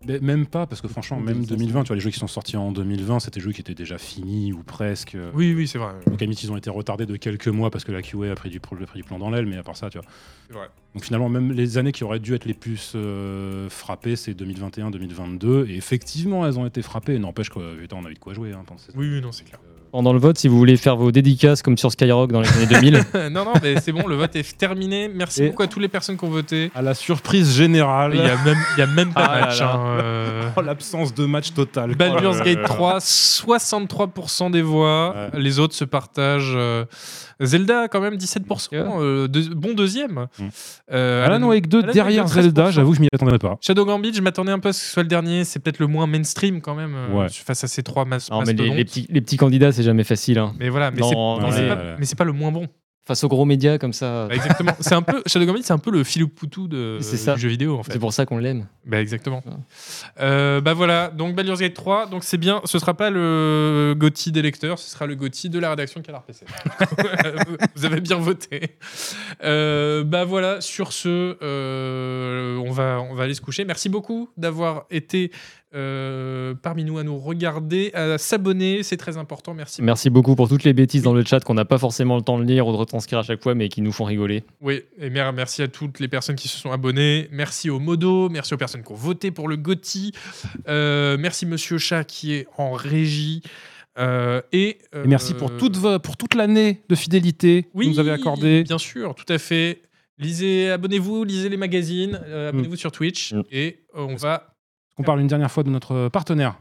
Même pas, parce que franchement, même 2005. 2020, tu vois, les jeux qui sont sortis en 2020, c'était des jeux qui étaient déjà finis ou presque. Oui, oui, c'est vrai. Donc, limite, ils ont été retardés de quelques mois parce que la QA a pris du, a pris du plan dans l'aile, mais à part ça, tu vois. C'est vrai. Donc finalement, même les années qui auraient dû être les plus euh, frappées, c'est 2021-2022. Et effectivement, elles ont été frappées. N'empêche que, putain, on a eu de quoi jouer. Hein, pendant ces- Oui, oui, non, c'est clair. Pendant le vote, si vous voulez faire vos dédicaces comme sur Skyrock dans les années 2000, non, non, mais c'est bon, le vote est terminé. Merci Et- beaucoup à toutes les personnes qui ont voté. À la surprise générale, Il y a même, a pas Ah match. hein, euh. oh, l'absence de match total. Baldur's Gate là. 3, 63% des voix. Ouais. Les autres se partagent. euh, Zelda, quand même, 17%. Ouais. euh, deux- bon deuxième. Mm. Euh, Alan Wake 2 Alan derrière Wake 2, Zelda, 13%. j'avoue, je m'y attendais pas. Shadow Gambit, je m'attendais un peu à ce que ce soit le dernier. C'est peut-être le moins mainstream quand même euh, Ouais. face à ces trois mas- non, mais les, les petits, les petits candidats, c'est jamais facile. hein. Mais voilà, mais c'est pas, le moins bon. Face aux gros médias comme ça, Bah, exactement. c'est un peu Shadow Gambit, c'est un peu le Philou Poutou de C'est ça. du jeu vidéo en fait. c'est pour ça qu'on l'aime. Bah exactement. Ouais. Euh, bah voilà, donc Baldur's Gate 3, donc c'est bien, ce sera pas le GOTY des lecteurs, ce sera le GOTY de la rédaction Canard PC. Vous avez bien voté. Euh, bah voilà, sur ce, euh, on, va, on va aller se coucher. Merci beaucoup d'avoir été euh, parmi nous à nous regarder, à s'abonner, c'est très important. Merci. Merci beaucoup pour toutes les bêtises dans le chat qu'on n'a pas forcément le temps de lire ou de retranscrire à chaque fois, mais qui nous font rigoler. Oui, et mer- merci à toutes les personnes qui se sont abonnées. Merci aux modos, merci aux personnes qui ont voté pour le GOTY. Euh, merci Monsieur Chat qui est en régie. Euh, et, Et merci pour toute, pour toute l'année de fidélité que oui, vous nous avez accordé. Bien sûr, tout à fait. Lisez, abonnez-vous, lisez les magazines, euh, abonnez-vous sur Twitch Mm. et on va. On parle une dernière fois de notre partenaire.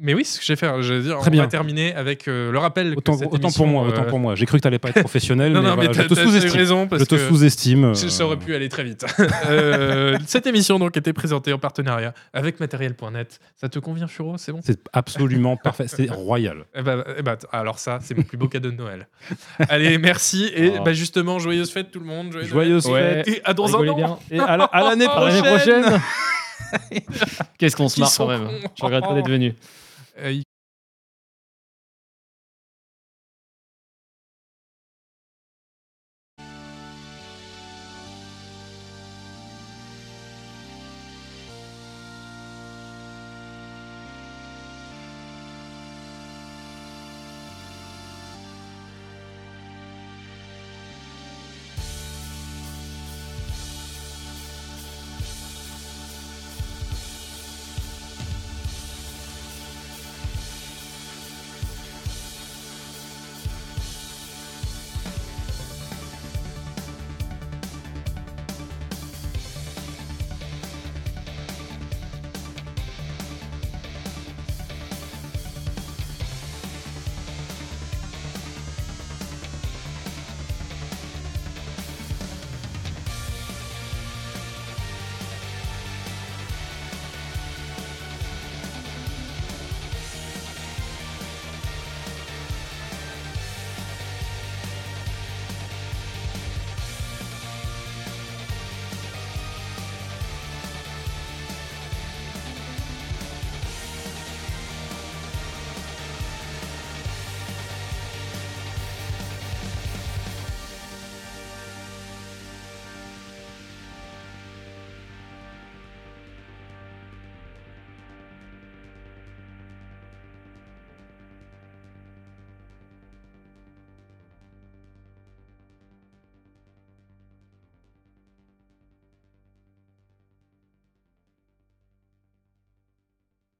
Mais oui, c'est ce que je vais faire. Je vais dire, Très on bien. va terminer avec euh, le rappel. que Autant, cette autant émission, pour moi, euh, autant pour moi. J'ai cru que t'allais pas être professionnel, Non, mais, non, voilà, mais je te sous-estime. raison parce Je te que- sous-estime. euh, Ça aurait pu aller très vite. Euh, cette émission donc était présentée en partenariat avec matériel.net. Ça te convient, Furo? C'est bon? C'est absolument parfait. C'est royal. eh ben, eh ben, t- alors ça, c'est mon plus beau cadeau de Noël. Allez, merci et Oh. bah, justement, joyeuses fêtes tout le monde. Joyeux Joyeuses Noël. fêtes. Et à dans un an. bien. Et À l'année prochaine. Qu'est-ce qu'on se marre quand même. Je regrette pas d'être venu. Euh, il